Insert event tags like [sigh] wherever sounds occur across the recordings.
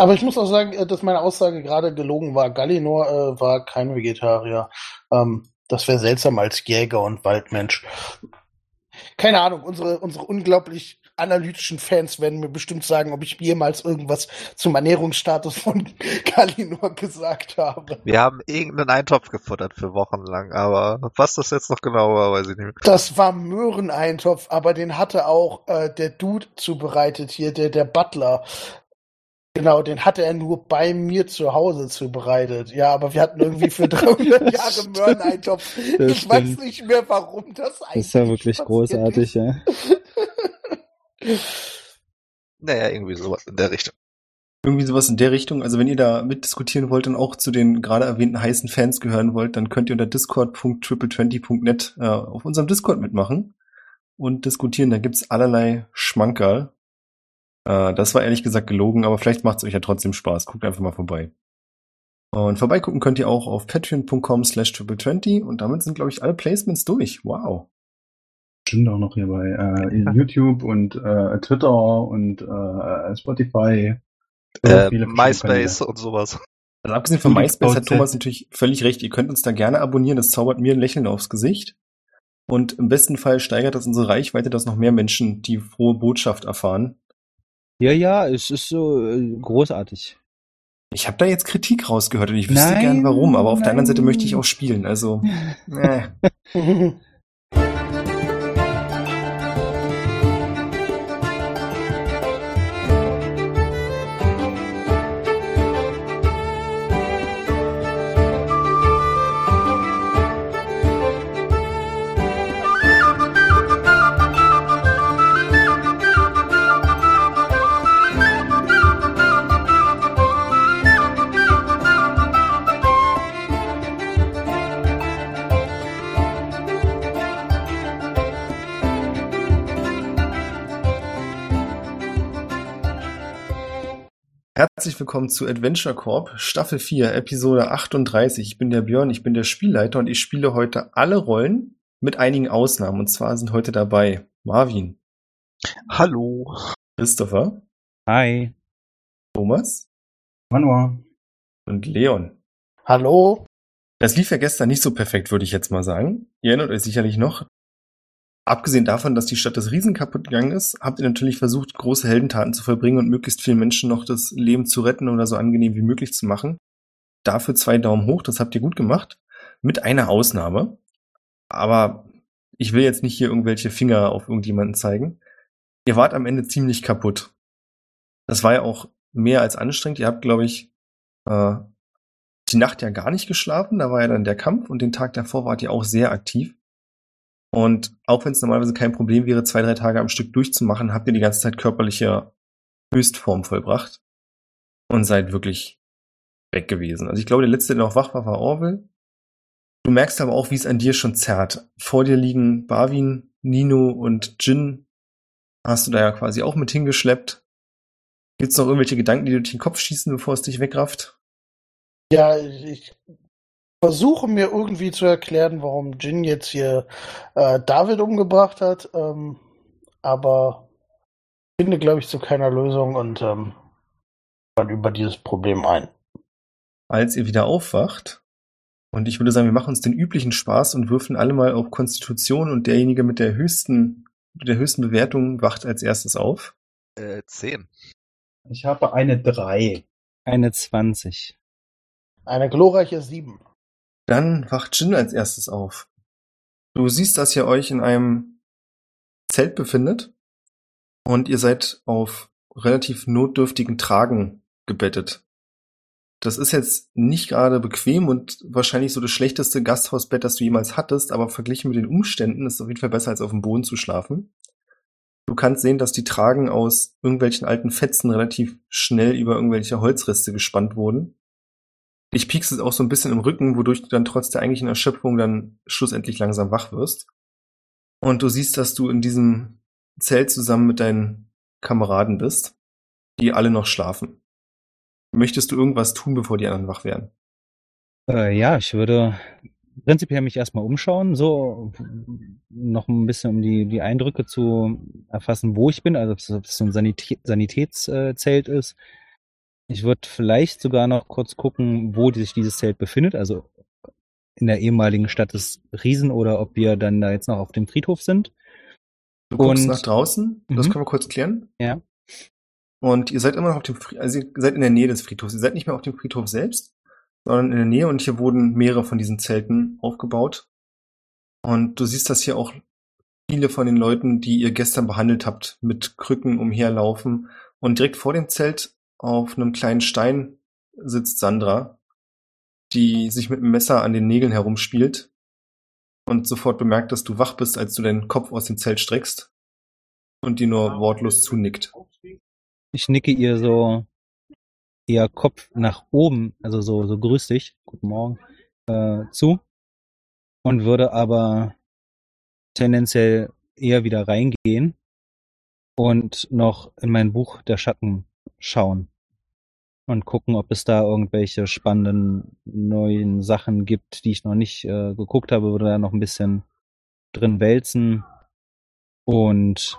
Aber ich muss auch sagen, äh, dass meine Aussage gerade gelogen war. Gallinor äh, war kein Vegetarier. Ähm, das wäre seltsam als Jäger und Waldmensch. Keine Ahnung, unsere, unsere unglaublich analytischen Fans werden mir bestimmt sagen, ob ich jemals irgendwas zum Ernährungsstatus von [laughs] Kalinor gesagt habe. Wir haben irgendeinen Eintopf gefuttert für Wochen lang, aber was das jetzt noch genau war, weiß ich nicht mehr. Das war Möhreneintopf, aber den hatte auch äh, der Dude zubereitet hier, der, der Butler. Genau, den hatte er nur bei mir zu Hause zubereitet. Ja, aber wir hatten irgendwie für 300 [laughs] Jahre Möhreneintopf. Das ich weiß stimmt. nicht mehr, warum das eigentlich Das ist ja wirklich großartig, ja. [laughs] Naja, irgendwie sowas in der Richtung. Irgendwie sowas in der Richtung. Also wenn ihr da mitdiskutieren wollt und auch zu den gerade erwähnten heißen Fans gehören wollt, dann könnt ihr unter discord.triple20.net äh, auf unserem Discord mitmachen und diskutieren. Da gibt's allerlei Schmankerl. Äh, das war ehrlich gesagt gelogen, aber vielleicht macht's euch ja trotzdem Spaß. Guckt einfach mal vorbei. Und vorbeigucken könnt ihr auch auf patreon.com slash triple20 und damit sind, glaube ich, alle Placements durch. Wow. Stimmt auch noch hier bei äh, YouTube und äh, Twitter und äh, Spotify. Äh, MySpace und sowas. Also abgesehen von MySpace hat. Thomas natürlich völlig recht. Ihr könnt uns da gerne abonnieren. Das zaubert mir ein Lächeln aufs Gesicht. Und im besten Fall steigert das unsere Reichweite, dass noch mehr Menschen die frohe Botschaft erfahren. Ja, ja, es ist so äh, großartig. Ich habe da jetzt Kritik rausgehört und ich wüsste Nein, gern warum, aber auf der anderen Seite nein. möchte ich auch spielen. Also, [laughs] äh. [laughs] Herzlich willkommen zu Adventure Corp, Staffel 4, Episode 38. Ich bin der Björn, ich bin der Spielleiter und ich spiele heute alle Rollen mit einigen Ausnahmen. Und zwar sind heute dabei Marvin, Hallo. Christopher, Hi. Thomas Manua. und Leon. Hallo? Das lief ja gestern nicht so perfekt, würde ich jetzt mal sagen. Ihr erinnert euch sicherlich noch. Abgesehen davon, dass die Stadt des Riesen kaputt gegangen ist, habt ihr natürlich versucht, große Heldentaten zu vollbringen und möglichst vielen Menschen noch das Leben zu retten oder so angenehm wie möglich zu machen. Dafür zwei Daumen hoch, das habt ihr gut gemacht. Mit einer Ausnahme. Aber ich will jetzt nicht hier irgendwelche Finger auf irgendjemanden zeigen. Ihr wart am Ende ziemlich kaputt. Das war ja auch mehr als anstrengend. Ihr habt, glaube ich, äh, die Nacht ja gar nicht geschlafen, da war ja dann der Kampf und den Tag davor wart ihr auch sehr aktiv. Und auch wenn es normalerweise kein Problem wäre, zwei, drei Tage am Stück durchzumachen, habt ihr die ganze Zeit körperliche Höchstform vollbracht und seid wirklich weg gewesen. Also ich glaube, der letzte, der noch wach war, war Orwell. Du merkst aber auch, wie es an dir schon zerrt. Vor dir liegen Barwin, Nino und Jin. Hast du da ja quasi auch mit hingeschleppt. Gibt's noch irgendwelche Gedanken, die dir durch den Kopf schießen, bevor es dich wegrafft? Ja, ich versuche mir irgendwie zu erklären, warum Jin jetzt hier äh, David umgebracht hat, ähm, aber finde, glaube ich, zu keiner Lösung und ähm, dann über dieses Problem ein. als ihr wieder aufwacht. Und ich würde sagen, wir machen uns den üblichen Spaß und würfeln alle mal auf Konstitution und derjenige mit der höchsten, mit der höchsten Bewertung wacht als erstes auf. Äh, zehn. Ich habe eine 3. Eine 20. Eine glorreiche Sieben. Dann wacht Jin als erstes auf. Du siehst, dass ihr euch in einem Zelt befindet und ihr seid auf relativ notdürftigen Tragen gebettet. Das ist jetzt nicht gerade bequem und wahrscheinlich so das schlechteste Gasthausbett, das du jemals hattest, aber verglichen mit den Umständen ist es auf jeden Fall besser, als auf dem Boden zu schlafen. Du kannst sehen, dass die Tragen aus irgendwelchen alten Fetzen relativ schnell über irgendwelche Holzreste gespannt wurden. Ich piekst es auch so ein bisschen im Rücken, wodurch du dann trotz der eigentlichen Erschöpfung dann schlussendlich langsam wach wirst. Und du siehst, dass du in diesem Zelt zusammen mit deinen Kameraden bist, die alle noch schlafen. Möchtest du irgendwas tun, bevor die anderen wach werden? Äh, ja, ich würde prinzipiell mich erstmal umschauen, so noch ein bisschen um die, die Eindrücke zu erfassen, wo ich bin, also ob es ob es so ein Sanitä Sanitätszelt ist. Ich würde vielleicht sogar noch kurz gucken, wo sich dieses Zelt befindet, also in der ehemaligen Stadt des Riesen oder ob wir dann da jetzt noch auf dem Friedhof sind. Du guckst Und- nach draußen, das Mhm. können wir kurz klären. Ja. Und ihr seid immer noch auf dem Friedhof, also ihr seid in der Nähe des Friedhofs. Ihr seid nicht mehr auf dem Friedhof selbst, sondern in der Nähe und hier wurden mehrere von diesen Zelten aufgebaut. Und du siehst, dass hier auch viele von den Leuten, die ihr gestern behandelt habt, mit Krücken umherlaufen. Und direkt vor dem Zelt auf einem kleinen Stein sitzt Sandra, die sich mit dem Messer an den Nägeln herumspielt und sofort bemerkt, dass du wach bist, als du deinen Kopf aus dem Zelt streckst und die nur wortlos zunickt. Ich nicke ihr so eher Kopf nach oben, also so, so grüß dich, guten Morgen, äh, zu und würde aber tendenziell eher wieder reingehen und noch in mein Buch der Schatten schauen und gucken, ob es da irgendwelche spannenden neuen Sachen gibt, die ich noch nicht äh, geguckt habe, würde da noch ein bisschen drin wälzen und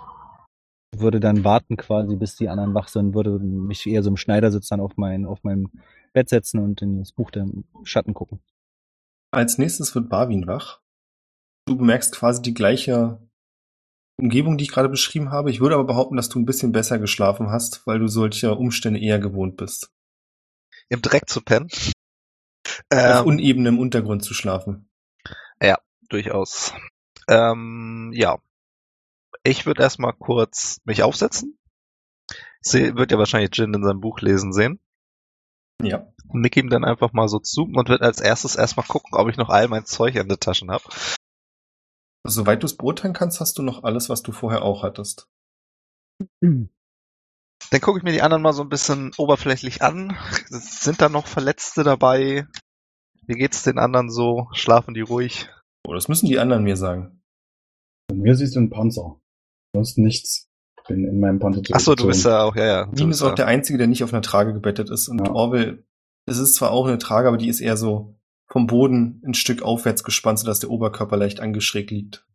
würde dann warten quasi, bis die anderen wach sind, würde mich eher so im Schneidersitz dann auf mein, auf meinem Bett setzen und in das Buch der Schatten gucken. Als nächstes wird Barwin wach. Du bemerkst quasi die gleiche Umgebung, die ich gerade beschrieben habe. Ich würde aber behaupten, dass du ein bisschen besser geschlafen hast, weil du solche Umstände eher gewohnt bist. Im Dreck zu pennen. Auf Ähm, unebenem Untergrund zu schlafen. durchaus. Ähm, ja. Ich würde erstmal kurz mich aufsetzen. Sie wird ja wahrscheinlich Jin in seinem Buch lesen sehen. Ja. Nick ihm dann einfach mal so zu und wird als erstes erstmal gucken, ob ich noch all mein Zeug in den Taschen habe. Soweit du es beurteilen kannst, hast du noch alles, was du vorher auch hattest. Dann gucke ich mir die anderen mal so ein bisschen oberflächlich an. Sind da noch Verletzte dabei? Wie geht's den anderen so? Schlafen die ruhig? Oh, das müssen die anderen mir sagen. Bei mir siehst du einen Panzer. Sonst nichts. Bin in meinem Panzer Ach so, du bist ja auch, ja, ja. bist ist auch ja- der Einzige, der nicht auf einer Trage gebettet ist. Und Ja. Orwell, es ist zwar auch eine Trage, aber die ist eher so vom Boden ein Stück aufwärts gespannt, sodass der Oberkörper leicht angeschrägt liegt.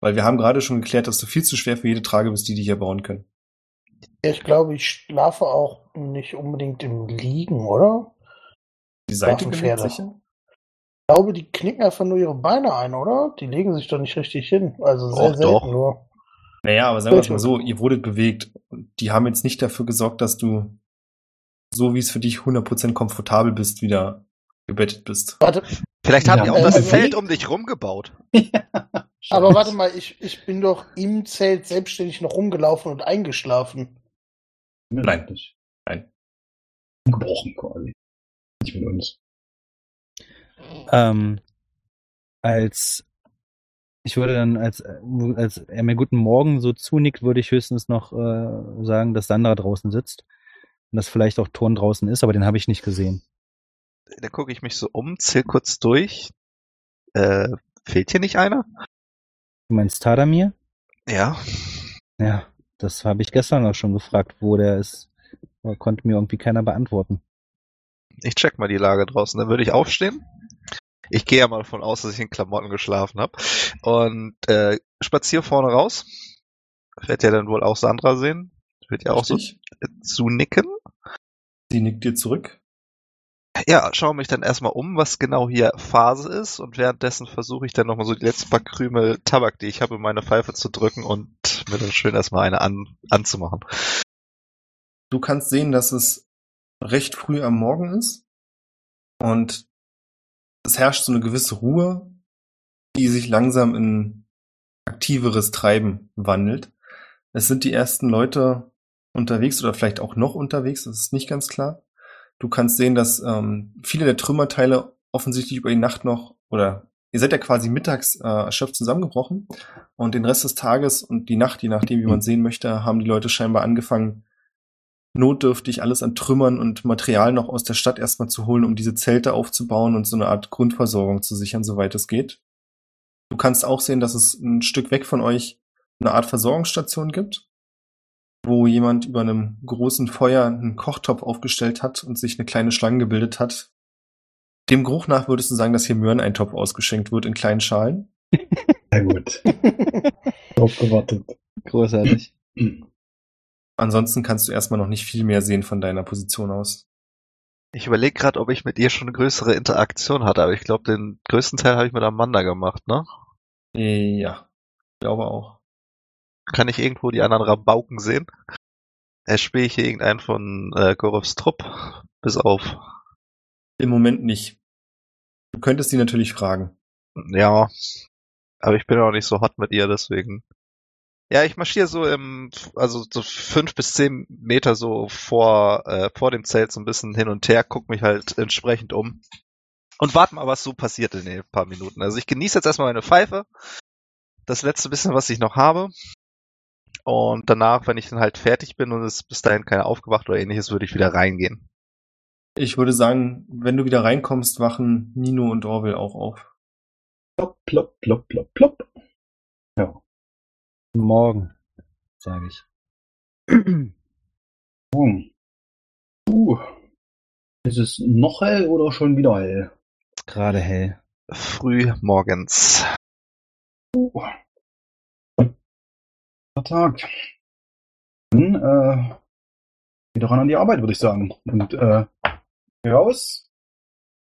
Weil wir haben gerade schon geklärt, dass du viel zu schwer für jede Trage bist, die die hier bauen können. Ich glaube, ich schlafe auch nicht unbedingt im Liegen, oder? Die Seite gelegt sicher? Ich glaube, die knicken einfach nur ihre Beine ein, oder? Die legen sich doch nicht richtig hin. Also sehr Doch, selten doch. nur. Naja, aber sagen wir es mal so, ihr wurdet bewegt. Und Die haben jetzt nicht dafür gesorgt, dass du, so wie es für dich 100% komfortabel bist, wieder gebettet bist. Warte, Vielleicht haben Ja, die auch äh, das also Feld um dich rumgebaut. [laughs] aber warte mal, ich, ich bin doch im Zelt selbstständig noch rumgelaufen und eingeschlafen. Nein. Nicht. Nein. Gebrochen quasi. Nicht mit uns. Ähm, als ich würde dann, als, als er mir guten Morgen so zunickt, würde ich höchstens noch äh, sagen, dass Sandra draußen sitzt. Und dass vielleicht auch Ton draußen ist, aber den habe ich nicht gesehen. Dann gucke ich mich so um, zähl kurz durch. Äh, fehlt hier nicht einer? Du meinst Tadamir? Ja. Ja, das habe ich gestern auch schon gefragt, wo der ist. Aber konnte mir irgendwie keiner beantworten. Ich check mal die Lage draußen. Dann würde ich aufstehen. Ich gehe ja mal davon aus, dass ich in Klamotten geschlafen habe. Und äh, spazier vorne raus. Wird ja dann wohl auch Sandra sehen. Wird ja auch so zunicken. Sie nickt dir zurück. Ja, schaue mich dann erstmal um, was genau hier Phase ist. Und währenddessen versuche ich dann nochmal so die letzten paar Krümel Tabak, die ich habe, in meine Pfeife zu drücken und mir dann schön erstmal eine an, anzumachen. Du kannst sehen, dass es recht früh am Morgen ist und es herrscht so eine gewisse Ruhe, die sich langsam in aktiveres Treiben wandelt. Es sind die ersten Leute unterwegs oder vielleicht auch noch unterwegs, das ist nicht ganz klar. Du kannst sehen, dass ähm, viele der Trümmerteile offensichtlich über die Nacht noch oder ihr seid ja quasi mittags äh, erschöpft zusammengebrochen und den Rest des Tages und die Nacht, je nachdem, wie man sehen möchte, haben die Leute scheinbar angefangen, notdürftig alles an Trümmern und Material noch aus der Stadt erstmal zu holen, um diese Zelte aufzubauen und so eine Art Grundversorgung zu sichern, soweit es geht. Du kannst auch sehen, dass es ein Stück weg von euch eine Art Versorgungsstation gibt, wo jemand über einem großen Feuer einen Kochtopf aufgestellt hat und sich eine kleine Schlange gebildet hat. Dem Geruch nach würdest du sagen, dass hier Möhreneintopf ausgeschenkt wird in kleinen Schalen. [laughs] Sehr gut. Drauf gewartet. Großartig. [clears throat] Ansonsten kannst du erstmal noch nicht viel mehr sehen von deiner Position aus. Ich überlege gerade, ob ich mit ihr schon eine größere Interaktion hatte, aber ich glaube, den größten Teil habe ich mit Amanda gemacht, ne? Ja, ich glaube auch. Kann ich irgendwo die anderen Rabauken sehen? Erspiele ich hier irgendeinen von äh, Gorovs Trupp? Bis auf. Im Moment nicht. Du könntest sie natürlich fragen. Ja. Aber ich bin auch nicht so hot mit ihr, deswegen. Ja, ich marschiere so im, also so fünf bis zehn Meter so vor, äh, vor dem Zelt so ein bisschen hin und her, guck mich halt entsprechend um. Und warte mal, was so passiert in den paar Minuten. Also ich genieße jetzt erstmal meine Pfeife. Das letzte bisschen, was ich noch habe. Und danach, wenn ich dann halt fertig bin und es bis dahin keiner aufgewacht oder ähnliches, würde ich wieder reingehen. Ich würde sagen, wenn du wieder reinkommst, wachen Nino und Orwell auch auf. Plopp, plopp, plopp, plopp, plopp. Ja. Morgen, sage ich. [clears throat] Oh. Uh. Ist es noch hell oder schon wieder hell? Gerade hell. Früh morgens. Uh. Tag. Dann, äh, wieder ran an die Arbeit, würde ich sagen. Und, äh, raus.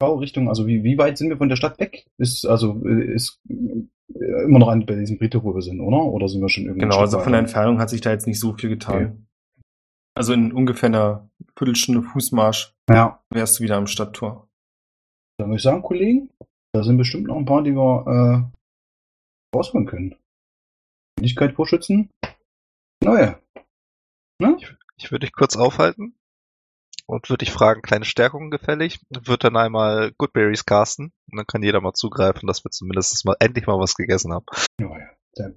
Richtung, also wie, wie weit sind wir von der Stadt weg? Ist, also, äh, ist äh, immer noch an, bei diesem Friedhof, wo wir sind, oder? Oder sind wir schon irgendwie? Genau, also von der Entfernung hat sich da jetzt nicht so viel getan. Also in ungefähr einer Viertelstunde Fußmarsch Ja. wärst du wieder am Stadttor. Dann würde ich sagen, Kollegen, da sind bestimmt noch ein paar, die wir, äh, rausholen können. Männlichkeit vorschützen. Neue. Ne? Ich würde dich kurz aufhalten und würde dich fragen, kleine Stärkungen gefällig? Wird dann einmal Goodberries casten und dann kann jeder mal zugreifen, dass wir zumindest mal endlich mal was gegessen haben. Ja, ja.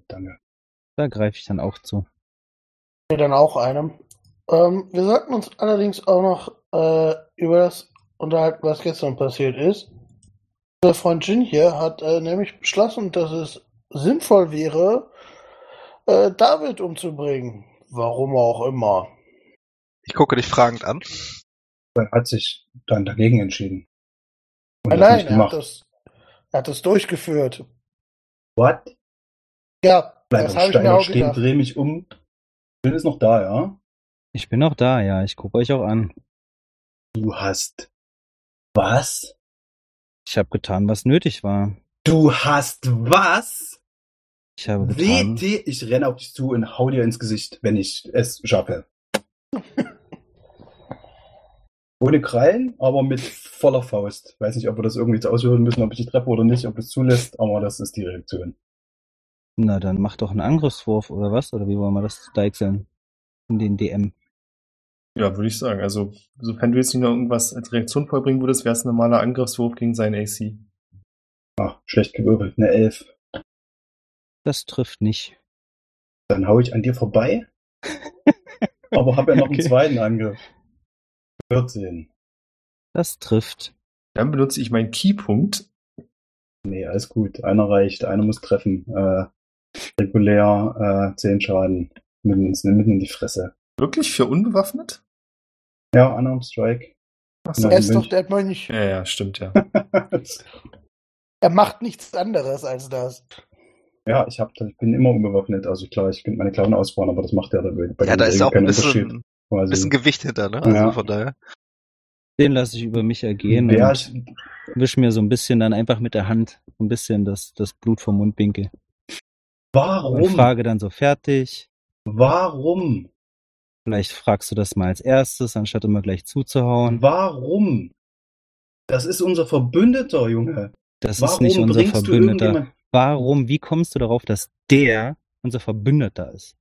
Danke. Da greife ich dann auch zu. mir dann auch einem. Ähm, wir sollten uns allerdings auch noch äh, über das unterhalten, was gestern passiert ist. Unser Freund Jin hier hat äh, nämlich beschlossen, dass es sinnvoll wäre, äh, David umzubringen. Warum auch immer. Ich gucke dich fragend an. Er hat sich dann dagegen entschieden. Und Nein, das nein, nicht er hat, das, er hat das durchgeführt. What? Ja, Bleib das am habe ich mir Stein auch stehen, gedacht. dreh mich um. Bin ist noch da, ja? Ich bin auch da, ja. Ich gucke euch auch an. Du hast. Was? Ich habe getan, was nötig war. Du hast was? Ich habe getan. WT, ich renne auf dich zu und hau dir ins Gesicht, wenn ich es schaffe. [laughs] Ohne Krallen, aber mit voller Faust. Weiß nicht, ob wir das irgendwie jetzt ausführen müssen, ob ich die treffe oder nicht, ob das zulässt, aber das ist die Reaktion. Na, dann mach doch einen Angriffswurf oder was? Oder wie wollen wir das deichseln? In den DM. Ja, würde ich sagen. Also, sofern du jetzt nicht noch irgendwas als Reaktion vollbringen würdest, wäre es ein normaler Angriffswurf gegen seinen AC. Ah, schlecht gewürfelt, eine Elf. Das trifft nicht. Dann hau ich an dir vorbei, [laughs] aber hab ja noch einen Okay. zweiten Angriff. 14. Das trifft. Dann benutze ich meinen Keypunkt. Nee, alles gut. Einer reicht, einer muss treffen. Äh, regulär äh, 10 Schaden. Mitten, ins, mitten in die Fresse. Wirklich für unbewaffnet? Ja, Unarmed Strike. Achso. Er ist doch der Mönch. Ja, ja, stimmt, ja. [laughs] Er macht nichts anderes als das. Ja, ich, hab, ich bin immer unbewaffnet. Also klar, ich könnte meine Klauen ausbauen, aber das macht ja dabei. bei Ja, da ist auch ein bisschen, bisschen Gewicht hinter, ne? Also Ja. von daher. Den lasse ich über mich ergehen ja, und ich, wisch mir so ein bisschen dann einfach mit der Hand ein bisschen das, das Blut vom Mundwinkel. Und warum? frage dann so fertig. Warum? Vielleicht fragst du das mal als erstes, anstatt immer gleich zuzuhauen. Warum? Das ist unser Verbündeter, Junge. Das Warum ist nicht unser bringst du Verbündeter. Warum, wie kommst du darauf, dass der unser Verbündeter ist?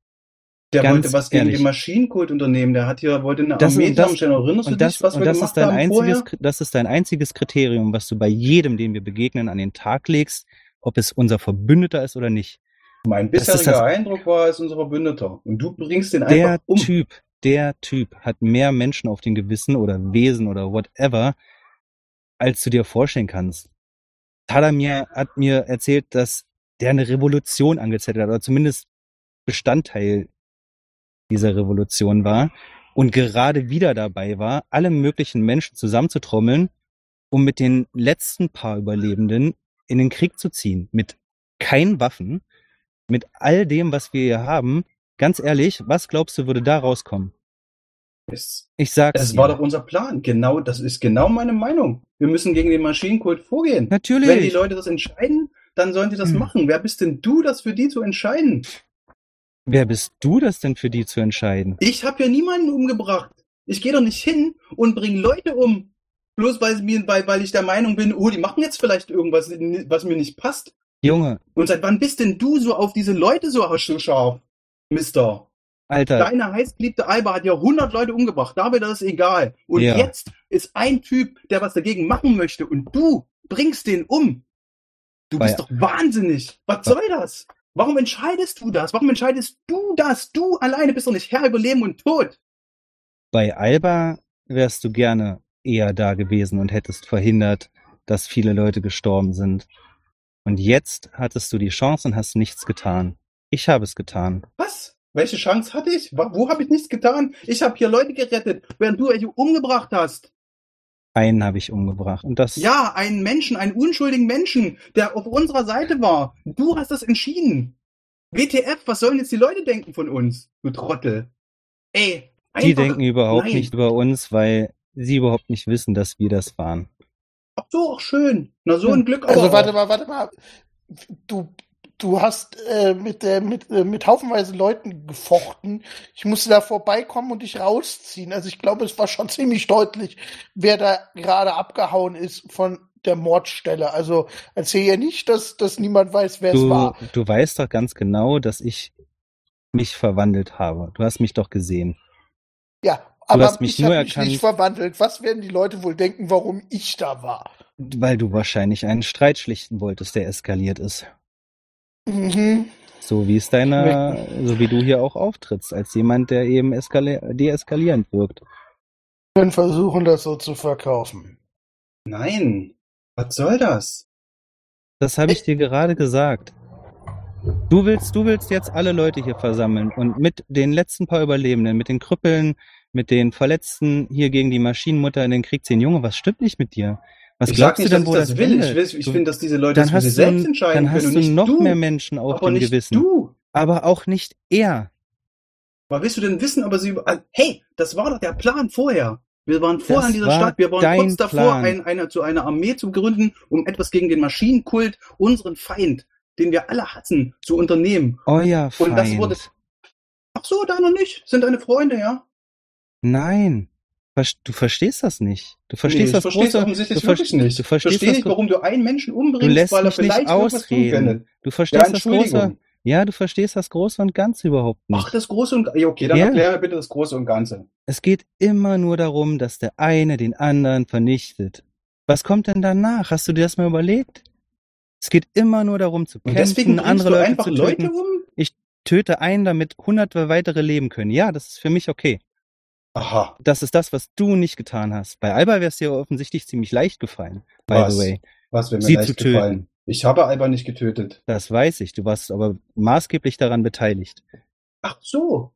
der Ganz wollte was gegen ehrlich. den Maschinenkult unternehmen. Der hat hier, wollte eine Das- Armee das- zusammenstellen. Erinnerst du Und das, dich, was und wir das gemacht ist dein haben einziges, vorher? das ist dein einziges Kriterium, was du bei jedem, dem wir begegnen, an den Tag legst, ob es unser Verbündeter ist oder nicht. Mein Das bisheriger das- Eindruck war, er ist unser Verbündeter. Und du bringst den Der einfach um. Typ, der Typ hat mehr Menschen auf dem Gewissen oder Wesen oder whatever, als du dir vorstellen kannst. Er mir, hat mir erzählt, dass der eine Revolution angezettelt hat, oder zumindest Bestandteil dieser Revolution war und gerade wieder dabei war, alle möglichen Menschen zusammenzutrommeln, um mit den letzten paar Überlebenden in den Krieg zu ziehen. Mit keinen Waffen, mit all dem, was wir hier haben, ganz ehrlich, was glaubst du, würde da rauskommen? Es, Ich sag's es war doch unser Plan. Genau, das ist genau meine Meinung. Wir müssen gegen den Maschinenkult vorgehen. Natürlich. Wenn die Leute das entscheiden, dann sollen sie das Hm. machen. Wer bist denn du, das für die zu entscheiden? Wer bist du, das denn für die zu entscheiden? Ich habe ja niemanden umgebracht. Ich gehe doch nicht hin und bringe Leute um. Bloß weil, mir, weil, weil ich der Meinung bin, oh, die machen jetzt vielleicht irgendwas, was mir nicht passt. Junge, Und seit wann bist denn du so auf diese Leute so so scharf, Mister? Alter, Deine heißgeliebte Alba hat ja 100 Leute umgebracht. Dabei das ist egal. Und Ja. jetzt ist ein Typ, der was dagegen machen möchte. Und du bringst den um. Du Bei- bist doch wahnsinnig. Was soll das? Warum entscheidest du das? Warum entscheidest du das? Du alleine bist doch nicht Herr über Leben und Tod. bei Alba wärst du gerne eher da gewesen und hättest verhindert, dass viele Leute gestorben sind. Und jetzt hattest du die Chance und hast nichts getan. Ich habe es getan. Was? Welche Chance hatte ich? Wo habe ich nichts getan? Ich habe hier Leute gerettet, während du welche umgebracht hast. Einen habe ich umgebracht. Und das, Ja, einen Menschen, einen unschuldigen Menschen, der auf unserer Seite war. Du hast das entschieden. WTF, was sollen jetzt die Leute denken von uns? Du Trottel. Ey, die einfach- denken überhaupt nein. nicht über uns, weil sie überhaupt nicht wissen, dass wir das waren. Ach so, auch schön. Na, so ein Glück aber. Also warte auch. mal, warte mal. Du, du hast äh, mit, der, mit, äh, mit haufenweise Leuten gefochten. Ich musste da vorbeikommen und dich rausziehen. Also ich glaube, es war schon [laughs] ziemlich deutlich, wer da gerade abgehauen ist von der Mordstelle. Also erzähl ja nicht, dass, dass niemand weiß, wer es Du, war. du weißt doch ganz genau, dass ich mich verwandelt habe. Du hast mich doch gesehen. Ja, aber hast mich ich habe mich nicht verwandelt. Was werden die Leute wohl denken, warum ich da war? Weil du wahrscheinlich einen Streit schlichten wolltest, der eskaliert ist. Mhm. So wie es deiner, so wie du hier auch auftrittst, als jemand, der eben eskali deeskalierend wirkt. Wir versuchen, das so zu verkaufen. Nein. Was soll das? Das habe ich dir gerade gesagt. Du willst, du willst jetzt alle Leute hier versammeln und mit den letzten paar Überlebenden, mit den Krüppeln, mit den Verletzten hier gegen die Maschinenmutter in den Krieg ziehen. Junge, was stimmt nicht mit dir? Was ich glaubst nicht, du denn, wo ich das, das will. Ich, endet? will, ich Du- finde, dass diese Leute dann das für hast du, selbst dann entscheiden hast können. du und nicht noch du. mehr Menschen auf aber dem nicht Gewissen. du. Aber auch nicht er. Was willst du denn wissen, aber sie, ah, hey, das war doch der Plan vorher. Wir waren vorher Das in dieser Stadt, wir waren kurz davor, ein, eine, zu einer Armee zu gründen, um etwas gegen den Maschinenkult, unseren Feind, den wir alle hassen, zu unternehmen. Euer Feind. Und das wurde- Ach so, deiner nicht. Sind deine Freunde, ja? Nein. Du verstehst das nicht. Du Nee, verstehst ich das verstehe es große, offensichtlich du wirklich verstehst- nicht. du verstehst Verstehe das nicht, warum du einen Menschen Du umbringst, lässt weil er nicht vielleicht tun ausreden. Du Ja, verstehst das große, ja, du verstehst das große und ganze überhaupt nicht. Ach, das Große und ja, okay, dann Ja. erklär mir bitte das Große und Ganze. Es geht immer nur darum, dass der eine den anderen vernichtet. Was kommt denn danach? Hast du dir das mal überlegt? Es geht immer nur darum zu Und deswegen kämpfen, andere Leute einfach zu Leute töten. um? Töte einen, damit hunderte weitere leben können. Ja, das ist für mich okay. Aha. Das ist das, was du nicht getan hast. Bei Alba wäre es dir offensichtlich ziemlich leicht gefallen. By Was? the way. Was wäre mir Sie leicht zu töten. gefallen? Ich habe Alba nicht getötet. Das weiß ich. Du warst aber maßgeblich daran beteiligt. Ach so.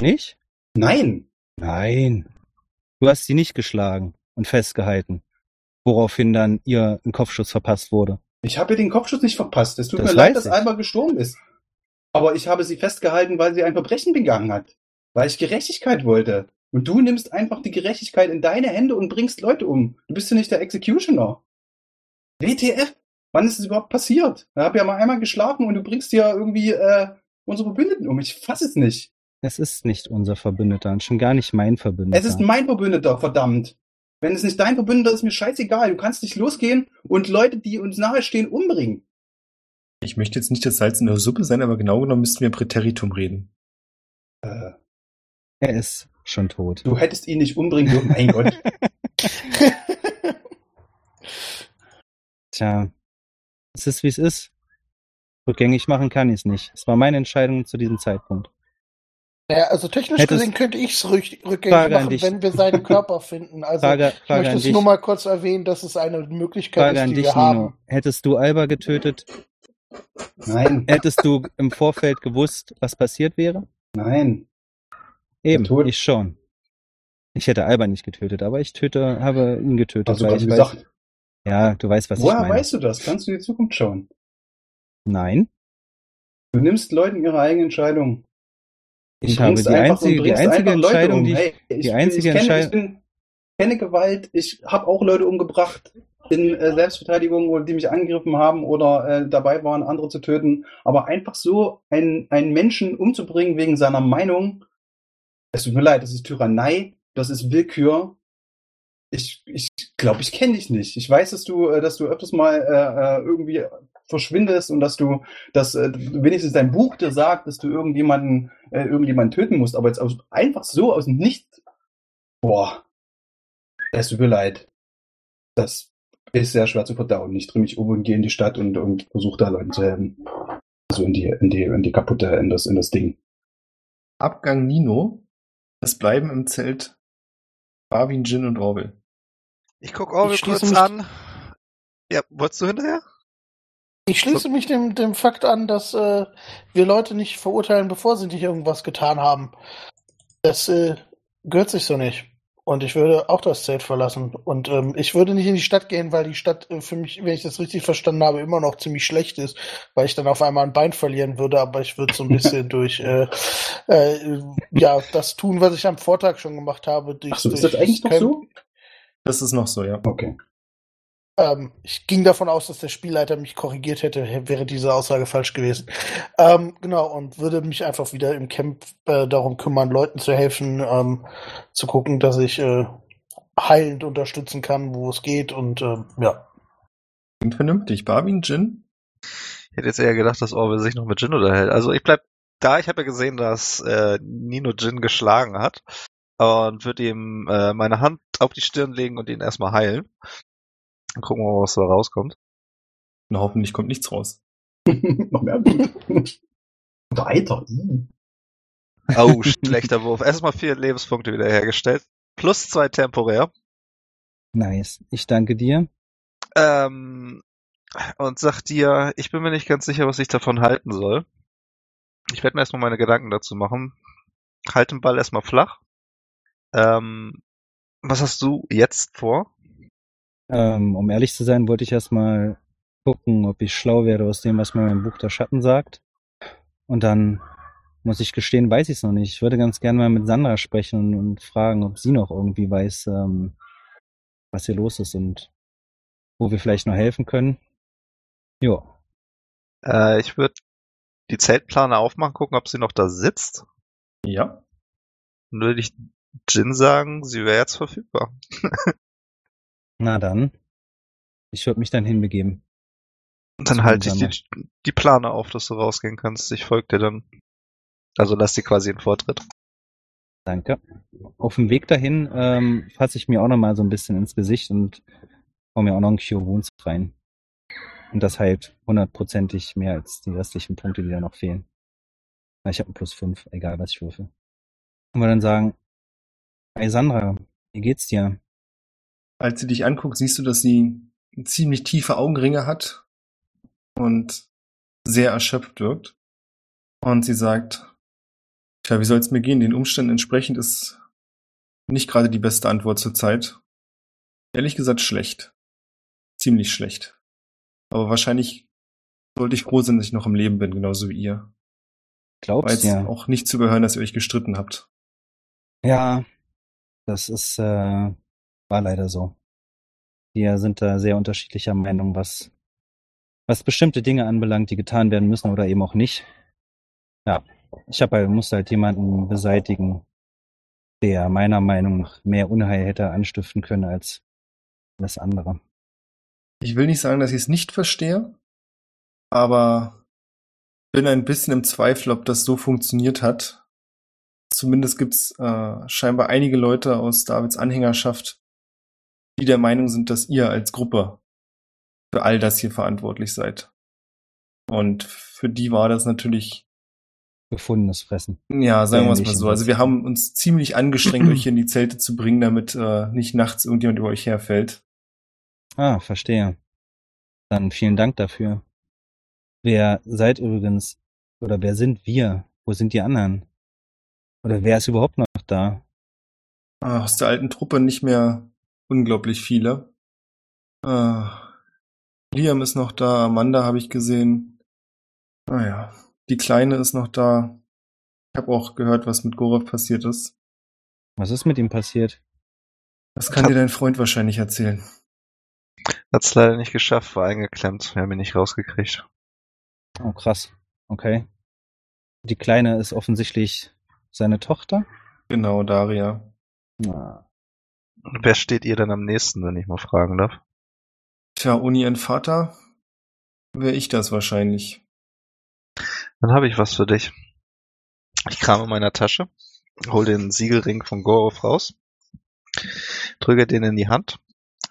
Nicht? Nein. Nein. Du hast sie nicht geschlagen und festgehalten. Woraufhin dann ihr ein Kopfschuss verpasst wurde. Ich habe ihr den Kopfschuss nicht verpasst. Es tut Das mir leid, dass. Alba gestorben ist. Aber ich habe sie festgehalten, weil sie ein Verbrechen begangen hat. Weil ich Gerechtigkeit wollte. Und du nimmst einfach die Gerechtigkeit in deine Hände und bringst Leute um. Du bist ja nicht der Executioner. WTF? Wann ist es überhaupt passiert? Ich habe ja mal einmal geschlafen und du bringst ja irgendwie äh, unsere Verbündeten um. Ich fass es nicht. Es ist nicht unser Verbündeter und schon gar nicht mein Verbündeter. Es ist mein Verbündeter, verdammt. Wenn es nicht dein Verbündeter ist, ist mir scheißegal. Du kannst nicht losgehen und Leute, die uns nahestehen, umbringen. Ich möchte jetzt nicht das Salz in der Suppe sein, aber genau genommen müssten wir Präteritum reden. Äh, er ist schon tot. du hättest ihn nicht umbringen dürfen. Mein Gott. [laughs] Tja, es ist wie es ist. Rückgängig machen kann ich es nicht. Es war meine Entscheidung zu diesem Zeitpunkt. Naja, also technisch Hättest- gesehen könnte ich es rückgängig Frage machen, wenn wir seinen Körper [laughs] finden. Also Frage, ich Frage möchte an es nur mal kurz erwähnen, dass es eine Möglichkeit Frage ist, an die dich, wir Nino. haben. Hättest du Alba getötet, Nein, hättest du im Vorfeld gewusst, was passiert wäre? nein. Eben, Tot. ich schon. Ich hätte Alba nicht getötet, aber ich töte, habe ihn getötet. Hast du gerade ich gesagt. weiß, ja, du weißt, was ich Woher meine. weißt du das? Kannst du in die Zukunft schauen? Nein, Du nimmst Leuten ihre eigene Entscheidung. Ich habe die einfach- einzige, die einzige Entscheidung, um. die ich, Hey, die einzige ich kenne, ich Entscheidung, bin, kenne Gewalt, ich habe auch Leute umgebracht in äh, Selbstverteidigung, oder die mich angegriffen haben oder äh, dabei waren, andere zu töten. Aber einfach so einen, einen Menschen umzubringen wegen seiner Meinung, es tut mir leid, das ist Tyrannei, das ist Willkür. Ich ich glaube, ich kenne dich nicht. Ich weiß, dass du, äh, dass du öfters mal äh, äh, irgendwie verschwindest und dass du, dass äh, wenigstens dein Buch dir sagt, dass du irgendjemanden, äh, irgendjemanden töten musst, aber jetzt aus, einfach so aus dem Nichts. Boah, es tut mir leid. Das ist sehr schwer zu verdauen. Ich drehe mich um und gehe in die Stadt und, und versuche da Leuten zu helfen. Also in die, in die, in die kaputte, in das, in das Ding. Abgang Nino. Es bleiben im Zelt Barwin, Jin und Orwell. Ich guck Orwell Ich schließe kurz mich- an. Ja, wolltest du hinterher? Ich schließe mich dem, dem Fakt an, dass äh, wir Leute nicht verurteilen, bevor sie nicht irgendwas getan haben. Das äh, gehört sich so nicht. Und ich würde auch das Zelt verlassen. Und ähm, ich würde nicht in die Stadt gehen, weil die Stadt äh, für mich, wenn ich das richtig verstanden habe, immer noch ziemlich schlecht ist, weil ich dann auf einmal ein Bein verlieren würde. Aber ich würde so ein [laughs] bisschen durch äh, äh, ja das tun, was ich am Vortag schon gemacht habe. Durch, Ach so, ist durch das eigentlich noch so? Das ist noch so, ja. Okay. Ähm, ich ging davon aus, dass der Spielleiter mich korrigiert hätte, hä- wäre diese Aussage falsch gewesen. Ähm, genau, und würde mich einfach wieder im Camp äh, darum kümmern, Leuten zu helfen, ähm, zu gucken, dass ich äh, heilend unterstützen kann, wo es geht und ähm, ja. Klingt vernünftig. Barwin, Jin? Ich hätte jetzt eher gedacht, dass Orwell sich noch mit Jin unterhält. Also ich bleib da. Ich habe ja gesehen, dass äh, Nino Jin geschlagen hat und würde ihm äh, meine Hand auf die Stirn legen und ihn erstmal heilen. Dann gucken wir mal, was da rauskommt. Na, hoffentlich kommt nichts raus. [laughs] noch mehr. Weiter. Oh, schlechter Wurf. Erstmal vier Lebenspunkte wiederhergestellt. Plus zwei temporär. nice. Ich danke dir. Ähm, und sagt dir, ich bin mir nicht ganz sicher, was ich davon halten soll. Ich werde mir erstmal meine Gedanken dazu machen. Halt den Ball erstmal flach. Ähm, was hast du jetzt vor? Ähm, um ehrlich zu sein, wollte ich erstmal gucken, ob ich schlau werde aus dem, was mir mein Buch der Schatten sagt. Und dann muss ich gestehen, weiß ich es noch nicht. Ich würde ganz gerne mal mit Sandra sprechen und, und fragen, ob sie noch irgendwie weiß, ähm, was hier los ist und wo wir vielleicht noch helfen können. Jo. Äh, ich würde die Zeltplane aufmachen, gucken, ob sie noch da sitzt. Ja. Und würde ich Jin sagen, sie wäre jetzt verfügbar. [laughs] Na dann. Ich würde mich dann hinbegeben. Und dann halte ich die, die Plane auf, dass du rausgehen kannst. Ich folge dir dann. Also lass dir quasi einen Vortritt. Danke. Auf dem Weg dahin ähm, fasse ich mir auch noch mal so ein bisschen ins Gesicht und hau mir auch noch einen Cure Wounds rein. Und das heilt hundertprozentig mehr als die restlichen Punkte, die da noch fehlen. Na, Ich habe einen plus fünf, egal was ich würfe. Und wir dann sagen, hey Sandra, wie geht's dir? Als sie dich anguckt, siehst du, dass sie ziemlich tiefe Augenringe hat und sehr erschöpft wirkt. Und sie sagt, tja, wie soll's mir gehen? Den Umständen entsprechend ist nicht gerade die beste Antwort zur Zeit. Ehrlich gesagt schlecht. Ziemlich schlecht. Aber wahrscheinlich sollte ich froh sein, dass ich noch im Leben bin, genauso wie ihr. Glaubst jetzt ja. auch nicht zu überhören, dass ihr euch gestritten habt. Ja, das ist, äh, war leider so. Wir sind da sehr unterschiedlicher Meinung, was, was bestimmte Dinge anbelangt, die getan werden müssen oder eben auch nicht. Ja, ich hab halt, musste halt jemanden beseitigen, der meiner Meinung nach mehr Unheil hätte anstiften können als alles andere. Ich will nicht sagen, dass ich es nicht verstehe, aber bin ein bisschen im Zweifel, ob das so funktioniert hat. Zumindest gibt's äh, scheinbar einige Leute aus Davids Anhängerschaft, die der Meinung sind, dass ihr als Gruppe für all das hier verantwortlich seid. Und für die war das natürlich, Gefundenes Fressen. ja, sagen wir es mal so. Also wir haben uns ziemlich angestrengt, [clears throat] euch hier in die Zelte zu bringen, damit äh, nicht nachts irgendjemand über euch herfällt. Ah, verstehe. Dann vielen Dank dafür. Wer seid übrigens, oder wer sind wir? Wo sind die anderen? Oder wer ist überhaupt noch da? Ah, aus der alten Truppe nicht mehr unglaublich viele. Ah, Liam ist noch da, Amanda habe ich gesehen. Naja, die Kleine ist noch da. Ich habe auch gehört, was mit Gorov passiert ist. Was ist mit ihm passiert? Das kann dir dein Freund wahrscheinlich erzählen. Hat's leider nicht geschafft, war eingeklemmt. Wir haben ihn nicht rausgekriegt. Oh, krass. Okay. Die Kleine ist offensichtlich seine Tochter. Genau, Daria. Na, Wer steht ihr denn am nächsten, wenn ich mal fragen darf? Tja, ohne ihren Vater wäre ich das wahrscheinlich. Dann habe ich was für dich. Ich krame in meiner Tasche, hol den Siegelring von Gorov raus, drücke den in die Hand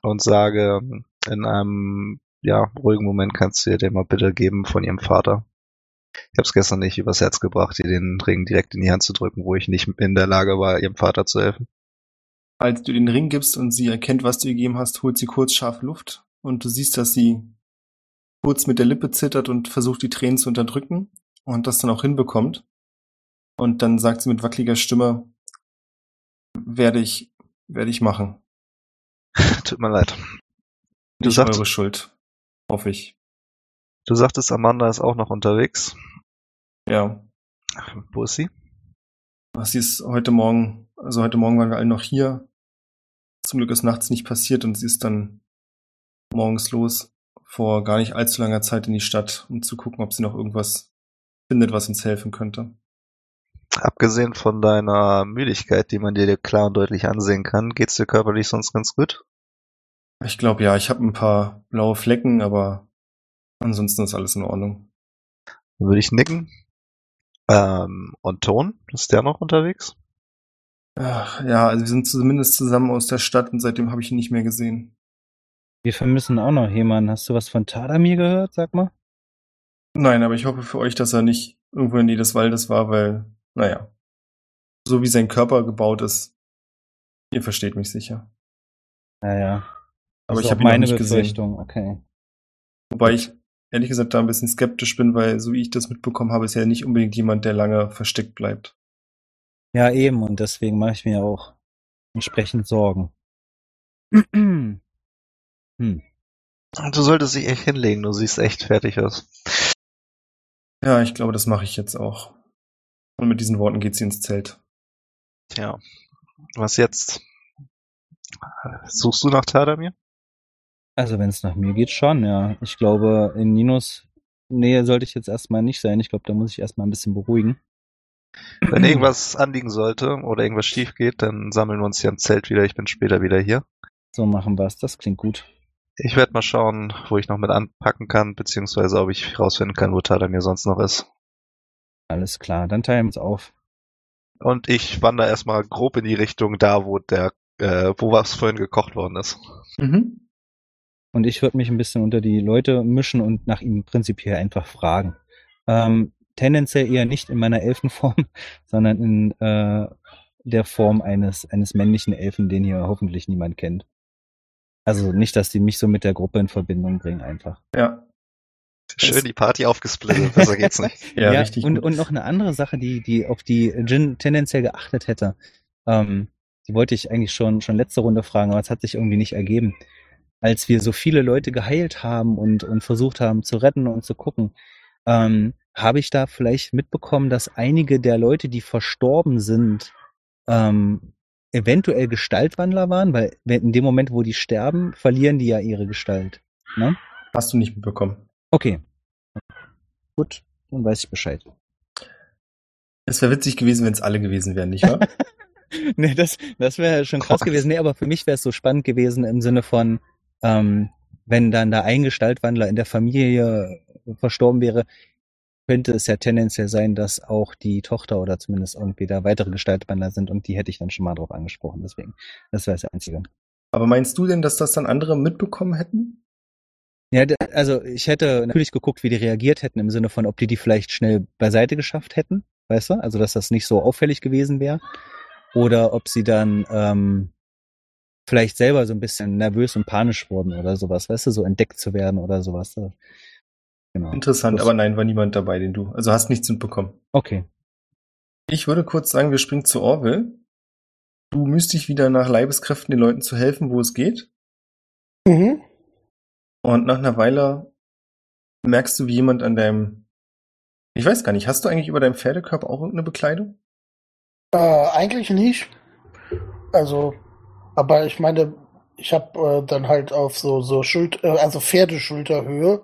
und sage, in einem ja, ruhigen Moment kannst du ihr den mal bitte geben von ihrem Vater. Ich habe es gestern nicht übers Herz gebracht, ihr den Ring direkt in die Hand zu drücken, wo ich nicht in der Lage war, ihrem Vater zu helfen. Als du den Ring gibst und sie erkennt, was du ihr gegeben hast, holt sie kurz scharf Luft und du siehst, dass sie kurz mit der Lippe zittert und versucht, die Tränen zu unterdrücken und das dann auch hinbekommt. Und dann sagt sie mit wackeliger Stimme, werde ich, werde ich machen. [laughs] Tut mir leid. Du Nicht sagst, eure Schuld. Hoffe ich. du sagtest, Amanda ist auch noch unterwegs. Ja. Wo ist sie? Ach, Sie ist heute Morgen, also heute Morgen waren wir alle noch hier. Zum Glück ist nachts nicht passiert und sie ist dann morgens los, vor gar nicht allzu langer Zeit in die Stadt, um zu gucken, ob sie noch irgendwas findet, was uns helfen könnte. Abgesehen von deiner Müdigkeit, die man dir klar und deutlich ansehen kann, geht's dir körperlich sonst ganz gut? Ich glaube ja, ich habe ein paar blaue Flecken, aber ansonsten ist alles in Ordnung. Dann würde ich nicken. Ähm, und Ton, ist der noch unterwegs? Ach, ja, also wir sind zumindest zusammen aus der Stadt und seitdem habe ich ihn nicht mehr gesehen. wir vermissen auch noch jemanden. Hast du was von Tadamir gehört, sag mal? Nein, aber ich hoffe für euch, dass er nicht irgendwo in des Waldes war, weil, naja, so wie sein Körper gebaut ist, ihr versteht mich sicher. Naja. Aber ich habe ihn noch meine nicht gesehen. Okay. Wobei ich ehrlich gesagt da ein bisschen skeptisch bin, weil so wie ich das mitbekommen habe, ist er nicht unbedingt jemand, der lange versteckt bleibt. Ja, eben. Und deswegen mache ich mir auch entsprechend Sorgen. [clears throat] hm. Du solltest dich echt hinlegen, du siehst echt fertig aus. Ja, ich glaube, das mache ich jetzt auch. Und mit diesen Worten geht sie ins Zelt. Tja, was jetzt? Suchst du nach Tadamir? Also wenn es nach mir geht, schon, ja. Ich glaube, in Ninos Nähe sollte ich jetzt erstmal nicht sein. Ich glaube, da muss ich erstmal ein bisschen beruhigen. Wenn irgendwas anliegen sollte oder irgendwas schief geht, dann sammeln wir uns hier im Zelt wieder. Ich bin später wieder hier. So machen wir's. Das klingt gut. Ich werde mal schauen, wo ich noch mit anpacken kann, beziehungsweise ob ich rausfinden kann, wo Tadamir sonst noch ist. Alles klar. Dann teilen wir uns auf. Und ich wandere erstmal grob in die Richtung da, wo der, äh, wo was vorhin gekocht worden ist. Mhm. Und ich würde mich ein bisschen unter die Leute mischen und nach ihm prinzipiell einfach fragen. Ähm, tendenziell eher nicht in meiner Elfenform, [laughs] sondern in äh, der Form eines, eines männlichen Elfen, den hier hoffentlich niemand kennt. Also nicht, dass die mich so mit der Gruppe in Verbindung bringen einfach. Ja. Schön die Party aufgesplittet, besser geht's nicht. [laughs] Ja, richtig und, gut. und noch eine andere Sache, die, die auf die Jin tendenziell geachtet hätte. Ähm, die wollte ich eigentlich schon, schon letzte Runde fragen, aber es hat sich irgendwie nicht ergeben. Als wir so viele Leute geheilt haben und, und versucht haben zu retten und zu gucken, ähm, habe ich da vielleicht mitbekommen, dass einige der Leute, die verstorben sind, ähm, eventuell Gestaltwandler waren, weil in dem Moment, wo die sterben, verlieren die ja ihre Gestalt. Ne? Hast du nicht mitbekommen. Okay. Gut, dann weiß ich Bescheid. Es wäre witzig gewesen, wenn es alle gewesen wären, nicht wahr? [laughs] nee, das, das wäre schon krass gewesen. Nee, aber für mich wäre es so spannend gewesen im Sinne von, ähm, wenn dann da ein Gestaltwandler in der Familie verstorben wäre, könnte es ja tendenziell sein, dass auch die Tochter oder zumindest irgendwie da weitere Gestaltwandler sind und die hätte ich dann schon mal drauf angesprochen. Deswegen, das wäre das Einzige. Aber meinst du denn, dass das dann andere mitbekommen hätten? Ja, also ich hätte natürlich geguckt, wie die reagiert hätten, im Sinne von, ob die die vielleicht schnell beiseite geschafft hätten, weißt du? Also, dass das nicht so auffällig gewesen wäre. Oder ob sie dann ähm, vielleicht selber so ein bisschen nervös und panisch wurden oder sowas, weißt du, so entdeckt zu werden oder sowas. Genau. Interessant, aber nein, war niemand dabei, den du. Also hast nichts mitbekommen. Okay. Ich würde kurz sagen, wir springen zu Orwell. Du müsst dich wieder nach Leibeskräften den Leuten zu helfen, wo es geht. Mhm. Und nach einer Weile merkst du, wie jemand an deinem Ich weiß gar nicht, hast du eigentlich über deinem Pferdekörper auch irgendeine Bekleidung? Äh, eigentlich nicht. Also, aber ich meine, ich habe äh, dann halt auf so so Schuld, äh, also Pferdeschulterhöhe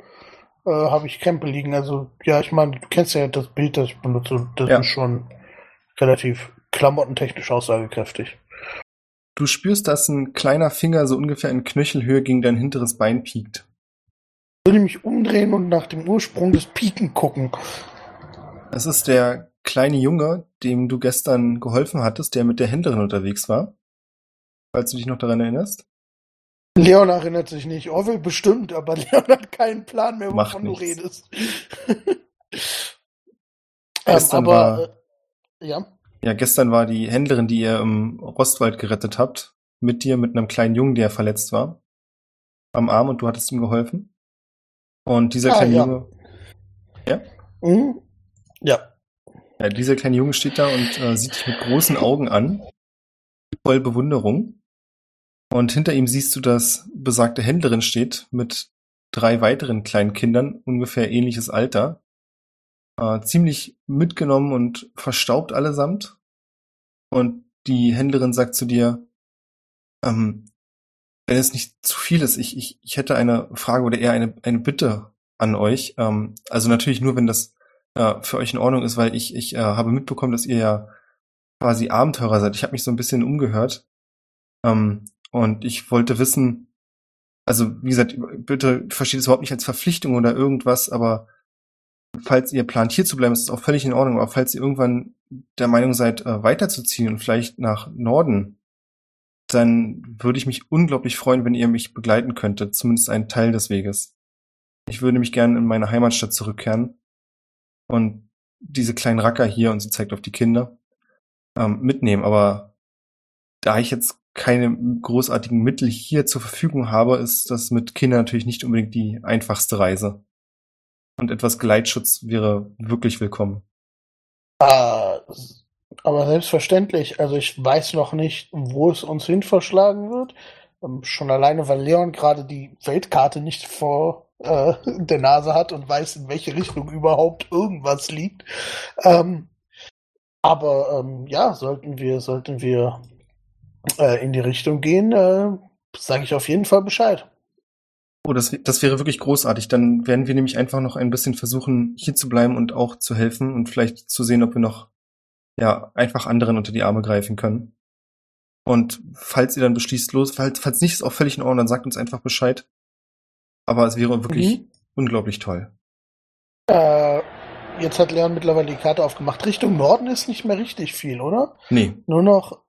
äh, habe ich Krempel liegen. Also ja, ich meine, du kennst ja das Bild, das ich benutze. Das Ja. ist schon relativ klamottentechnisch aussagekräftig. Du spürst, dass ein kleiner Finger so ungefähr in Knöchelhöhe gegen dein hinteres Bein piekt. Würde mich umdrehen und nach dem Ursprung des Piken gucken. Es ist der kleine Junge, dem du gestern geholfen hattest, der mit der Händlerin unterwegs war. Falls du dich noch daran erinnerst. Leon erinnert sich nicht. Orwell bestimmt, aber [laughs] Leon hat keinen Plan mehr, wovon du redest. [laughs] ähm, aber war- äh, ja. Ja, gestern war die Händlerin, die ihr im Rostwald gerettet habt, mit dir, mit einem kleinen Jungen, der verletzt war, am Arm und du hattest ihm geholfen. Und dieser Ah, kleine ja. Junge, Mhm. Ja. ja, dieser kleine Junge steht da und äh, sieht dich mit großen Augen an, voll Bewunderung. Und hinter ihm siehst du, dass besagte Händlerin steht mit drei weiteren kleinen Kindern, ungefähr ähnliches Alter. Äh, ziemlich mitgenommen und verstaubt allesamt. Und die Händlerin sagt zu dir, ähm, wenn es nicht zu viel ist, ich, ich, ich hätte eine Frage oder eher eine, eine Bitte an euch. Ähm, also natürlich nur, wenn das äh, für euch in Ordnung ist, weil ich, ich äh, habe mitbekommen, dass ihr ja quasi Abenteurer seid. Ich habe mich so ein bisschen umgehört. Ähm, und ich wollte wissen, also wie gesagt, bitte versteht es überhaupt nicht als Verpflichtung oder irgendwas, aber falls ihr plant, hier zu bleiben, ist es auch völlig in Ordnung. Aber falls ihr irgendwann der Meinung seid, äh, weiterzuziehen und vielleicht nach Norden, dann würde ich mich unglaublich freuen, wenn ihr mich begleiten könntet, zumindest einen Teil des Weges. Ich würde mich gerne in meine Heimatstadt zurückkehren und diese kleinen Racker hier, und sie zeigt auf die Kinder, ähm, mitnehmen. Aber da ich jetzt keine großartigen Mittel hier zur Verfügung habe, ist das mit Kindern natürlich nicht unbedingt die einfachste Reise. Und etwas Gleitschutz wäre wirklich willkommen. Äh, aber selbstverständlich. Also ich weiß noch nicht, wo es uns hin verschlagen wird. Ähm, schon alleine, weil Leon gerade die Weltkarte nicht vor äh, [laughs] der Nase hat und weiß, in welche Richtung überhaupt irgendwas liegt. Ähm, aber ähm, ja, sollten wir, sollten wir äh, in die Richtung gehen, äh, sage ich auf jeden Fall Bescheid. Oh, das, das wäre wirklich großartig. Dann werden wir nämlich einfach noch ein bisschen versuchen, hier zu bleiben und auch zu helfen und vielleicht zu sehen, ob wir noch ja einfach anderen unter die Arme greifen können. Und falls ihr dann beschließt, los, falls, falls nicht, ist auch völlig in Ordnung, dann sagt uns einfach Bescheid. Aber es wäre wirklich Mhm. unglaublich toll. Äh, jetzt hat Leon mittlerweile die Karte aufgemacht. Richtung Norden ist nicht mehr richtig viel, oder? Nee, Nur noch,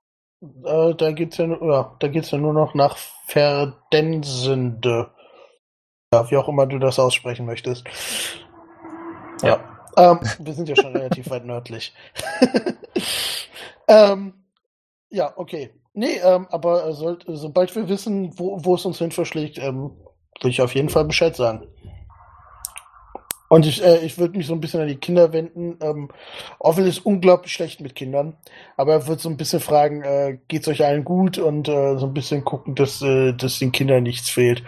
äh, da geht's ja, nur- ja, da geht's ja nur noch nach Verdensende. Ja, wie auch immer du das aussprechen möchtest. Ja. Ähm, wir sind ja schon relativ weit nördlich. [laughs] ähm, ja, okay. Nee, ähm, aber äh, sobald wir wissen, wo, wo es uns hin verschlägt, ähm, will ich auf jeden Fall Bescheid sagen. Und ich, äh, ich würde mich so ein bisschen an die Kinder wenden. Ähm, Orwell ist unglaublich schlecht mit Kindern, aber er wird so ein bisschen fragen, äh, geht's euch allen gut und äh, so ein bisschen gucken, dass, äh, dass den Kindern nichts fehlt.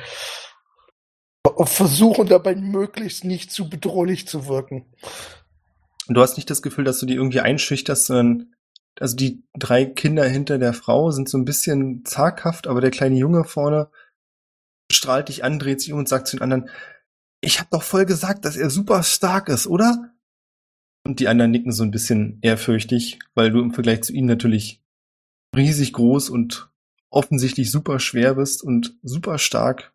Versuchen dabei möglichst nicht zu bedrohlich zu wirken. du hast nicht das Gefühl, dass du die irgendwie einschüchterst, sondern also die drei Kinder hinter der Frau sind so ein bisschen zaghaft, aber der kleine Junge vorne strahlt dich an, dreht sich um und sagt zu den anderen, ich hab doch voll gesagt, dass er super stark ist, oder? Und die anderen nicken so ein bisschen ehrfürchtig, weil du im Vergleich zu ihnen natürlich riesig groß und offensichtlich super schwer bist und super stark.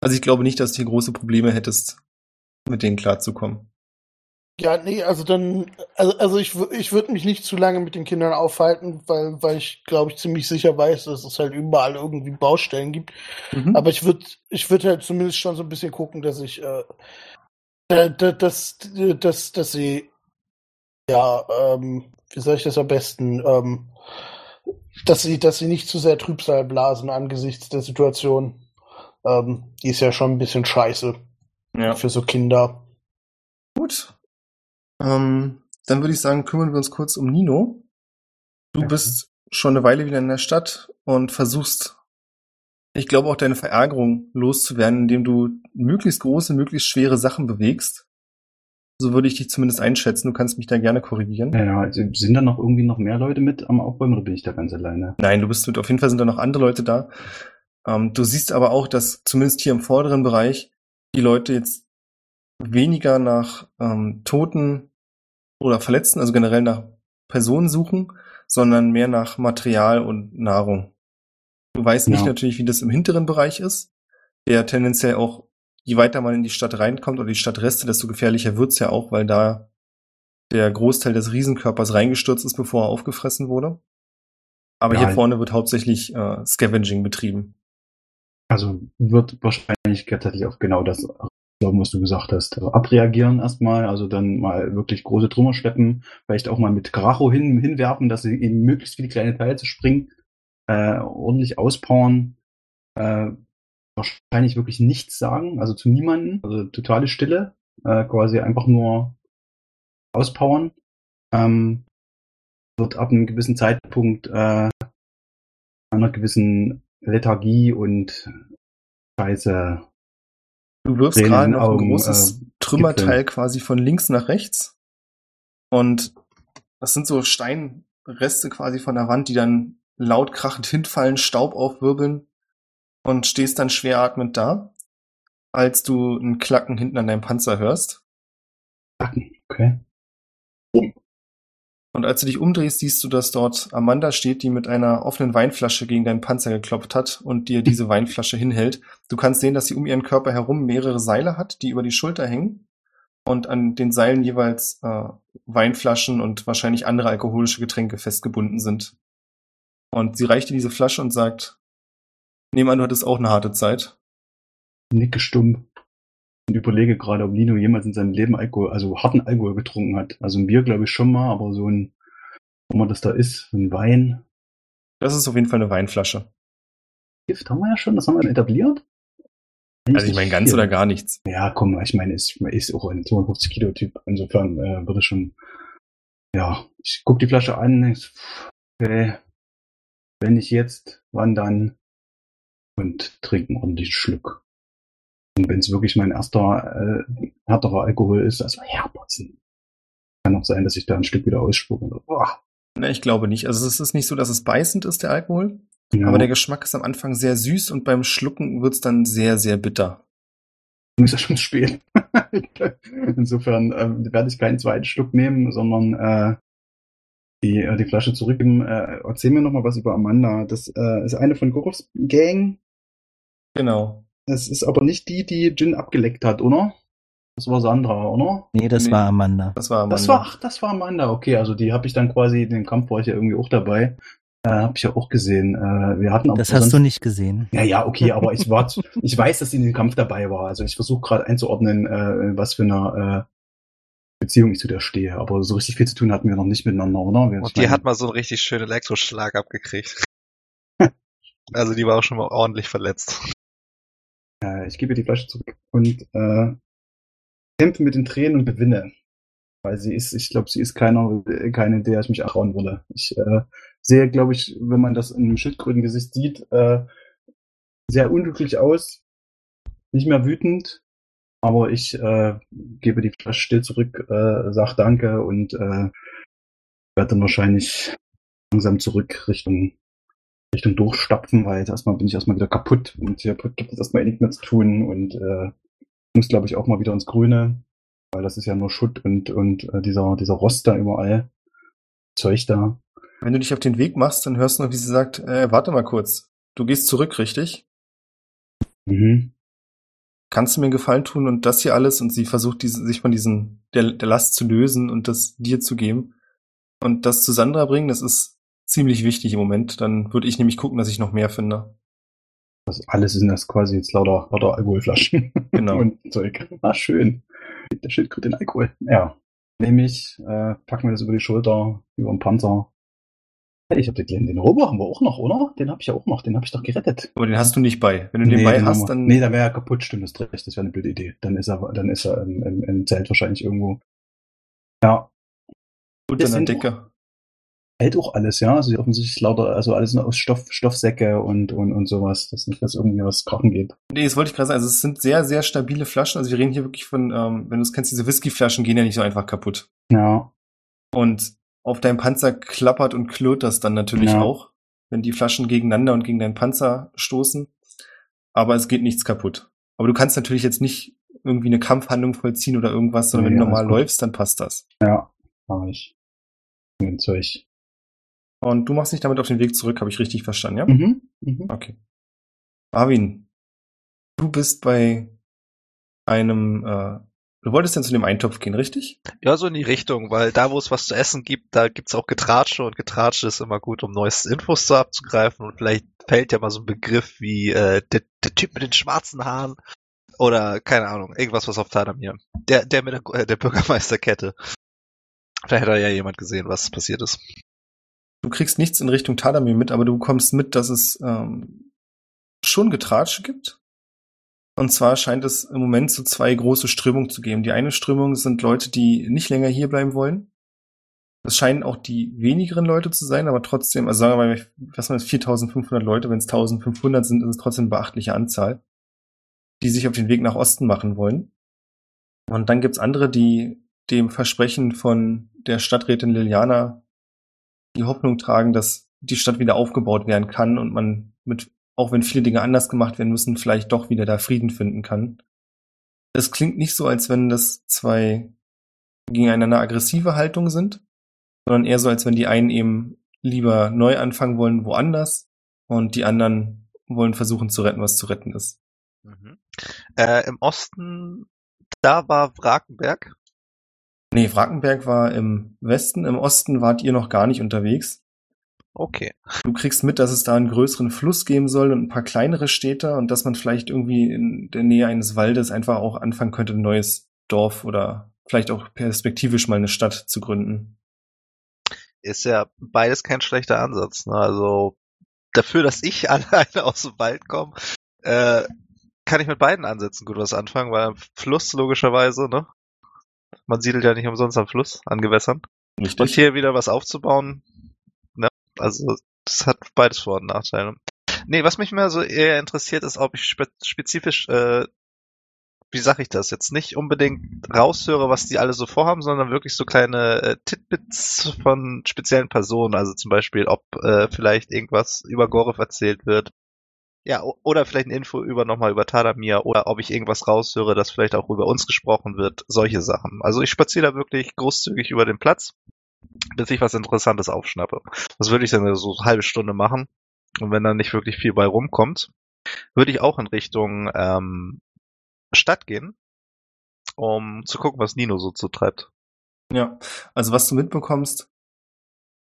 Also ich glaube nicht, dass du hier große Probleme hättest, mit denen klarzukommen. Ja, nee, also dann, also, also ich, ich würde mich nicht zu lange mit den Kindern aufhalten, weil, weil ich, glaube ich, ziemlich sicher weiß, dass es halt überall irgendwie Baustellen gibt. Mhm. Aber ich würde ich würd halt zumindest schon so ein bisschen gucken, dass ich, äh, da- dass, dass, dass sie, ja, ähm, wie soll ich das am besten, ähm, dass sie, dass sie nicht zu sehr Trübsal blasen angesichts der Situation. Ähm, die ist ja schon ein bisschen scheiße ja. für so Kinder. Gut. Ähm, dann würde ich sagen, kümmern wir uns kurz um Nino. Du Mhm. bist schon eine Weile wieder in der Stadt und versuchst, ich glaube, auch deine Verärgerung loszuwerden, indem du möglichst große, möglichst schwere Sachen bewegst. So würde ich dich zumindest einschätzen. Du kannst mich da gerne korrigieren. Ja, also sind da noch irgendwie noch mehr Leute mit am Aufbäumen oder bin ich da ganz alleine? Nein, du bist mit, auf jeden Fall sind da noch andere Leute da. Ähm, du siehst aber auch, dass zumindest hier im vorderen Bereich die Leute jetzt weniger nach ähm, Toten oder Verletzten, also generell nach Personen suchen, sondern mehr nach Material und Nahrung. Du weißt nicht Ja. natürlich, wie das im hinteren Bereich ist, der tendenziell auch, je weiter man in die Stadt reinkommt oder die Stadtreste, desto gefährlicher wird's ja auch, weil da der Großteil des Riesenkörpers reingestürzt ist, bevor er aufgefressen wurde. Aber Ja, hier halt- vorne wird hauptsächlich äh, Scavenging betrieben. Also wird wahrscheinlich tatsächlich auch genau das glauben, was du gesagt hast. Also abreagieren erstmal, also dann mal wirklich große Trümmer schleppen, vielleicht auch mal mit Karacho hin, hinwerfen, dass sie in möglichst viele kleine Teile zu springen, äh, ordentlich auspowern, äh, wahrscheinlich wirklich nichts sagen, also zu niemanden, also totale Stille, äh, quasi einfach nur auspowern. Ähm, wird ab einem gewissen Zeitpunkt äh, einer gewissen Lethargie und Scheiße. Du wirfst gerade noch ein großes äh, Trümmerteil quasi von links nach rechts. Und das sind so Steinreste quasi von der Wand, die dann laut krachend hinfallen, Staub aufwirbeln und stehst dann schwer atmend da, als du ein Klacken hinten an deinem Panzer hörst. Okay. Und als du dich umdrehst, siehst du, dass dort Amanda steht, die mit einer offenen Weinflasche gegen deinen Panzer geklopft hat und dir diese [laughs] Weinflasche hinhält. Du kannst sehen, dass sie um ihren Körper herum mehrere Seile hat, die über die Schulter hängen und an den Seilen jeweils äh, Weinflaschen und wahrscheinlich andere alkoholische Getränke festgebunden sind. Und sie reicht dir diese Flasche und sagt, nehmen an, du hattest auch eine harte Zeit. Nicke stumm. Und überlege gerade, ob Nino jemals in seinem Leben Alkohol, also harten Alkohol getrunken hat. Also ein Bier glaube ich schon mal, aber so ein, wo man das da ist, ein Wein. Das ist auf jeden Fall eine Weinflasche. Gift haben wir ja schon, das haben wir etabliert. Also ich meine ganz Viel. oder gar nichts. Ja, komm, ich meine, ist, ist auch ein 250 Kilo Typ. Insofern äh, würde schon, ja, ich guck die Flasche an, okay, wenn nicht jetzt, wann dann? Und trinke einen ordentlichen Schluck. Und wenn es wirklich mein erster äh, härterer Alkohol ist, also herbotzen. Kann auch sein, dass ich da ein Stück wieder ausspucke. Ne, ich glaube nicht. Also es ist nicht so, dass es beißend ist, der Alkohol. Ja, Aber der Geschmack ist am Anfang sehr süß und beim Schlucken wird's dann sehr, sehr bitter. [laughs] ist ja schon spät. [laughs] Insofern äh, werde ich keinen zweiten Schluck nehmen, sondern äh, die, äh, die Flasche zurückgeben. Äh, erzähl mir noch mal was über Amanda. Das äh, ist eine von Gorovs Gang. Genau. Das ist aber nicht die, die Jin abgeleckt hat, oder? Das war Sandra, oder? Nee, das Nee. war Amanda. Das war Amanda. Das war, ach, das war Amanda. Okay, also die habe ich dann quasi, den Kampf war ich ja irgendwie auch dabei. Äh, habe ich ja auch gesehen. Äh, wir hatten Das hast du nicht gesehen. Ja, ja, okay, aber ich war, [laughs] zu- ich weiß, dass sie in dem Kampf dabei war. Also ich versuche gerade einzuordnen, äh, was für eine äh, Beziehung ich zu der stehe. Aber so richtig viel zu tun hatten wir noch nicht miteinander, oder? Wir- Und die hat mal so einen richtig schönen Elektroschlag abgekriegt. [laughs] also die war auch schon mal ordentlich verletzt. Äh, ich gebe die Flasche zurück und äh, kämpfe mit den Tränen und gewinne. Weil sie ist, ich glaube, sie ist keiner, keine, der ich mich trauen würde. Ich äh, sehe, glaube ich, wenn man das in einem Schildkrötengesicht sieht, äh, sehr unglücklich aus, nicht mehr wütend, aber ich äh, gebe die Flasche still zurück, äh, sag Danke und äh, werde dann wahrscheinlich langsam zurück Richtung Richtung durchstapfen, weil jetzt erstmal bin ich erstmal wieder kaputt und hier gibt es erstmal eh nichts mehr zu tun und äh, muss, glaube ich, auch mal wieder ins Grüne, weil das ist ja nur Schutt und, und äh, dieser, dieser Rost da überall. Zeug da. Wenn du dich auf den Weg machst, dann hörst du noch, wie sie sagt, äh, warte mal kurz. Du gehst zurück, richtig? Mhm. Kannst du mir einen Gefallen tun und das hier alles? Und sie versucht, diese, sich von diesen, der, der Last zu lösen und das dir zu geben. Und das zu Sandra bringen, das ist ziemlich wichtig im Moment. Dann würde ich nämlich gucken, dass ich noch mehr finde. Das alles sind das quasi jetzt lauter, lauter Alkoholflaschen. Genau. [laughs] und Zeug. Ah, schön. Der Schildkröte den Alkohol. Ja. Nehme ich, äh, pack mir das über die Schulter, über den Panzer. Hey, ich habe den, den Robo haben wir auch noch, oder? Den habe ich ja auch noch, den habe ich doch gerettet. Aber den hast du nicht bei. Wenn du den bei den haben hast, wir- dann. Nee, dann wäre er kaputt, stimmt, das recht, das wäre eine blöde Idee. Dann ist er, dann ist er im, im, im Zelt wahrscheinlich irgendwo. Ja, unter wir sind- Decke. Hält auch alles, ja. Also offensichtlich lauter, also alles nur aus Stoff, Stoffsäcke und, und, und sowas, dass nicht, dass irgendwie was krachen geht. Nee, das wollte ich gerade sagen. Also es sind sehr, sehr stabile Flaschen. Also wir reden hier wirklich von, ähm, wenn du es kennst, diese Whiskyflaschen gehen ja nicht so einfach kaputt. Ja. Und auf deinem Panzer klappert und klirrt das dann natürlich Ja. auch, wenn die Flaschen gegeneinander und gegen deinen Panzer stoßen. Aber es geht nichts kaputt. Aber du kannst natürlich jetzt nicht irgendwie eine Kampfhandlung vollziehen oder irgendwas, sondern Nee, wenn du normal läufst, dann passt das. Ja. Mach ich. Mit Zeug. Und du machst dich damit auf den Weg zurück, habe ich richtig verstanden, ja? Mhm. Mhm. Okay. Arvin, du bist bei einem, äh, du wolltest denn zu dem Eintopf gehen, richtig? Ja, so in die Richtung, weil da, wo es was zu essen gibt, da gibt's auch Getratsche und Getratsche ist immer gut, um neueste Infos zu abzugreifen und vielleicht fällt ja mal so ein Begriff wie äh, der, der Typ mit den schwarzen Haaren oder keine Ahnung, irgendwas was auf Tadamir. Der, der mit der, äh, der Bürgermeisterkette. Vielleicht hat da ja jemand gesehen, was passiert ist. Du kriegst nichts in Richtung Tadamir mit, aber du bekommst mit, dass es ähm, schon Getratsche gibt. Und zwar scheint es im Moment so zwei große Strömungen zu geben. Die eine Strömung sind Leute, die nicht länger hier bleiben wollen. Das scheinen auch die wenigeren Leute zu sein, aber trotzdem, also sagen wir mal, was man 4500 Leute, wenn es 1500 sind, ist es trotzdem eine beachtliche Anzahl, die sich auf den Weg nach Osten machen wollen. Und dann gibt's andere, die dem Versprechen von der Stadträtin Liliana die Hoffnung tragen, dass die Stadt wieder aufgebaut werden kann und man mit, auch wenn viele Dinge anders gemacht werden müssen, vielleicht doch wieder da Frieden finden kann. Es klingt nicht so, als wenn das zwei gegeneinander aggressive Haltungen sind, sondern eher so, als wenn die einen eben lieber neu anfangen wollen woanders und die anderen wollen versuchen zu retten, was zu retten ist. Mhm. Äh, Im Osten, da war Wrakenberg. Nee, Wrakenberg war im Westen, im Osten wart ihr noch gar nicht unterwegs. Okay. Du kriegst mit, dass es da einen größeren Fluss geben soll und ein paar kleinere Städte und dass man vielleicht irgendwie in der Nähe eines Waldes einfach auch anfangen könnte, ein neues Dorf oder vielleicht auch perspektivisch mal eine Stadt zu gründen. Ist ja beides kein schlechter Ansatz. Ne? Also dafür, dass ich [laughs] alleine aus dem Wald komme, äh, kann ich mit beiden Ansätzen gut was anfangen, weil Fluss logischerweise, ne? Man siedelt ja nicht umsonst am Fluss, an Gewässern. Und hier wieder was aufzubauen, ne? Also das hat beides Vor- und Nachteile. Nee, was mich mehr so eher interessiert, ist, ob ich spe spezifisch, äh, wie sag ich das, jetzt nicht unbedingt raushöre, was die alle so vorhaben, sondern wirklich so kleine äh, Titbits von speziellen Personen. Also zum Beispiel, ob äh, vielleicht irgendwas über Gorov erzählt wird. Ja, oder vielleicht eine Info über nochmal über Tadamir oder ob ich irgendwas raushöre, das vielleicht auch über uns gesprochen wird. Solche Sachen. Also ich spaziere da wirklich großzügig über den Platz, bis ich was Interessantes aufschnappe. Das würde ich dann so eine halbe Stunde machen. Und wenn dann nicht wirklich viel bei rumkommt, würde ich auch in Richtung ähm, Stadt gehen, um zu gucken, was Nino so zutreibt. Ja, also was du mitbekommst,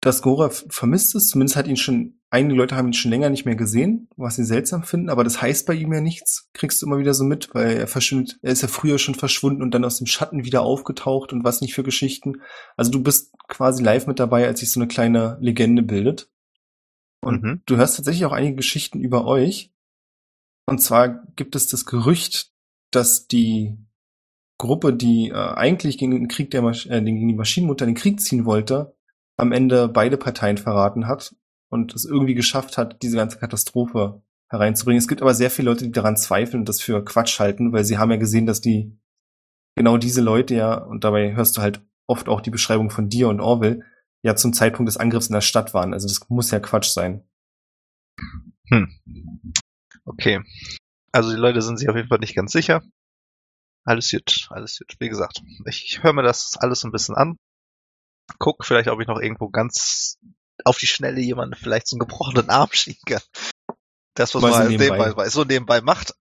dass Gora vermisst ist, zumindest hat ihn schon, einige Leute haben ihn schon länger nicht mehr gesehen, was sie seltsam finden, aber das heißt bei ihm ja nichts, kriegst du immer wieder so mit, weil er verschwindet, er ist ja früher schon verschwunden und dann aus dem Schatten wieder aufgetaucht und was nicht für Geschichten. Also du bist quasi live mit dabei, als sich so eine kleine Legende bildet. Und Mhm. du hörst tatsächlich auch einige Geschichten über euch. Und zwar gibt es das Gerücht, dass die Gruppe, die äh, eigentlich gegen den Krieg der Masch äh, gegen die Maschinenmutter den Krieg ziehen wollte, am Ende beide Parteien verraten hat und es irgendwie geschafft hat, diese ganze Katastrophe hereinzubringen. Es gibt aber sehr viele Leute, die daran zweifeln und das für Quatsch halten, weil sie haben ja gesehen, dass die genau diese Leute ja, und dabei hörst du halt oft auch die Beschreibung von dir und Orwell, ja zum Zeitpunkt des Angriffs in der Stadt waren. Also das muss ja Quatsch sein. Hm. Okay. Also die Leute sind sich auf jeden Fall nicht ganz sicher. Alles gut, alles gut. Wie gesagt, ich höre mir das alles ein bisschen an. Guck vielleicht, ob ich noch irgendwo ganz auf die Schnelle jemanden vielleicht so einen gebrochenen Arm [laughs] schieben kann. Das, was Mal man so halt nebenbei. nebenbei, so nebenbei macht.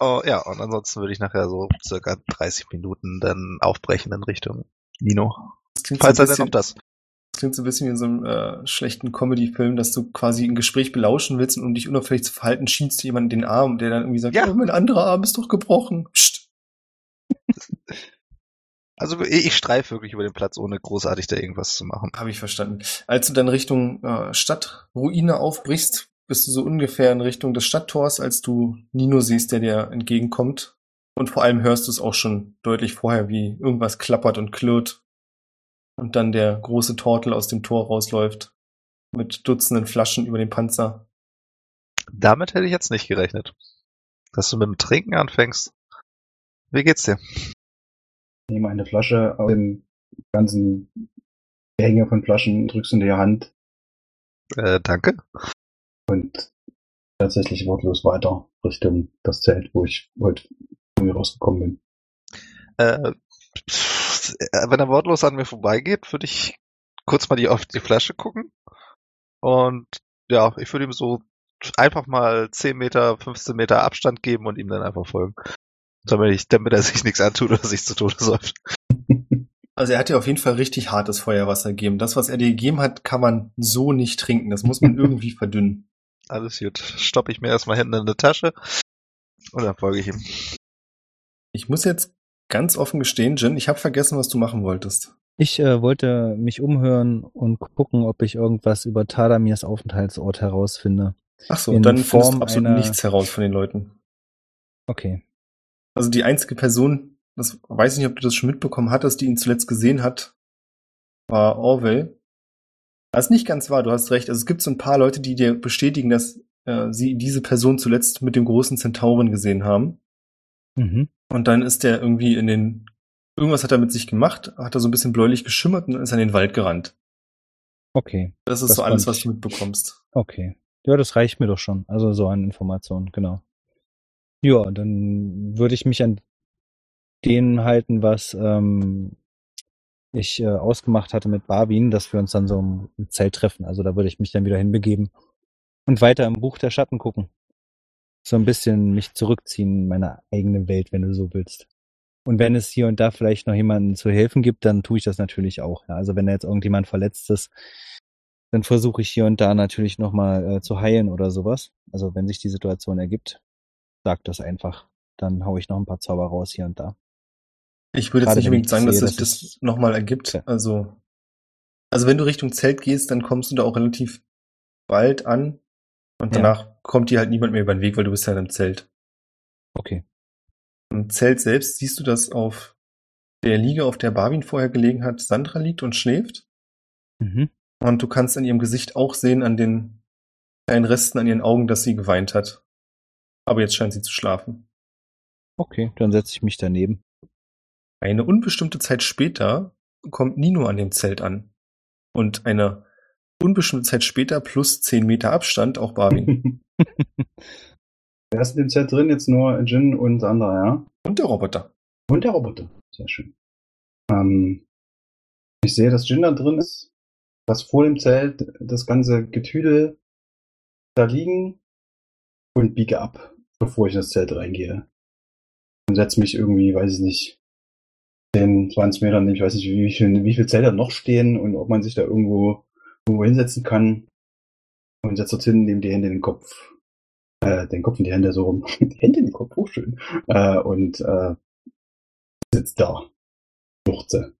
Oh, ja, und ansonsten würde ich nachher so circa 30 Minuten dann aufbrechen in Richtung Nino. Das klingt Falls so er ein denn noch bisschen, das. das klingt so ein bisschen wie in so einem äh, schlechten Comedy-Film, dass du quasi ein Gespräch belauschen willst und um dich unauffällig zu verhalten, schienst du jemanden den Arm, der dann irgendwie sagt, Ja. oh, mein anderer Arm ist doch gebrochen. Psst. Also ich streife wirklich über den Platz, ohne großartig da irgendwas zu machen. Habe ich verstanden. Als du dann Richtung äh, Stadtruine aufbrichst, bist du so ungefähr in Richtung des Stadttors, als du Nino siehst, der dir entgegenkommt. Und vor allem hörst du es auch schon deutlich vorher, wie irgendwas klappert und klirrt. Und dann der große Tortel aus dem Tor rausläuft. mit Dutzenden Flaschen über den Panzer. Damit hätte ich jetzt nicht gerechnet. Dass du mit dem Trinken anfängst. Wie geht's dir? Ich nehme eine Flasche aus dem ganzen Gehänge von Flaschen, drückst in die Hand Äh, danke. und tatsächlich wortlos weiter Richtung das Zelt, wo ich heute von mir rausgekommen bin. Äh, wenn er wortlos an mir vorbeigeht, würde ich kurz mal die, auf die Flasche gucken. Und ja, ich würde ihm so einfach mal 10 Meter, 15 Meter Abstand geben und ihm dann einfach folgen. Damit, ich, damit er sich nichts antut oder sich zu Tode säuft. Also er hat dir auf jeden Fall richtig hartes Feuerwasser gegeben. Das, was er dir gegeben hat, kann man so nicht trinken. Das muss man [laughs] irgendwie verdünnen. Alles gut. Stoppe ich mir erstmal hinten in die Tasche und dann folge ich ihm. Ich muss jetzt ganz offen gestehen, Jin, ich habe vergessen, was du machen wolltest. Ich äh, wollte mich umhören und gucken, ob ich irgendwas über Tadamirs Aufenthaltsort herausfinde. Ach so, In dann findest Form du absolut einer- nichts heraus von den Leuten. Okay. Also die einzige Person, das weiß ich nicht, ob du das schon mitbekommen hattest, die ihn zuletzt gesehen hat, war Orwell. Das ist nicht ganz wahr, du hast recht. Also es gibt so ein paar Leute, die dir bestätigen, dass äh, sie diese Person zuletzt mit dem großen Zentauren gesehen haben. Mhm. Und dann ist der irgendwie in den. Irgendwas hat er mit sich gemacht, hat er so ein bisschen bläulich geschimmert und dann ist in den Wald gerannt. Okay. Das ist Das so alles, was du mitbekommst. Okay. Ja, das reicht mir doch schon. Also so an Informationen, genau. Ja, dann würde ich mich an denen halten, was ähm, ich äh, ausgemacht hatte mit Barwin, dass wir uns dann so im Zelt treffen. Also da würde ich mich dann wieder hinbegeben und weiter im Buch der Schatten gucken. So ein bisschen mich zurückziehen in meine eigene Welt, wenn du so willst. Und wenn es hier und da vielleicht noch jemanden zu helfen gibt, dann tue ich das natürlich auch. Ja. Also wenn da jetzt irgendjemand verletzt ist, dann versuche ich hier und da natürlich nochmal äh, zu heilen oder sowas. Also wenn sich die Situation ergibt, sag das einfach. Dann hau ich noch ein paar Zauber raus hier und da. Ich würde jetzt nicht unbedingt sagen, dass sich dass das nochmal ergibt. Ja. Also, also wenn du Richtung Zelt gehst, dann kommst du da auch relativ bald an. Und Ja. danach kommt dir halt niemand mehr über den Weg, weil du bist halt im Zelt. Okay. Im Zelt selbst siehst du, dass auf der Liege, auf der Barwin vorher gelegen hat, Sandra liegt und schläft. Mhm. Und du kannst an ihrem Gesicht auch sehen, an den kleinen Resten an ihren Augen, dass sie geweint hat. Aber jetzt scheint sie zu schlafen. Okay, dann setze ich mich daneben. Eine unbestimmte Zeit später kommt Nino an dem Zelt an. Und eine unbestimmte Zeit später plus 10 Meter Abstand auch Barwin. [laughs] Wer ist in dem Zelt drin? Jetzt nur Jin und Sandra, ja? und der Roboter. Und der Roboter. Sehr schön. Ähm, ich sehe, dass Jin da drin ist. Was vor dem Zelt, das ganze Getüdel da liegen und biege ab, bevor ich in das Zelt reingehe. Und setze mich irgendwie, weiß ich nicht, 10, 20 Metern, ich weiß nicht, wie viel, wie viel Zelte noch stehen und ob man sich da irgendwo, irgendwo hinsetzen kann. Und setze dorthin, nehme die Hände in den Kopf. Äh, den Kopf in die Hände so rum. [laughs] Die Hände in den Kopf, oh schön. Äh, und äh, sitzt da. Schluchze.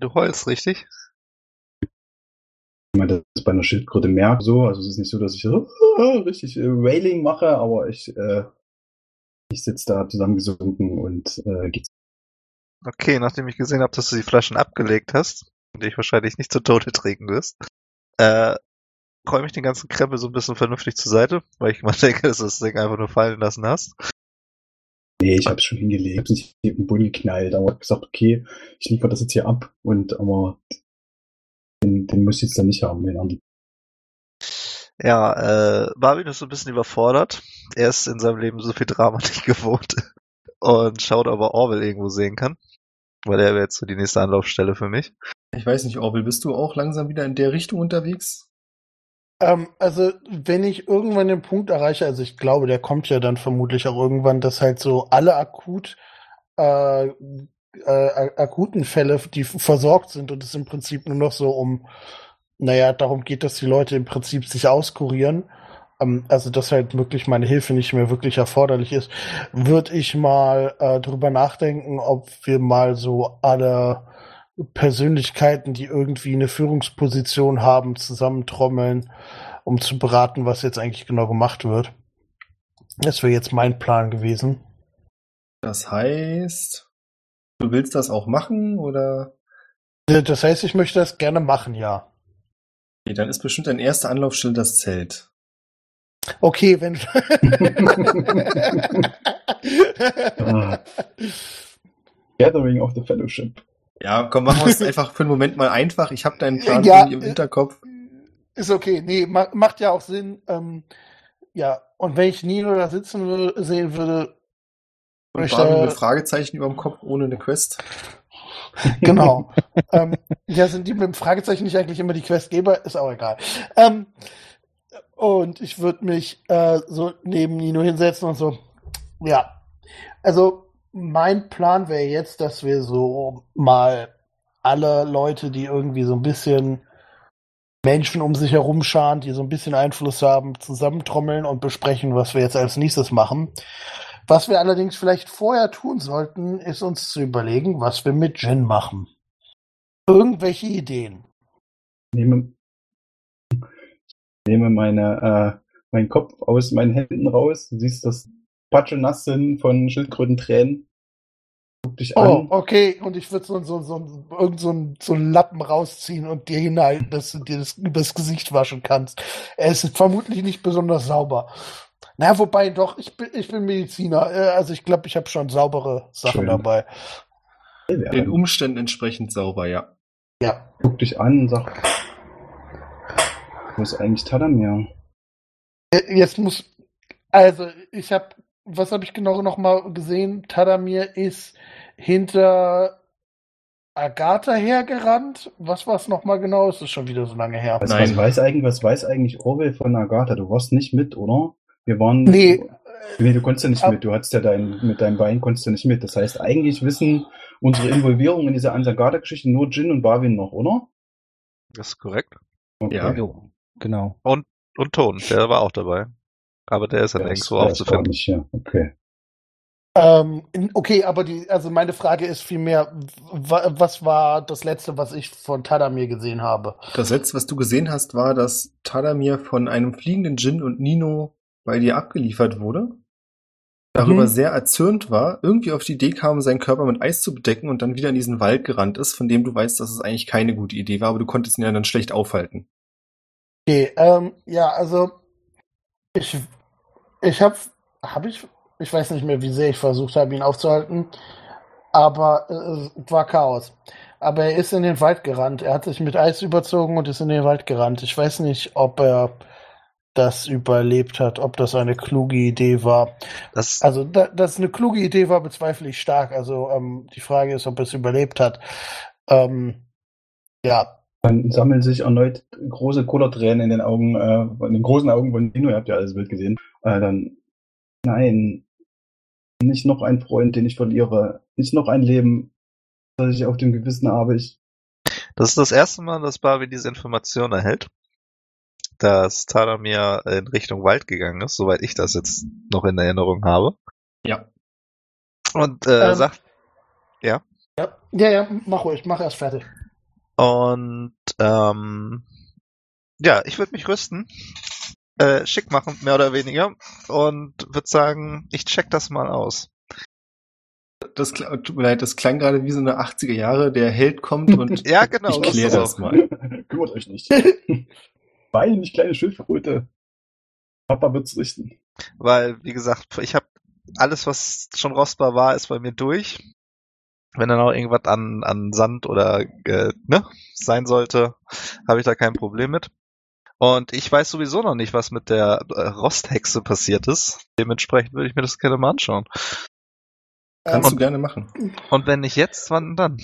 Du heulst, richtig? Ich meine, das ist bei einer Schildkröte merke so. Also es ist nicht so, dass ich so [laughs] richtig äh, Wailing mache, aber ich, äh, ich sitze da zusammengesunken und äh, geht's. Okay, nachdem ich gesehen habe, dass du die Flaschen abgelegt hast und dich wahrscheinlich nicht zu Tode trinken wirst, äh, räume ich den ganzen Krempel so ein bisschen vernünftig zur Seite, weil ich [laughs] mal denke, dass du das Ding einfach nur fallen lassen hast. Nee, ich hab's schon hingelegt, ich hab's nicht in den Boden geknallt, aber hab gesagt, okay, ich liefere das jetzt hier ab und aber den, den muss ich jetzt dann nicht haben, den anderen. Ja, äh, Marvin ist so ein bisschen überfordert. Er ist in seinem Leben so viel Drama [laughs] nicht gewohnt und schaut, ob er Orwell irgendwo sehen kann, weil er wäre jetzt so die nächste Anlaufstelle für mich. Ich weiß nicht, Orwell, bist du auch langsam wieder in der Richtung unterwegs? Ähm, also, wenn ich irgendwann den Punkt erreiche, also ich glaube, der kommt ja dann vermutlich auch irgendwann, dass halt so alle akut äh, äh, akuten Fälle, die versorgt sind und es im Prinzip nur noch so um, naja, darum geht, dass die Leute im Prinzip sich auskurieren. Ähm, also, dass halt wirklich meine Hilfe nicht mehr wirklich erforderlich ist, würde ich mal äh, drüber nachdenken, ob wir mal so alle Persönlichkeiten, die irgendwie eine Führungsposition haben, zusammentrommeln, um zu beraten, was jetzt eigentlich genau gemacht wird. Das wäre jetzt mein Plan gewesen. Das heißt, du willst das auch machen oder? Das heißt, ich möchte das gerne machen, ja. Okay, dann ist bestimmt dein erster Anlaufstelle das Zelt. Okay, wenn. [laughs] [laughs] Gathering of the Fellowship. Ja, komm, machen wir es einfach für einen Moment mal einfach. Ich habe deinen Plan Ja, im äh, Hinterkopf. Ist okay. Nee, ma macht ja auch Sinn. Ähm, ja, und wenn ich Nino da sitzen würde, sehen würde, Und ich, äh, mit Fragezeichen über dem Kopf ohne eine Quest. genau. [laughs] ähm, ja, sind die mit dem Fragezeichen nicht eigentlich immer die Questgeber? Ist auch egal. Ähm, und ich würde mich äh, so neben Nino hinsetzen und so. Ja. Also, mein Plan wäre jetzt, dass wir so mal alle Leute, die irgendwie so ein bisschen Menschen um sich herum scharen, die so ein bisschen Einfluss haben, zusammentrommeln und besprechen, was wir jetzt als nächstes machen. Was wir allerdings vielleicht vorher tun sollten, ist uns zu überlegen, was wir mit Jin machen. Irgendwelche Ideen. nehme, nehme meine, äh, meinen Kopf aus meinen Händen raus. Du siehst das Patsche nass sind von Schildkrötentränen. Guck dich Oh, an. okay. Und ich würde so, so, so, irgend so, einen- so einen Lappen rausziehen und dir hinhalten, dass du dir das übers Gesicht waschen kannst. Er ist vermutlich nicht besonders sauber. Na, wobei doch, ich bin, ich bin Mediziner. Äh, Also ich glaube, ich habe schon saubere Sachen Schön. dabei. Den Umständen entsprechend sauber, ja. Ja. Guck dich an und sag, wo ist eigentlich Tadamir? Äh, Jetzt muss, also ich habe, was habe ich genau noch mal gesehen? Tadamir ist hinter Agatha hergerannt. Was war es noch mal genau? Es ist schon wieder so lange her. Was, Nein. was weiß eigentlich, was weiß eigentlich Orwell von Agatha? Du warst nicht mit, oder? Wir waren. Nee, Nee, du konntest ja nicht mit. Du hattest ja dein, mit deinem Bein konntest du nicht mit. Das heißt, eigentlich wissen unsere Involvierung in dieser Ansagata-Geschichte nur Jin und Barwin noch, oder? Das ist korrekt. Okay. Ja. Genau. Und Ton, der war auch dabei. Aber der ist ja nirgendwo aufzufinden. nicht hier. Okay. Ähm, okay, aber die, also meine Frage ist vielmehr, wa- was war das letzte, was ich von Tadamir gesehen habe? Das letzte, was du gesehen hast, war, dass Tadamir von einem fliegenden Djinn und Nino bei dir abgeliefert wurde. Darüber Mhm. sehr erzürnt war, irgendwie auf die Idee kam, seinen Körper mit Eis zu bedecken und dann wieder in diesen Wald gerannt ist, von dem du weißt, dass es eigentlich keine gute Idee war, aber du konntest ihn ja dann schlecht aufhalten. Okay, ähm, ja, also ich, ich habe, habe ich, ich weiß nicht mehr, wie sehr ich versucht habe, ihn aufzuhalten, aber äh, es war Chaos. Aber er ist in den Wald gerannt. Er hat sich mit Eis überzogen und ist in den Wald gerannt. Ich weiß nicht, ob er das überlebt hat, ob das eine kluge Idee war. Das, Also, da, dass es eine kluge Idee war, bezweifle ich stark. Also, ähm, die Frage ist, ob es überlebt hat. Ähm, ja, Dann sammeln sich erneut große Kullertränen in den Augen, äh, in den großen Augen von Dino. Ihr habt ja alles Bild gesehen. Äh, dann, nein, nicht noch ein Freund, den ich verliere. Nicht noch ein Leben, das ich auf dem Gewissen habe. Ich, das ist das erste Mal, dass Barbie diese Information erhält, dass Tadamir in Richtung Wald gegangen ist, soweit ich das jetzt noch in Erinnerung habe. Ja. Und äh, Ähm. sagt, ja, ja, ja, mach ruhig, mach erst fertig. Und ähm, ja, ich würde mich rüsten, äh, schick machen, mehr oder weniger, und würde sagen, ich check das mal aus. Das, tut mir leid, das klang gerade wie so eine 80er Jahre, der Held kommt [laughs] und Ja, genau. ich das kläre das auch. mal. Kümmert euch nicht. [laughs] Wein, nicht kleine Schildkröte. Papa wird's richten. Weil, wie gesagt, ich habe alles, was schon rostbar war, ist bei mir durch. Wenn dann auch irgendwas an, an Sand oder äh, ne, sein sollte, habe ich da kein Problem mit. Und ich weiß sowieso noch nicht, was mit der äh, Rosthexe passiert ist. Dementsprechend würde ich mir das gerne mal anschauen. Kannst Ähm, du gerne machen. Und wenn nicht jetzt, wann dann?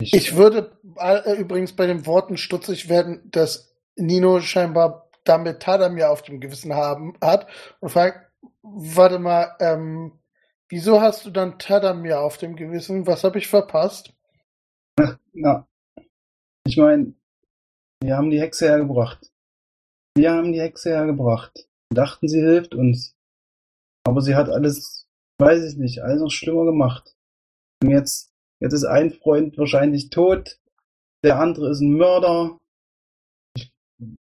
Ich würde äh, übrigens bei den Worten stutzig werden, dass Nino scheinbar damit Tadamir auf dem Gewissen haben hat und fragt, warte mal, ähm, wieso hast du dann Tadamir auf dem Gewissen? Was habe ich verpasst? Na, ich meine, wir haben die Hexe hergebracht. Wir haben die Hexe hergebracht. Wir dachten, sie hilft uns. Aber sie hat alles, weiß ich nicht, alles noch schlimmer gemacht. Und jetzt, jetzt ist ein Freund wahrscheinlich tot. Der andere ist ein Mörder.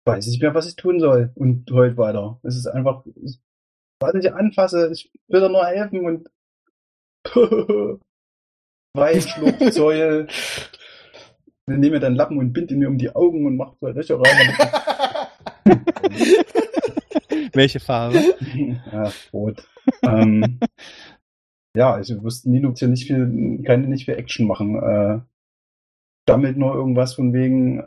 Ich weiß nicht mehr, was ich tun soll. Und heute weiter. Es ist einfach, ich, was ich anfasse, ich will doch nur helfen und [laughs] Wein, Schluck, Zeul. [laughs] nehme dann Lappen und bind ihn mir um die Augen und mache zwei Löcher rein. [laughs] Welche Farbe? ja, rot. ähm, ja, also wusste Nino hier nicht viel, keine nicht viel Action machen. Äh, stammelt nur irgendwas von wegen,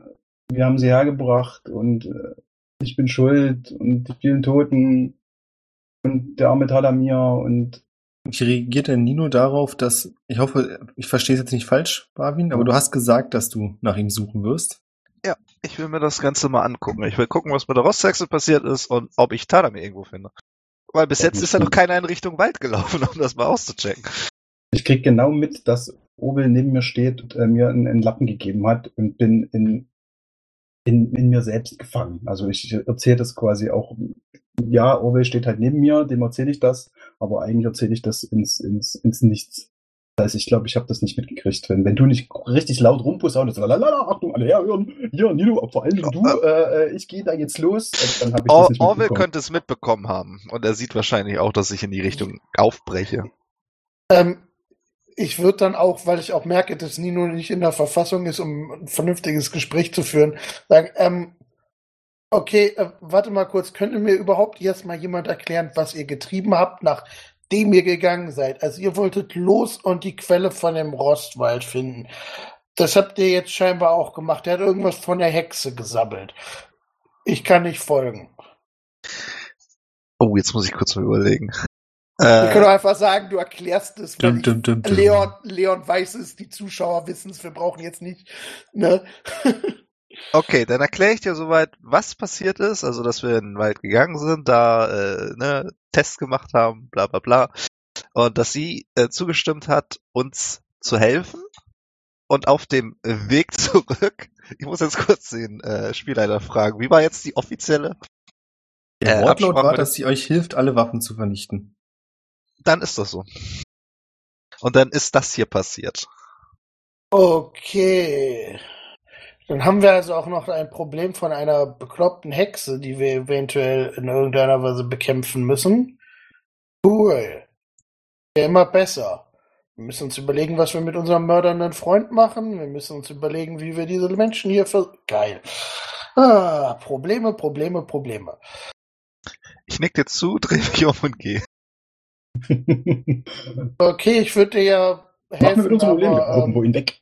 wir haben sie hergebracht und äh, ich bin schuld und die vielen Toten und der arme Talamir und Wie reagiert denn Nino darauf, dass, ich hoffe, ich verstehe es jetzt nicht falsch, Barwin, aber du hast gesagt, dass du nach ihm suchen wirst. Ich will mir das Ganze mal angucken. Ich will gucken, was mit der Rostachse passiert ist und ob ich Tadamir irgendwo finde. Weil bis Ja, jetzt ist ja noch keiner in Richtung Wald gelaufen, [laughs] um das mal auszuchecken. ich krieg genau mit, dass Obel neben mir steht und äh, mir einen, einen Lappen gegeben hat und bin in, in, in mir selbst gefangen. Also ich erzähle das quasi auch, ja, Obel steht halt neben mir, dem erzähle ich das, aber eigentlich erzähle ich das ins, ins, ins Nichts. Das heißt, ich glaube, ich habe das nicht mitgekriegt. Wenn, wenn du nicht richtig laut rumposaunest, lalala, Achtung, alle herhören, hier, Nino, vor allem du, äh, äh, ich gehe da jetzt los, äh, dann habe ich Or das nicht Orwell könnte es mitbekommen haben. Und er sieht wahrscheinlich auch, dass ich in die Richtung aufbreche. Ähm, ich würde dann auch, weil ich auch merke, dass Nino nicht in der Verfassung ist, um ein vernünftiges Gespräch zu führen, sagen, ähm, okay, äh, warte mal kurz, könnte mir überhaupt jetzt mal jemand erklären, was ihr getrieben habt, nachdem ihr gegangen seid? Also ihr wolltet los und die Quelle von dem Rostwald finden. Das habt ihr jetzt scheinbar auch gemacht. Er hat irgendwas von der Hexe gesammelt. Ich kann nicht folgen. Oh, jetzt muss ich kurz mal überlegen. Wir können Äh, doch einfach sagen, du erklärst es, Dum, ich dum, dum, dum. Leon, Leon weiß es, die Zuschauer wissen es, wir brauchen jetzt nicht, ne? [laughs] okay, dann erkläre ich dir soweit, was passiert ist. Also, dass wir in den Wald gegangen sind, da äh, ne, Tests gemacht haben, bla bla bla. Und dass sie äh, zugestimmt hat, uns zu helfen. Und auf dem Weg [laughs] zurück, ich muss jetzt kurz den äh, Spielleiter fragen, wie war jetzt die offizielle? Der Äh, Wortlaut war, dass sie euch hilft, alle Waffen zu vernichten. Dann ist das so. Und dann ist das hier passiert. Okay. Dann haben wir also auch noch ein Problem von einer bekloppten Hexe, die wir eventuell in irgendeiner Weise bekämpfen müssen. Cool. Ja, immer besser. Wir müssen uns überlegen, was wir mit unserem mördernden Freund machen. Wir müssen uns überlegen, wie wir diese Menschen hier ver... Geil. Ah, Probleme, Probleme, Probleme. Ich nick dir zu, [laughs] dreh mich um und gehe. [laughs] Okay, ich würde dir ja Machen wir helfen, mit unserem Problem, wir aber, ähm, wohin weg.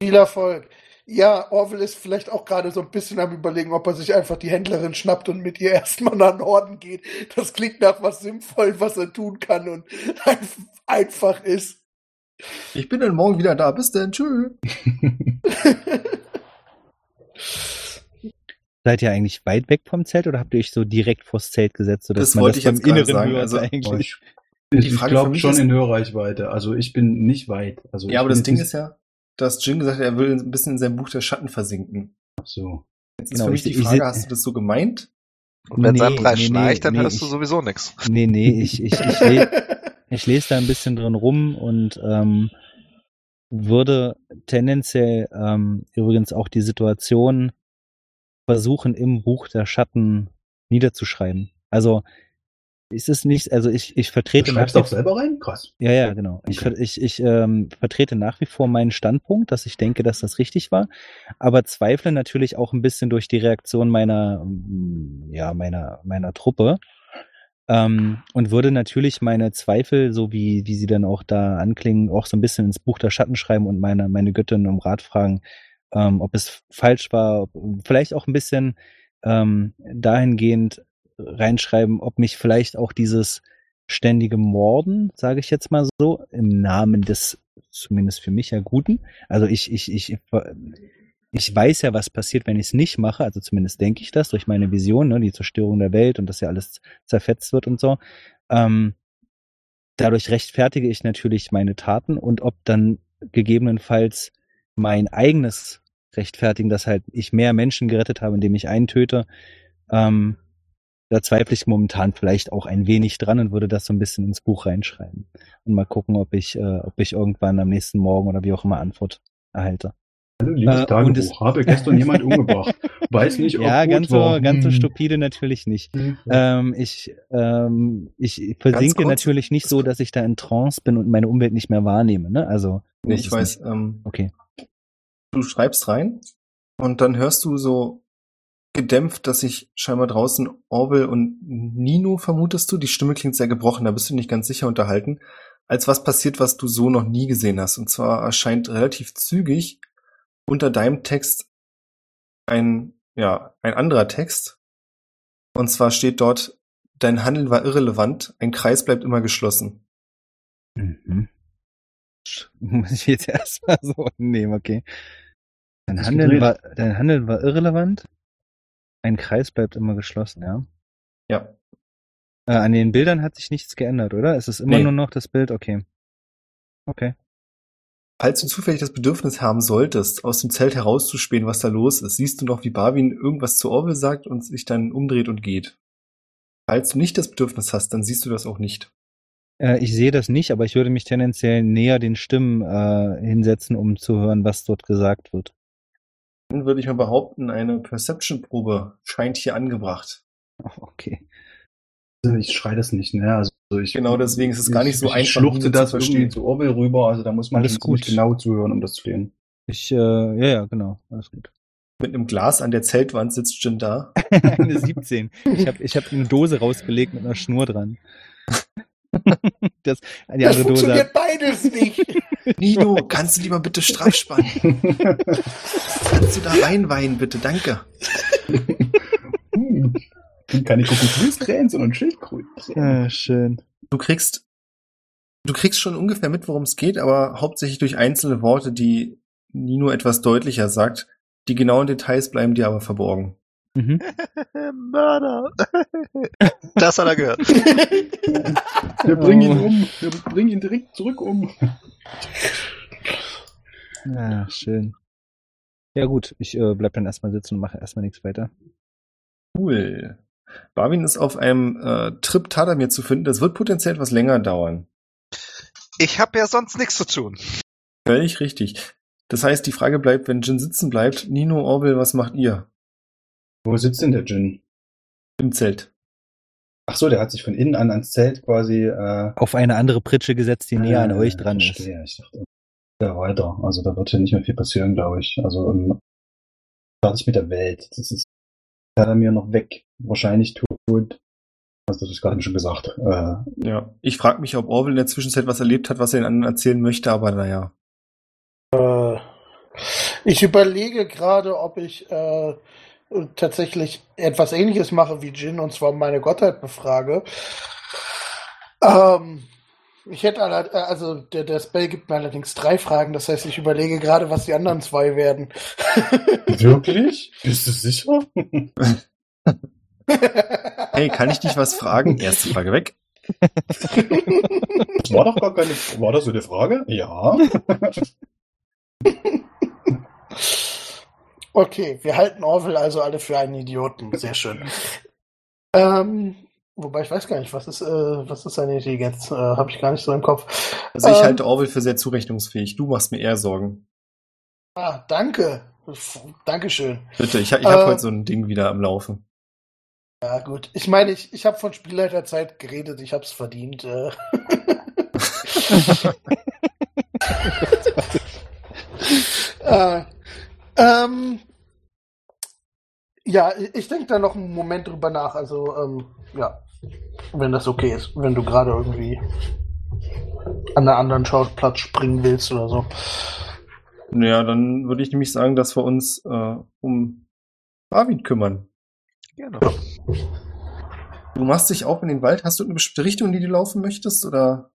Viel Erfolg. Ja, Orwell ist vielleicht auch gerade so ein bisschen am überlegen, ob er sich einfach die Händlerin schnappt und mit ihr [laughs] erstmal nach Norden geht. Das klingt nach was sinnvoll, was er tun kann und [laughs] einf- einfach ist. Ich bin dann morgen wieder da. Bis dann. Tschüss. Seid ihr eigentlich weit weg vom Zelt oder habt ihr euch so direkt vors Zelt gesetzt, sodass Das man wollte das ich jetzt Inneren sagen, hört also- eigentlich? ich [laughs] ich glaube schon ist- in Hörreichweite. Also ich bin nicht weit. Also Ja, aber das Ding ist ja, dass Jin gesagt hat, er will ein bisschen in seinem Buch der Schatten versinken. Ach so. Jetzt Genau, ist für mich ich- die Frage, hast du das so gemeint? Und wenn Nee, Sandra nee, schnarcht, dann nee, hörst du ich- sowieso nichts. [laughs] Nee, nee, ich, ich, ich, le [laughs] ich lese da ein bisschen drin rum und ähm, würde tendenziell ähm, übrigens auch die Situation versuchen, im Buch der Schatten niederzuschreiben. Also es ist nicht, also ich, ich Du vertrete nach schreibst auch selber rein? Krass. Ja, ja, genau. Ich, Okay. ver- ich, ich ähm, vertrete nach wie vor meinen Standpunkt, dass ich denke, dass das richtig war, aber zweifle natürlich auch ein bisschen durch die Reaktion meiner, mm, ja, meiner, meiner Truppe. Ähm, und würde natürlich meine Zweifel, so wie, wie sie dann auch da anklingen, auch so ein bisschen ins Buch der Schatten schreiben und meine, meine Göttin um Rat fragen, ähm, ob es falsch war, vielleicht auch ein bisschen ähm, dahingehend reinschreiben, ob mich vielleicht auch dieses ständige Morden, sage ich jetzt mal so, im Namen des zumindest für mich ja Guten. Also ich, ich, ich, ich weiß ja, was passiert, wenn ich es nicht mache. Also zumindest denke ich das durch meine Vision, ne, die Zerstörung der Welt und dass ja alles zerfetzt wird und so. Ähm, dadurch rechtfertige ich natürlich meine Taten und ob dann gegebenenfalls mein eigenes Rechtfertigen, dass halt ich mehr Menschen gerettet habe, indem ich einen töte, ähm, da zweifle ich momentan vielleicht auch ein wenig dran und würde das so ein bisschen ins Buch reinschreiben. Und mal gucken, ob ich, äh, ob ich irgendwann am nächsten Morgen oder wie auch immer Antwort erhalte. Hallo, liebes Äh, Tagebuch. Habe gestern jemand [laughs] umgebracht. Weiß nicht, ob ja, gut ganz so, war. ganz so Hm. stupide natürlich nicht. Hm. Ähm, ich, ähm, ich versinke kurz, natürlich nicht so, dass ich da in Trance bin und meine Umwelt nicht mehr wahrnehme. Ne? Also, Nee, ich weiß, ähm, Okay. Du schreibst rein und dann hörst du so gedämpft, dass sich scheinbar draußen Orwell und Nino vermutest du. Die Stimme klingt sehr gebrochen, da bist du nicht ganz sicher unterhalten. Als was passiert, was du so noch nie gesehen hast. Und zwar erscheint relativ zügig unter deinem Text ein, ja, ein anderer Text. Und zwar steht dort, dein Handeln war irrelevant, ein Kreis bleibt immer geschlossen. Mhm. Muss ich jetzt erstmal so nehmen, okay. Dein Handeln, war, dein Handeln war irrelevant. Ein Kreis bleibt immer geschlossen, ja. Ja. Äh, an den Bildern hat sich nichts geändert, oder? Es ist immer Nee. nur noch das Bild, okay. Okay. Falls du zufällig das Bedürfnis haben solltest, aus dem Zelt herauszuspähen, was da los ist, siehst du noch, wie Barwin irgendwas zu Orwell sagt und sich dann umdreht und geht. Falls du nicht das Bedürfnis hast, dann siehst du das auch nicht. Äh, ich sehe das nicht, aber ich würde mich tendenziell näher den Stimmen äh, hinsetzen, um zu hören, was dort gesagt wird. Dann würde ich mal behaupten, eine Perception-Probe scheint hier angebracht. Oh, okay. Also Ich schreie das nicht, ne? Also ich, Genau deswegen ist es gar nicht so ich, einfach, Ich schluchte das zu irgendwie zu Orwell rüber, also da muss man Alles gut. genau zuhören, um das zu verstehen. Ich, äh, ja, ja, genau. Alles gut. Mit einem Glas an der Zeltwand sitzt Jin da. [laughs] eine 17. Ich habe ich hab eine Dose rausgelegt mit einer Schnur dran. Das, die Das andere Dose. funktioniert beides nicht. [laughs] Nino, kannst du lieber bitte straff spannen? Kannst du da reinweinen, bitte? Danke. Hm. Sind keine Kokosnuss-Krähen, sondern Schildkröten. Ah, schön. Du kriegst, du kriegst schon ungefähr mit, worum es geht, aber hauptsächlich durch einzelne Worte, die Nino etwas deutlicher sagt. Die genauen Details bleiben dir aber verborgen. Mhm. [laughs] Mörder. [laughs] Das hat er gehört. [laughs] Wir bringen ihn um. Wir bringen ihn direkt zurück um. Ah, schön. Ja gut, ich äh, bleib dann erstmal sitzen und mache erstmal nichts weiter. Cool. Barwin ist auf einem äh, Trip Tadamir zu finden. Das wird potenziell etwas länger dauern. Ich habe ja sonst nichts zu tun. Völlig richtig. Das heißt, die Frage bleibt, wenn Jin sitzen bleibt, Nino, Orwell, was macht ihr? Wo sitzt denn der Djinn? Im Zelt. Ach so, der hat sich von innen an ans Zelt quasi äh, Auf eine andere Pritsche gesetzt, die näher an Ah, euch dran ist. verstehe. Ich dachte, ja, weiter. Also da wird ja nicht mehr viel passieren, glaube ich. Also um, fertig mit der Welt. Das ist hat er mir noch weg. Wahrscheinlich tot. Also das ist gerade schon gesagt. Äh, Ja. Ich frage mich, ob Orwell in der Zwischenzeit was erlebt hat, was er den anderen erzählen möchte, aber naja. Äh, ich überlege gerade, ob ich äh, tatsächlich etwas ähnliches mache wie Jin und zwar meine Gottheit befrage. Ähm, ich hätte alle, äh, also der, der Spell gibt mir allerdings drei Fragen, das heißt, ich überlege gerade, was die anderen zwei werden. [laughs] wirklich? Bist du sicher? [laughs] Hey, kann ich dich was fragen? Erste Frage weg. Das war doch gar keine. War das so die Frage? Ja. [laughs] Okay, wir halten Orwell also alle für einen Idioten. Sehr schön. Ähm, wobei ich weiß gar nicht, was ist, äh, was ist seine Intelligenz? Äh, Habe ich gar nicht so im Kopf. Also ich Ähm, halte Orwell für sehr zurechnungsfähig. Du machst mir eher Sorgen. Ah, danke. Dankeschön. Bitte, ich, ich habe Äh, heute so ein Ding wieder am Laufen. Ja, gut. Ich meine, ich, ich habe von Spielleiterzeit geredet, ich habe es verdient. Äh. [laughs] [laughs] äh, ähm, ja, ich, denke da noch einen Moment drüber nach. Also, ähm, ja, wenn das okay ist, wenn du gerade irgendwie an einer anderen Schauplatz springen willst oder so. Naja, dann würde ich nämlich sagen, dass wir uns äh, um Barwin kümmern. Gerne. Du machst dich auf in den Wald. Hast du eine bestimmte Richtung, in die du laufen möchtest? Oder?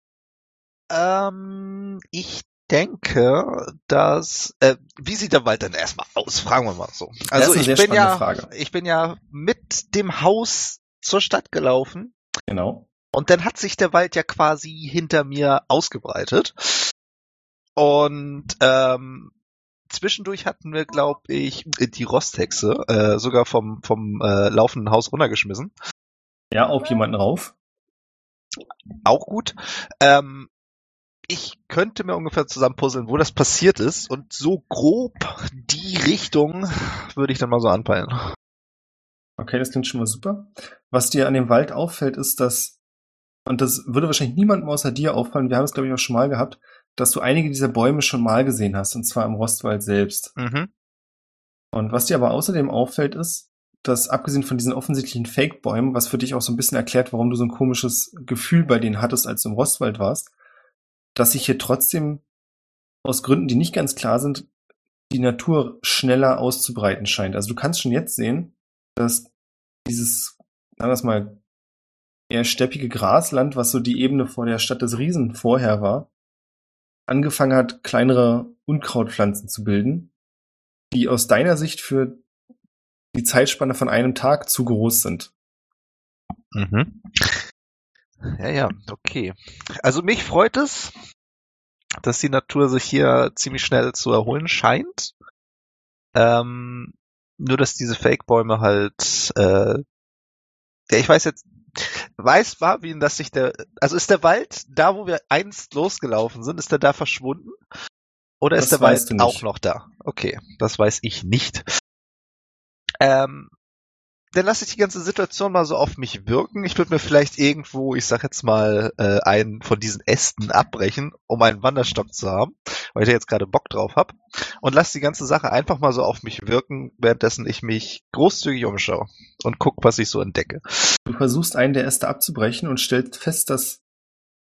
Ähm, ich denke, dass äh, wie sieht der Wald denn erstmal aus? Fragen wir mal so. Also ich bin ja, Frage. ich bin ja mit dem Haus zur Stadt gelaufen Genau. und dann hat sich der Wald ja quasi hinter mir ausgebreitet und ähm, zwischendurch hatten wir, glaube ich, die Rosthexe äh, sogar vom vom äh, laufenden Haus runtergeschmissen. Ja, auf jemanden rauf. auch gut. Ähm, ich könnte mir ungefähr zusammenpuzzeln, wo das passiert ist und so grob die Richtung würde ich dann mal so anpeilen. Okay, das klingt schon mal super. Was dir an dem Wald auffällt, ist, dass, und das würde wahrscheinlich niemandem außer dir auffallen, wir haben es, glaube ich, auch schon mal gehabt, dass du einige dieser Bäume schon mal gesehen hast, und zwar im Rostwald selbst. Mhm. Und was dir aber außerdem auffällt, ist, dass abgesehen von diesen offensichtlichen Fake-Bäumen, was für dich auch so ein bisschen erklärt, warum du so ein komisches Gefühl bei denen hattest, als du im Rostwald warst, dass sich hier trotzdem aus Gründen, die nicht ganz klar sind, die Natur schneller auszubreiten scheint. Also du kannst schon jetzt sehen, dass dieses, anders mal, eher steppige Grasland, was so die Ebene vor der Stadt des Riesen vorher war, angefangen hat, kleinere Unkrautpflanzen zu bilden, die aus deiner Sicht für die Zeitspanne von einem Tag zu groß sind. Mhm. Ja, ja, okay. Also mich freut es, dass die Natur sich hier ziemlich schnell zu erholen scheint. Ähm, nur dass diese Fake-Bäume halt, äh, ja, ich weiß jetzt, weiß Marvin, dass sich der, also ist der Wald da, wo wir einst losgelaufen sind, ist der da verschwunden? Oder ist Das der weißt Wald auch noch da? Okay, das weiß ich nicht. Ähm, dann lasse ich die ganze Situation mal so auf mich wirken. Ich würde mir vielleicht irgendwo, ich sag jetzt mal, äh, einen von diesen Ästen abbrechen, um einen Wanderstock zu haben, weil ich da jetzt gerade Bock drauf habe. Und lasse die ganze Sache einfach mal so auf mich wirken, währenddessen ich mich großzügig umschaue und guck, was ich so entdecke. Du versuchst einen der Äste abzubrechen und stellst fest, dass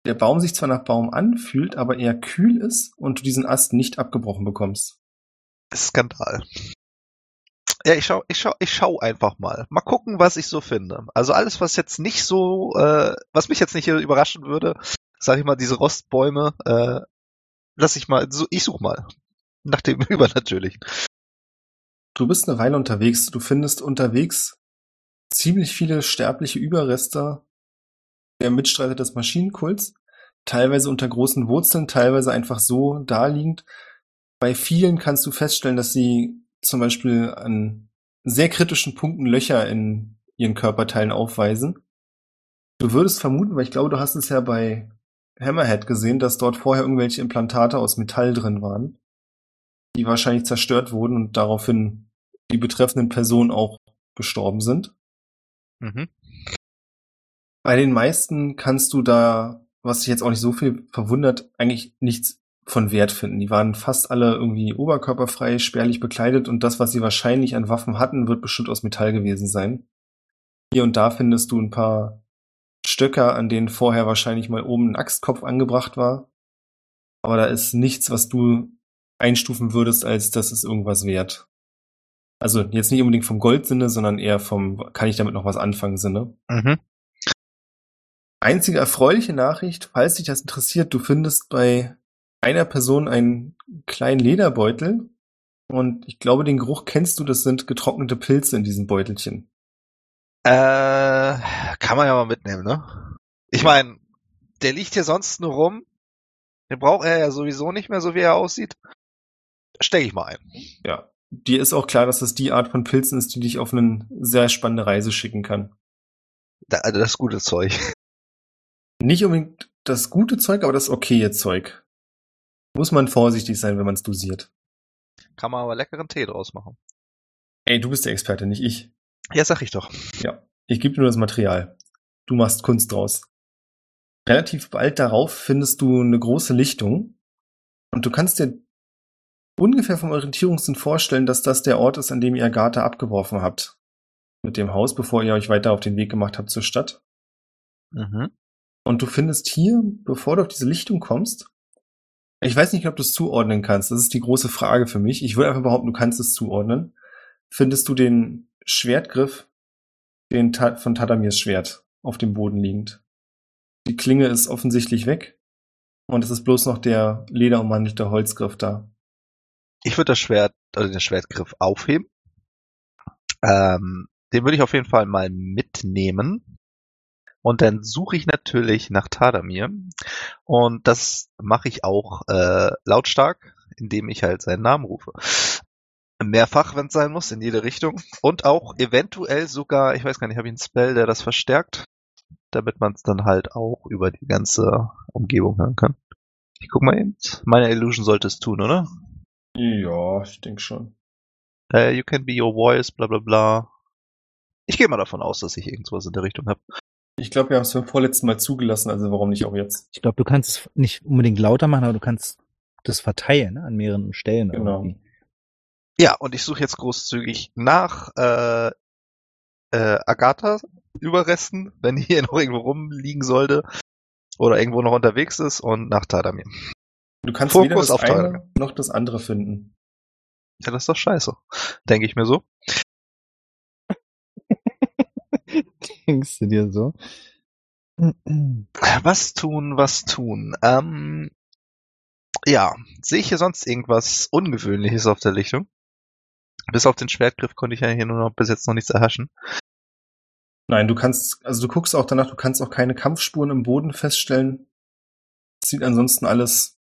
der Baum sich zwar nach Baum anfühlt, aber eher kühl ist und du diesen Ast nicht abgebrochen bekommst. Skandal. Ja, ich schau, ich schau, ich schau einfach mal. Mal gucken, was ich so finde. Also alles, was jetzt nicht so, äh, was mich jetzt nicht hier überraschen würde, sag ich mal, diese Rostbäume, äh, lass ich mal, so, ich such mal. Nach dem [laughs] Übernatürlichen. Du bist eine Weile unterwegs. Du findest unterwegs ziemlich viele sterbliche Überreste der Mitstreiter des Maschinenkults. Teilweise unter großen Wurzeln, teilweise einfach so daliegend. Bei vielen kannst du feststellen, dass sie zum Beispiel an sehr kritischen Punkten Löcher in ihren Körperteilen aufweisen. Du würdest vermuten, weil ich glaube, du hast es ja bei Hammerhead gesehen, dass dort vorher irgendwelche Implantate aus Metall drin waren, die wahrscheinlich zerstört wurden und daraufhin die betreffenden Personen auch gestorben sind. Mhm. Bei den meisten kannst du da, was sich jetzt auch nicht so viel verwundert, eigentlich nichts von Wert finden. Die waren fast alle irgendwie oberkörperfrei, spärlich bekleidet und das, was sie wahrscheinlich an Waffen hatten, wird bestimmt aus Metall gewesen sein. Hier und da findest du ein paar Stöcker, an denen vorher wahrscheinlich mal oben ein Axtkopf angebracht war. Aber da ist nichts, was du einstufen würdest, als das ist irgendwas wert. Also jetzt nicht unbedingt vom Goldsinne, sondern eher vom, kann ich damit noch was anfangen Sinne. Mhm. Einzige erfreuliche Nachricht, falls dich das interessiert, du findest bei einer Person einen kleinen Lederbeutel und ich glaube, den Geruch kennst du, das sind getrocknete Pilze in diesem Beutelchen. Äh, kann man ja mal mitnehmen, ne? Ich meine, der liegt hier sonst nur rum. Den braucht er ja sowieso nicht mehr, so wie er aussieht. Stecke ich mal ein. Ja. Dir ist auch klar, dass das die Art von Pilzen ist, die dich auf eine sehr spannende Reise schicken kann. Da, also das gute Zeug. Nicht unbedingt das gute Zeug, aber das okaye Zeug. Muss man vorsichtig sein, wenn man es dosiert. Kann man aber leckeren Tee draus machen. Ey, du bist der Experte, nicht ich. Ja, sag ich doch. Ja, ich gebe dir nur das Material. Du machst Kunst draus. Relativ bald darauf findest du eine große Lichtung und du kannst dir ungefähr vom Orientierungssinn vorstellen, dass das der Ort ist, an dem ihr Agatha abgeworfen habt. Mit dem Haus, bevor ihr euch weiter auf den Weg gemacht habt zur Stadt. Mhm. Und du findest hier, bevor du auf diese Lichtung kommst, ich weiß nicht, ob du es zuordnen kannst. Das ist die große Frage für mich. Ich würde einfach behaupten, du kannst es zuordnen. Findest du den Schwertgriff, den Ta von Tadamirs Schwert, auf dem Boden liegend. Die Klinge ist offensichtlich weg und es ist bloß noch der lederummantelte Holzgriff da. Ich würde das Schwert, also den Schwertgriff aufheben. Ähm, den würde ich auf jeden Fall mal mitnehmen. Und dann suche ich natürlich nach Tadamir. Und das mache ich auch äh, lautstark, indem ich halt seinen Namen rufe. Mehrfach, wenn es sein muss, in jede Richtung. Und auch eventuell sogar, ich weiß gar nicht, habe ich einen Spell, der das verstärkt, damit man es dann halt auch über die ganze Umgebung hören kann. Ich guck mal eben. Meine Illusion sollte es tun, oder? Ja, ich denke schon. Uh, you can be your voice, bla bla bla. Ich gehe mal davon aus, dass ich irgendwas in der Richtung habe. Ich glaube, wir haben es beim vorletzten Mal zugelassen, also warum nicht auch jetzt? Ich glaube, du kannst es nicht unbedingt lauter machen, aber du kannst das verteilen, ne? an mehreren Stellen. Genau. irgendwie. Ja, und ich suche jetzt großzügig nach äh, äh, Agatha-Überresten, wenn die hier [laughs] noch irgendwo rumliegen sollte oder irgendwo noch unterwegs ist und nach Tadamir. Du kannst Fokus weder das auf eine Teuer. noch das andere finden. Ja, das ist doch scheiße. Denke ich mir so. Denkst du dir so? Was tun, was tun? Ähm, ja, sehe ich hier sonst irgendwas Ungewöhnliches auf der Lichtung? Bis auf den Schwertgriff konnte ich ja hier nur noch bis jetzt noch nichts erhaschen. Nein, du kannst, also du guckst auch danach, du kannst auch keine Kampfspuren im Boden feststellen. Sieht ansonsten alles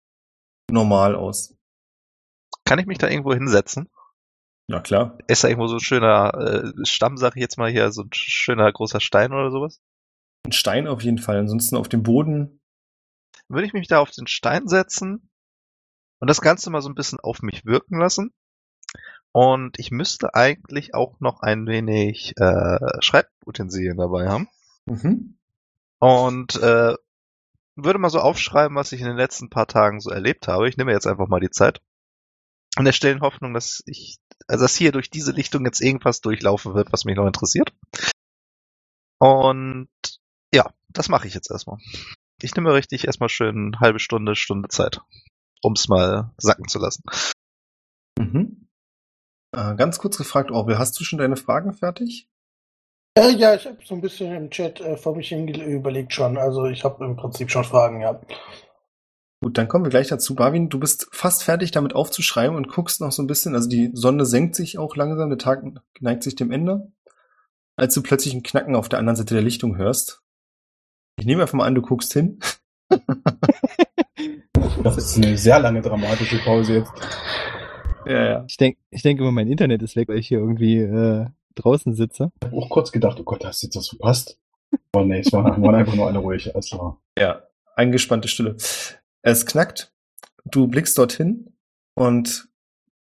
normal aus. Kann ich mich da irgendwo hinsetzen? Ja, klar. Ist da irgendwo so ein schöner äh, Stamm, sag ich jetzt mal hier, so ein schöner großer Stein oder sowas? Ein Stein auf jeden Fall. Ansonsten auf dem Boden. Würde ich mich da auf den Stein setzen und das Ganze mal so ein bisschen auf mich wirken lassen. Und ich müsste eigentlich auch noch ein wenig äh, Schreibutensilien dabei haben. Mhm. Und äh, würde mal so aufschreiben, was ich in den letzten paar Tagen so erlebt habe. Ich nehme jetzt einfach mal die Zeit. In der stillen Hoffnung, dass ich, also dass hier durch diese Lichtung jetzt irgendwas durchlaufen wird, was mich noch interessiert. Und ja, das mache ich jetzt erstmal. Ich nehme richtig erstmal schön eine halbe Stunde, Stunde Zeit, ums mal sacken zu lassen. Mhm. Äh, ganz kurz gefragt, Orwell, hast du schon deine Fragen fertig? Äh, ja, ich habe so ein bisschen im Chat äh, vor mich hin überlegt schon. Also ich habe im Prinzip schon Fragen, ja. Gut, dann kommen wir gleich dazu. Barwin, du bist fast fertig damit aufzuschreiben und guckst noch so ein bisschen, also die Sonne senkt sich auch langsam, der Tag neigt sich dem Ende, als du plötzlich ein Knacken auf der anderen Seite der Lichtung hörst. Ich nehme einfach mal an, du guckst hin. [laughs] Das ist eine sehr lange dramatische Pause jetzt. Ja, ja. Ich denke, ich denke immer, mein Internet ist weg, weil ich hier irgendwie äh, draußen sitze. Ich habe auch kurz gedacht, oh Gott, hast du jetzt was verpasst? Aber nee, es war, waren einfach nur alle ruhig. Also, Ja, eingespannte Stille. Es knackt, du blickst dorthin und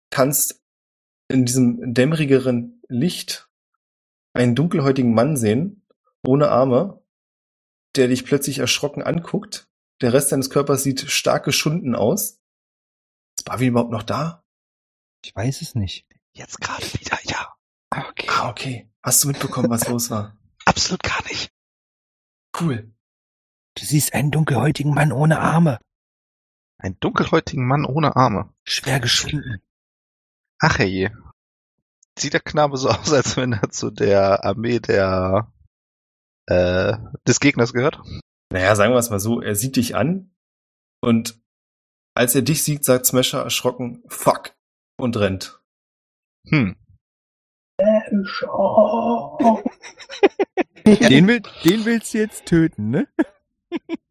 kannst in diesem dämmerigeren Licht einen dunkelhäutigen Mann sehen, ohne Arme, der dich plötzlich erschrocken anguckt. Der Rest deines Körpers sieht stark geschunden aus. Ist Bavi überhaupt noch da? Ich weiß es nicht. Jetzt gerade wieder, ja. Okay. Ah, okay. Hast du mitbekommen, was los war? [laughs] Absolut gar nicht. Cool. Du siehst einen dunkelhäutigen Mann ohne Arme. Ein dunkelhäutigen Mann ohne Arme. Schwer geschunden. Ach je. Sieht der Knabe so [laughs] aus, als wenn er zu der Armee der äh, des Gegners gehört? Naja, sagen wir es mal so, er sieht dich an und als er dich sieht, sagt Smasher erschrocken, fuck, und rennt. Hm. [laughs] Den, will, den willst du jetzt töten, ne? [laughs]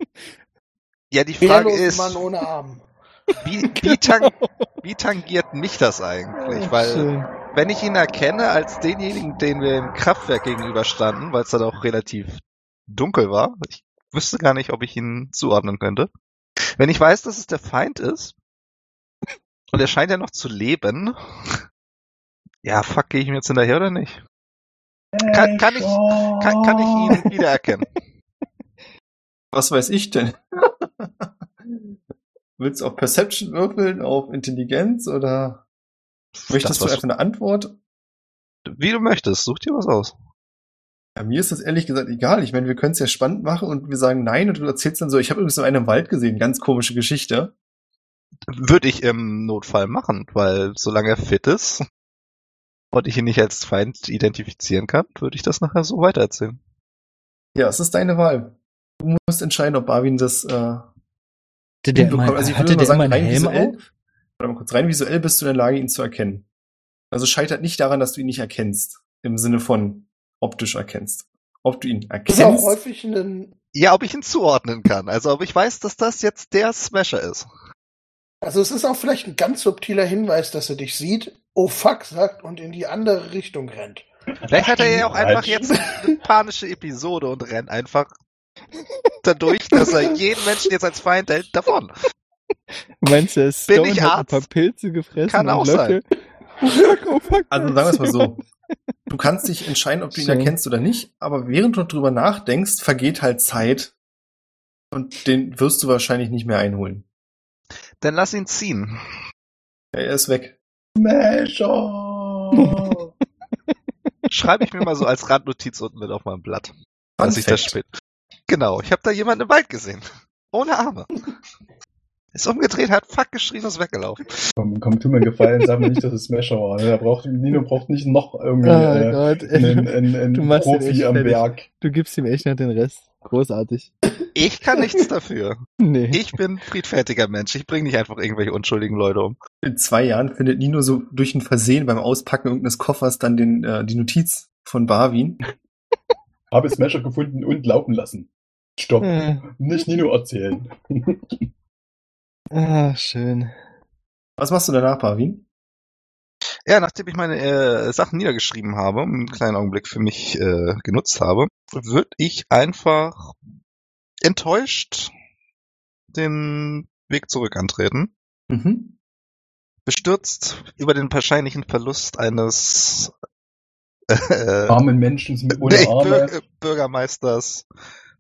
Ja, die Frage Wehrlos ist, Mann ohne Arm. wie, wie, [laughs] tang, wie tangiert mich das eigentlich? Weil wenn ich ihn erkenne als denjenigen, den wir im Kraftwerk gegenüberstanden, weil es dann auch relativ dunkel war, ich wüsste gar nicht, ob ich ihn zuordnen könnte. Wenn ich weiß, dass es der Feind ist, und er scheint ja noch zu leben, [laughs] ja, fuck, gehe ich ihm jetzt hinterher oder nicht? Kann, kann, ich, kann, kann ich ihn wiedererkennen? [laughs] Was weiß ich denn? [laughs] Willst du auf Perception würfeln, auf Intelligenz oder möchtest Das, du einfach eine Antwort? Wie du möchtest, such dir was aus. Ja, mir ist das ehrlich gesagt egal. Ich meine, wir können es ja spannend machen und wir sagen nein und du erzählst dann so, ich habe übrigens so einen im Wald gesehen, ganz komische Geschichte. Würde ich im Notfall machen, weil solange er fit ist und ich ihn nicht als Feind identifizieren kann, würde ich das nachher so weitererzählen. Ja, es ist deine Wahl. Du musst entscheiden, ob Barwin das äh, Hatte der immer. Also ich hatte würde mal der sagen, rein Helm visuell, auf? warte mal kurz, rein visuell bist du in der Lage, ihn zu erkennen. Also scheitert nicht daran, dass du ihn nicht erkennst. Im Sinne von optisch erkennst. Ob du ihn Das ist auch erkennst. häufig ein, Ja, ob ich ihn zuordnen kann. Also ob ich weiß, dass das jetzt der Smasher ist. also es ist auch vielleicht ein ganz subtiler Hinweis, dass er dich sieht, oh fuck sagt und in die andere Richtung rennt. Vielleicht hat er ja auch einfach jetzt eine panische Episode und rennt einfach dadurch, dass er jeden Menschen jetzt als Feind hält, davon. Meinst du, der Bin Stone ich hat ein Arzt? paar Pilze gefressen Kann und auch Löffel? Oh, [laughs] fuck. Also sagen wir es mal so. [laughs] Du kannst dich entscheiden, ob du ihn Schön. erkennst oder nicht, aber während du drüber nachdenkst, vergeht halt Zeit und den wirst du wahrscheinlich nicht mehr einholen. Dann lass ihn ziehen. Ja, er ist weg. Mescher! [laughs] Schreibe ich mir mal so als Randnotiz unten mit auf meinem Blatt. Fun dass ich das spät. Genau, ich habe da jemanden im Wald gesehen. Ohne Arme. Ist umgedreht, hat fuck geschrien und ist weggelaufen. komm, komm, tu mir einen Gefallen, sag mir nicht, dass es Smasher war. Er braucht, Nino braucht nicht noch irgendwie Oh äh, Gott, einen, einen, Du einen Profi echt am fertig. Berg. Du gibst ihm echt noch den Rest. Großartig. Ich kann nichts dafür. [laughs] Nee. Ich bin friedfertiger Mensch. Ich bringe nicht einfach irgendwelche unschuldigen Leute um. In zwei Jahren findet Nino so durch ein Versehen beim Auspacken irgendeines Koffers dann den, äh, die Notiz von Barwin. [laughs] Habe Smasher gefunden und laufen lassen. Stopp. Ah, Nicht Nino erzählen. ah, schön. Was machst du danach, Barwin? Ja, nachdem ich meine äh, Sachen niedergeschrieben habe, einen kleinen Augenblick für mich äh, genutzt habe, würde ich einfach enttäuscht den Weg zurück antreten. Mhm. Bestürzt über den wahrscheinlichen Verlust eines äh, Armen Menschen [laughs] ohne Nee, Arme. Bür Bürgermeisters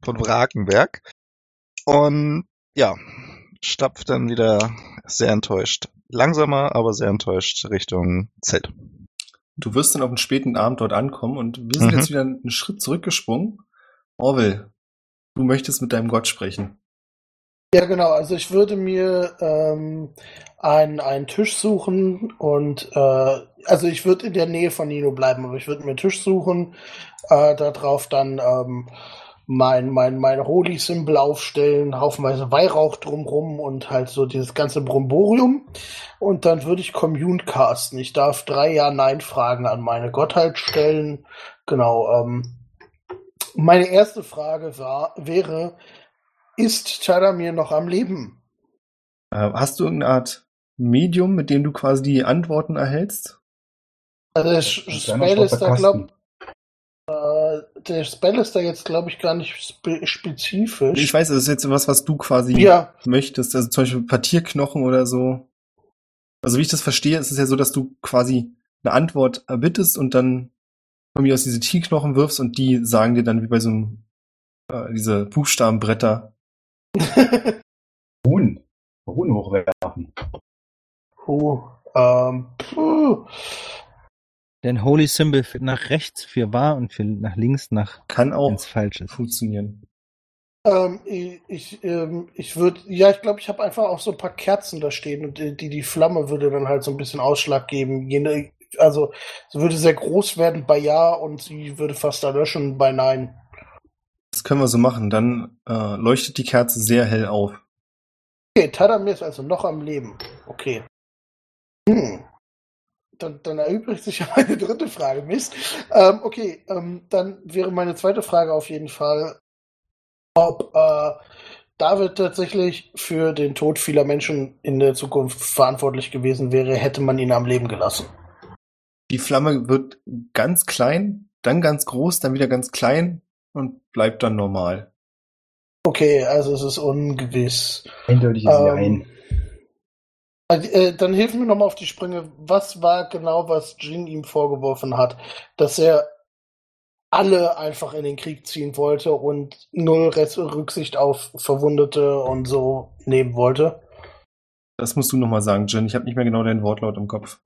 von Wrakenberg. Und ja, stapft dann wieder sehr enttäuscht. Langsamer, aber sehr enttäuscht Richtung Zelt. Du wirst dann auf den späten Abend dort ankommen und wir sind Mhm. jetzt wieder einen Schritt zurückgesprungen. Orwell, du möchtest mit deinem Gott sprechen. Ja, genau. Also ich würde mir ähm, einen, einen Tisch suchen und äh, also ich würde in der Nähe von Nino bleiben, aber ich würde mir einen Tisch suchen, äh, da drauf dann ähm, mein, mein, mein Holy-Symbol aufstellen, haufenweise Weihrauch drumrum und halt so dieses ganze Bromborium. Und dann würde ich Commune casten. Ich darf drei Ja-Nein-Fragen an meine Gottheit stellen. Genau. Ähm, meine erste Frage war, wäre, ist Taramir noch am Leben? Äh, hast du irgendeine Art Medium, mit dem du quasi die Antworten erhältst? Also Spell ist da, Kasten. Der Spell ist da jetzt, glaube ich, gar nicht spe spezifisch. Ich weiß, das ist jetzt was, was du quasi ja, möchtest. Also zum Beispiel Partierknochen oder so. Also wie ich das verstehe, ist es ja so, dass du quasi eine Antwort erbittest und dann von mir aus diese Tierknochen wirfst und die sagen dir dann wie bei so einem äh, diese Buchstabenbretter. [laughs] Ruhen. Ruhen hochwerfen. Puh, ähm, puh. Denn Holy Symbol für nach rechts für wahr und für nach links nach Kann auch ins Falsches. funktionieren. Ähm, ich, ähm, ich würde, ja, ich glaube, ich habe einfach auch so ein paar Kerzen da stehen und die, die, Flamme würde dann halt so ein bisschen Ausschlag geben. Jene, also, sie würde sehr groß werden bei Ja und sie würde fast erlöschen bei Nein. Das können wir so machen. Dann äh, leuchtet die Kerze sehr hell auf. Okay, Tadamir ist also noch am Leben. Okay. Hm. Dann, dann erübrigt sich [laughs] ja meine dritte Frage, Mist. Ähm, okay, ähm, dann wäre meine zweite Frage auf jeden Fall, ob äh, David tatsächlich für den Tod vieler Menschen in der Zukunft verantwortlich gewesen wäre, hätte man ihn am Leben gelassen. Die Flamme wird ganz klein, dann ganz groß, dann wieder ganz klein und bleibt dann normal. Okay, also es ist ungewiss. Eindeutiges Ähm, Jein. Also, äh, dann hilf mir nochmal auf die Sprünge. Was war genau, was Jin ihm vorgeworfen hat? Dass er alle einfach in den Krieg ziehen wollte und null Rücksicht auf Verwundete und so nehmen wollte? Das musst du nochmal sagen, Jen. Ich habe nicht mehr genau deinen Wortlaut im Kopf.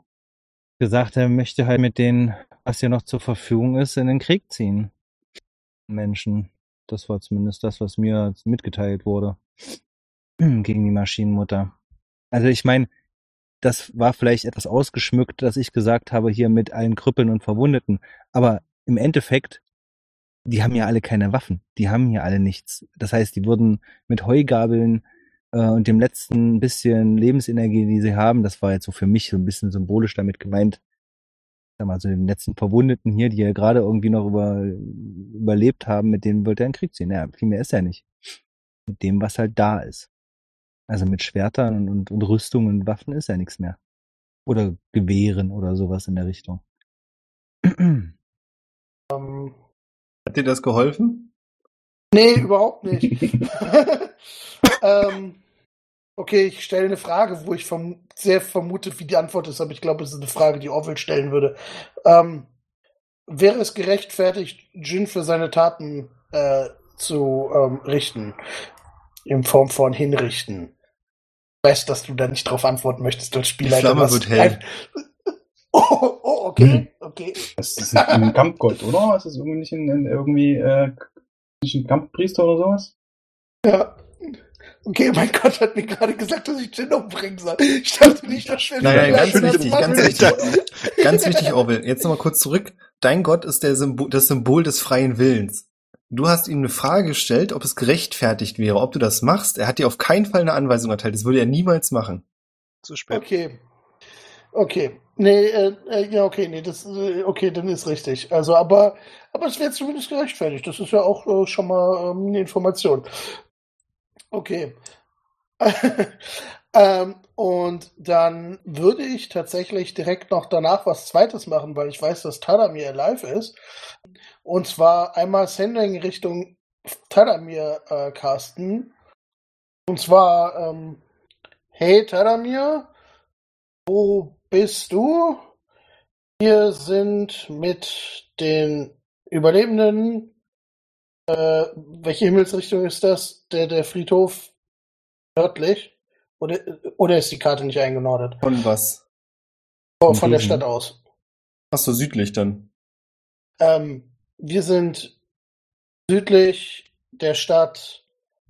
Gesagt, er möchte halt mit denen, was hier noch zur Verfügung ist, in den Krieg ziehen. Menschen. Das war zumindest das, was mir mitgeteilt wurde. [clears throat] Gegen die Maschinenmutter. Also ich meine, das war vielleicht etwas ausgeschmückt, dass ich gesagt habe, hier mit allen Krüppeln und Verwundeten. Aber im Endeffekt, die haben ja alle keine Waffen. Die haben hier alle nichts. Das heißt, die würden mit Heugabeln äh, und dem letzten bisschen Lebensenergie, die sie haben, das war jetzt so für mich so ein bisschen symbolisch damit gemeint, sag mal, so den letzten Verwundeten hier, die ja gerade irgendwie noch über, überlebt haben, mit denen wollte er in den Krieg ziehen. Ja, viel mehr ist er nicht. Mit dem, was halt da ist. Also mit Schwertern und, und, Rüstungen und Waffen ist ja nichts mehr. Oder Gewehren oder sowas in der Richtung. Ähm, Hat dir das geholfen? nee, überhaupt nicht. [laughs] ähm, okay, ich stelle eine Frage, wo ich verm sehr vermute, wie die Antwort ist, aber ich glaube, es ist eine Frage, die Orwell stellen würde. Ähm, wäre es gerechtfertigt, Jin für seine Taten äh, zu ähm, richten? In Form von hinrichten. Weißt, dass du da nicht drauf antworten möchtest als Die Spielleiter. Flamme wird hell. [laughs] Oh, oh, okay, okay. Das ist ein Kampfgott, oder? Ist das irgendwie nicht ein, ein irgendwie äh, nicht ein Kampfpriester oder sowas? Ja. Okay, mein Gott hat mir gerade gesagt, dass ich Jin umbringen soll. Ich dachte nicht, dass wir Nein, nein, ganz wichtig, ganz wichtig. Ganz wichtig, Orwell. Jetzt nochmal kurz zurück. Dein Gott ist der Symbol, das Symbol des freien Willens. Du hast ihm eine Frage gestellt, ob es gerechtfertigt wäre, ob du das machst. Er hat dir auf keinen Fall eine Anweisung erteilt. Das würde er niemals machen. Zu spät. Okay. Okay. Nee, äh, äh, ja, okay, nee, das, äh, okay, dann ist richtig. Also, aber, aber es wäre zumindest gerechtfertigt. Das ist ja auch äh, schon mal ähm, eine Information. Okay. [laughs] ähm, und dann würde ich tatsächlich direkt noch danach was Zweites machen, weil ich weiß, dass Tadamir alive ist. Und zwar einmal Sending Richtung Tadamir äh, casten. Und zwar, ähm, hey Tadamir, wo bist du? Wir sind mit den Überlebenden. Äh, welche Himmelsrichtung ist das? Der, der Friedhof nördlich? Oder, oder ist die Karte nicht eingenordet? Von was? Oh, von der. Stadt aus. Ach so, südlich dann. Ähm, wir sind südlich der Stadt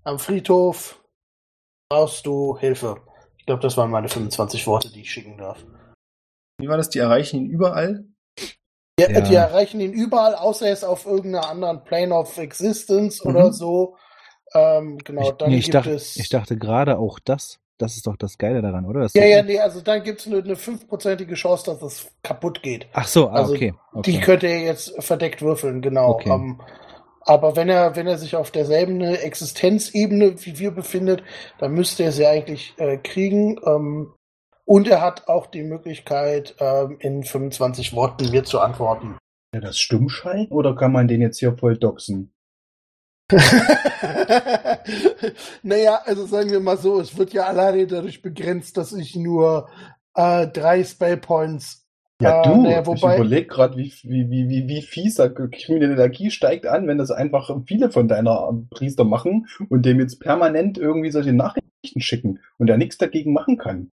am Friedhof. Brauchst du Hilfe? Ich glaube, das waren meine 25 Worte, die ich schicken darf. Wie war das? Die erreichen ihn überall? Die, Ja. die erreichen ihn überall, außer er ist auf irgendeiner anderen Plane of Existence oder Mhm. so. Ähm, genau, ich, dann nee, ich, gibt dachte, es. ich dachte gerade auch das. Das ist doch das Geile daran, oder? Dass ja, ja, nee, also dann gibt es eine, eine fünfprozentige Chance, dass das kaputt geht. Ach so, ah, Also, okay. okay. Die könnte er jetzt verdeckt würfeln, genau. Okay. Ähm, aber wenn er, wenn er sich auf derselben Existenzebene wie wir befindet, dann müsste er sie eigentlich äh, kriegen. Ähm, und er hat auch die Möglichkeit, ähm, in 25 Worten mir zu antworten. Ja, das Stummschein? Oder kann man den jetzt hier voll doxen? [laughs] naja, also sagen wir mal so, es wird ja alleine dadurch begrenzt, dass ich nur äh, drei Spellpoints. Ja, äh, du, naja, ich wobei, überlege gerade, wie, wie, wie, wie, wie fies da kriminelle Energie steigt an, wenn das einfach viele von deiner Priester machen und dem jetzt permanent irgendwie solche Nachrichten schicken und er nichts dagegen machen kann.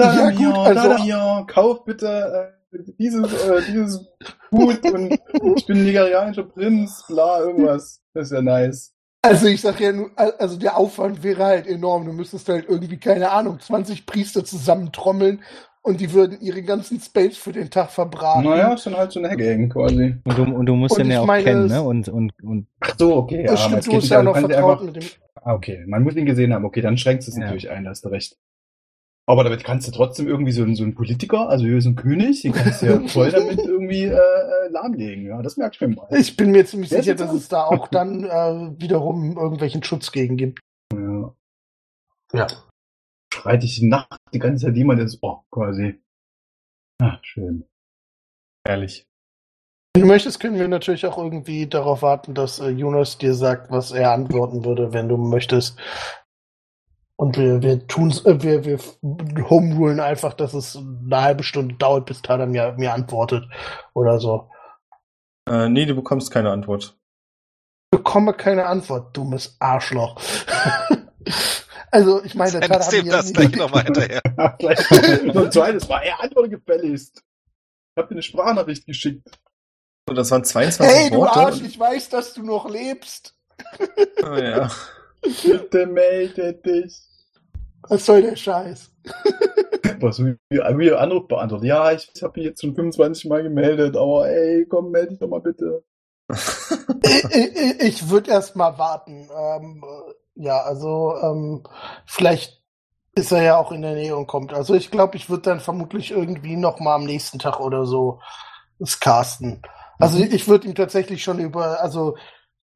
Ja, gut, also- hier, kauf bitte äh, dieses, äh, dieses Gut und ich bin nigerianischer Prinz, bla, irgendwas. Das ist ja nice. Also ich sag ja nur, also der Aufwand wäre halt enorm. Du müsstest halt irgendwie, keine Ahnung, 20 Priester zusammentrommeln und die würden ihre ganzen Spells für den Tag verbraten. Naja, ist dann halt so eine Gang quasi. Und du, und du musst Und den ja auch meine, kennen, ne? Und, und, und Ach so, okay. das ja, stimmt, du bist ja noch du vertraut einfach- mit dem. Ah, okay. Man muss ihn gesehen haben. Okay, dann schränkt es Ja. natürlich ein, da hast du recht. Aber damit kannst du trotzdem irgendwie so, einen- so einen Politiker, also hier ist ein König, den kannst du ja voll damit irgendwie äh, äh, lahmlegen. Ja, das merkst du schon mal. Ich bin mir ziemlich Wer sicher, dass das? es da auch dann äh, wiederum irgendwelchen Schutz gegen gibt. Ja. Ja. Schreit dich die Nacht die ganze Zeit jemand ins Ohr, quasi. Ah, schön. Ehrlich. Wenn du möchtest, können wir natürlich auch irgendwie darauf warten, dass äh, Jonas dir sagt, was er antworten würde, wenn du möchtest. Und wir, wir tun's, äh, wir, wir homerulen einfach, dass es eine halbe Stunde dauert, bis Tada mir, mir antwortet oder so. Äh, nee, du bekommst keine Antwort. bekomme keine Antwort, dummes Arschloch. [laughs] also, ich meine, Tada hat Send mir das gleich nochmal hinterher. [laughs] [laughs] Ein zweites Mal. Er antwortet gefälligst. Ich hab dir eine Sprachnachricht geschickt. So, das waren 22 Hey, du Worte. Arsch, ich weiß, dass du noch lebst. oh, ja. Bitte melde dich. Was soll der Scheiß? [laughs] Was, wie, wie Anruf beantwortet. Ja, ich habe mich jetzt schon 25 Mal gemeldet, aber ey, komm, melde dich doch mal bitte. [laughs] ich ich, ich würde erst mal warten. Ähm, äh, ja, also ähm, vielleicht ist er ja auch in der Nähe und kommt. Also ich glaube, ich würde dann vermutlich irgendwie noch mal am nächsten Tag oder so das casten. Also ich würde ihm tatsächlich schon über, also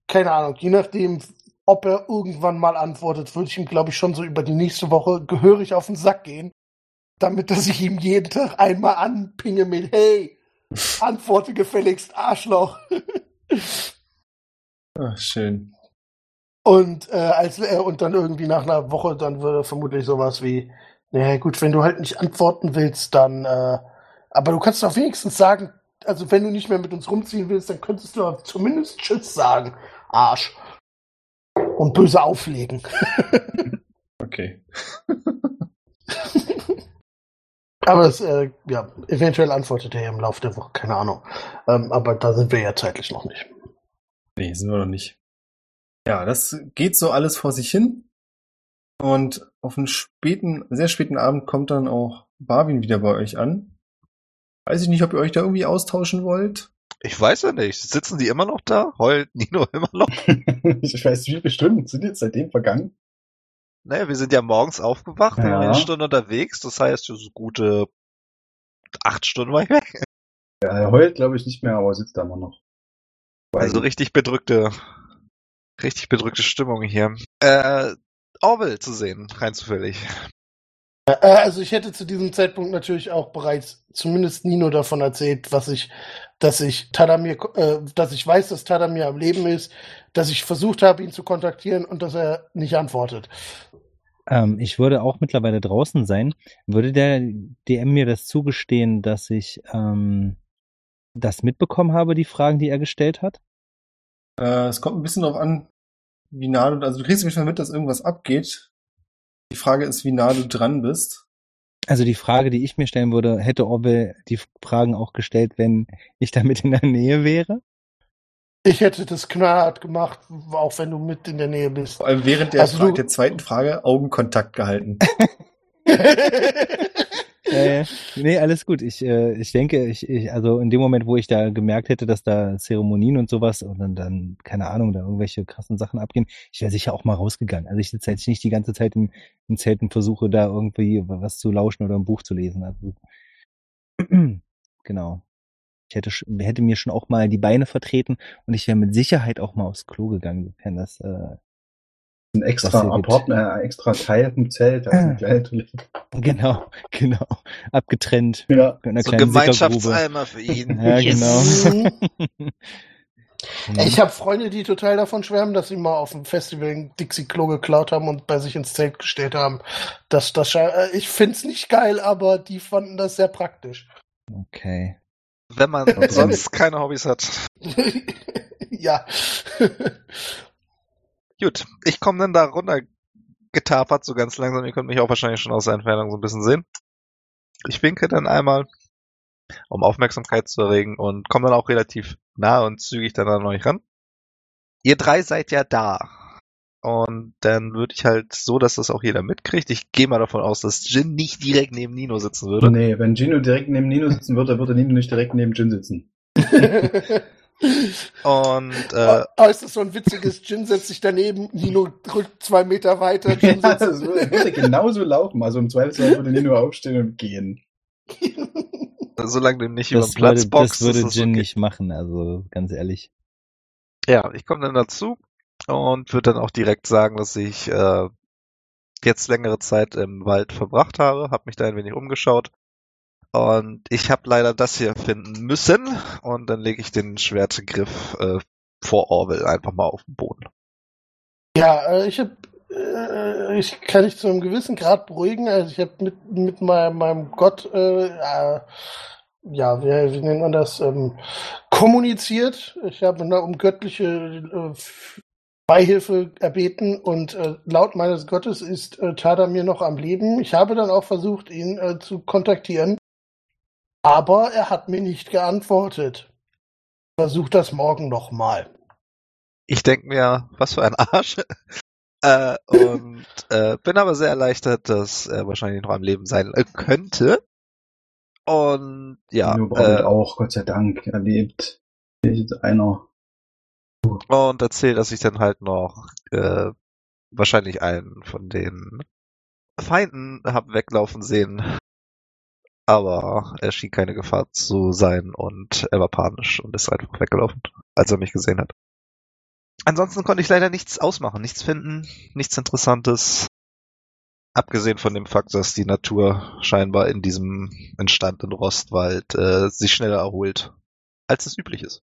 keine Ahnung, je nachdem, ob er irgendwann mal antwortet, würde ich ihm, glaube ich, schon so über die nächste Woche gehörig auf den Sack gehen, damit dass ich ihm jeden Tag einmal anpinge mit Hey, antworte gefälligst, Arschloch. Ach, [laughs] schön. Und äh, als er und dann irgendwie nach einer Woche dann würde vermutlich sowas wie, naja gut, wenn du halt nicht antworten willst, dann, äh, aber du kannst doch wenigstens sagen, also wenn du nicht mehr mit uns rumziehen willst, dann könntest du doch zumindest Tschüss sagen, Arsch. Und böse auflegen. [laughs] Okay. [laughs] Aber es, äh, ja, eventuell antwortet er ja im Laufe der Woche, keine Ahnung. Ähm, aber da sind wir ja zeitlich noch nicht. Nee, sind wir noch nicht. Ja, das geht so alles vor sich hin. Und auf einen späten, sehr späten Abend kommt dann auch Barwin wieder bei euch an. Weiß ich nicht, ob ihr euch da irgendwie austauschen wollt. Ich weiß ja nicht. Sitzen die immer noch da? Heult [laughs] Nino immer noch? [laughs] ich weiß, wie viele Stunden sind jetzt seitdem vergangen? Naja, wir sind ja morgens aufgewacht, Ja. waren eine Stunde unterwegs. Das heißt, so gute acht Stunden war ich weg. [laughs] Ja, er heult, glaube ich, nicht mehr, aber sitzt da immer noch. Also richtig bedrückte, richtig bedrückte Stimmung hier. Äh, Orwell zu sehen, rein zufällig. Äh, also ich hätte zu diesem Zeitpunkt natürlich auch bereits zumindest Nino davon erzählt, was ich, dass ich Tadamir, äh, dass ich weiß, dass Tadamir am Leben ist, dass ich versucht habe, ihn zu kontaktieren und dass er nicht antwortet. Ähm, ich würde auch mittlerweile draußen sein. Würde der DM mir das zugestehen, dass ich ähm, das mitbekommen habe, die Fragen, die er gestellt hat? Äh, es kommt ein bisschen darauf an, wie nah du, also du kriegst auf jeden Fall mit, dass irgendwas abgeht. Die Frage ist, wie nah du dran bist. Also die Frage, die ich mir stellen würde, hätte Orwell die Fragen auch gestellt, wenn ich damit in der Nähe wäre? Ich hätte das knallhart gemacht, auch wenn du mit in der Nähe bist. Vor allem während der, Also Fra du- der zweiten Frage Augenkontakt gehalten. [laughs] Äh, nee, alles gut. Ich, äh, ich denke, ich, ich, also in dem Moment, wo ich da gemerkt hätte, dass da Zeremonien und sowas und dann, dann keine Ahnung, da irgendwelche krassen Sachen abgehen, ich wäre sicher auch mal rausgegangen. Also ich sitze jetzt nicht die ganze Zeit im, im Zelt und versuche da irgendwie was zu lauschen oder ein Buch zu lesen. Also, genau. Ich hätte, hätte mir schon auch mal die Beine vertreten und ich wäre mit Sicherheit auch mal aufs Klo gegangen, sofern das äh, Ein extra. Apartment, äh, extra Teil vom Zelt, da ist eine kleine Toilette. genau, genau, abgetrennt. Ja. So. Gemeinschaftseimer für ihn. Ja, Yes. genau. [laughs] Ich habe Freunde, die total davon schwärmen, dass sie mal auf dem Festival ein Dixie-Klo geklaut haben und bei sich ins Zelt gestellt haben. Das, das, äh, ich find's nicht geil, aber die fanden das sehr praktisch. Okay. Wenn man sonst keine Hobbys hat. [laughs] ja. Gut, ich komme dann da runter getapert, so ganz langsam. Ihr könnt mich auch wahrscheinlich schon aus der Entfernung so ein bisschen sehen. Ich winke dann einmal, um Aufmerksamkeit zu erregen und komme dann auch relativ nah und zügig dann an euch ran. Ihr drei seid ja da. Und dann würde ich halt so, dass das auch jeder mitkriegt. Ich gehe mal davon aus, dass Jin nicht direkt neben Nino sitzen würde. Nee, wenn Gino direkt neben Nino sitzen würde, würde Nino nicht direkt neben Jin sitzen. [laughs] [laughs] Und äh, oh, ist das so ein witziges, Jin setzt sich daneben, Nino rückt zwei Meter weiter, Jin Ja, setzt das würde, würde genauso laufen. Also im Zweifelsfall würde Nino aufstehen und gehen. solange du nicht über Das den Platz würde, boxt, das würde das Jin okay. nicht machen, also ganz ehrlich. Ja, ich komme dann dazu und würde dann auch direkt sagen, dass ich äh, jetzt längere Zeit im Wald verbracht habe, habe mich da ein wenig umgeschaut und ich habe leider das hier finden müssen und dann lege ich den Schwertgriff äh, vor Orwell einfach mal auf den Boden. Ja, äh, ich hab, äh, ich kann dich zu einem gewissen Grad beruhigen. Also ich habe mit, mit meinem, meinem Gott, äh, äh, ja, wie, wie nennt man das, ähm, kommuniziert. Ich habe um göttliche äh, Beihilfe erbeten und laut meines Gottes ist äh, Tadamir noch am Leben. Ich habe dann auch versucht, ihn zu kontaktieren, aber er hat mir nicht geantwortet. Versuch das morgen nochmal. Ich denke mir, was für ein [laughs] Arsch. äh, und [laughs] äh, bin aber sehr erleichtert, dass er wahrscheinlich noch am Leben sein äh, könnte. Und ja, äh, auch, Gott sei Dank, erlebt. Ist einer. und erzählt, dass ich dann halt noch äh, wahrscheinlich einen von den Feinden hab weglaufen sehen. Aber er schien keine Gefahr zu sein und er war panisch und ist einfach weggelaufen, als er mich gesehen hat. Ansonsten konnte ich leider nichts ausmachen, nichts finden, nichts Interessantes. Abgesehen von dem Fakt, dass die Natur scheinbar in diesem entstandenen Rostwald äh, sich schneller erholt, als es üblich ist.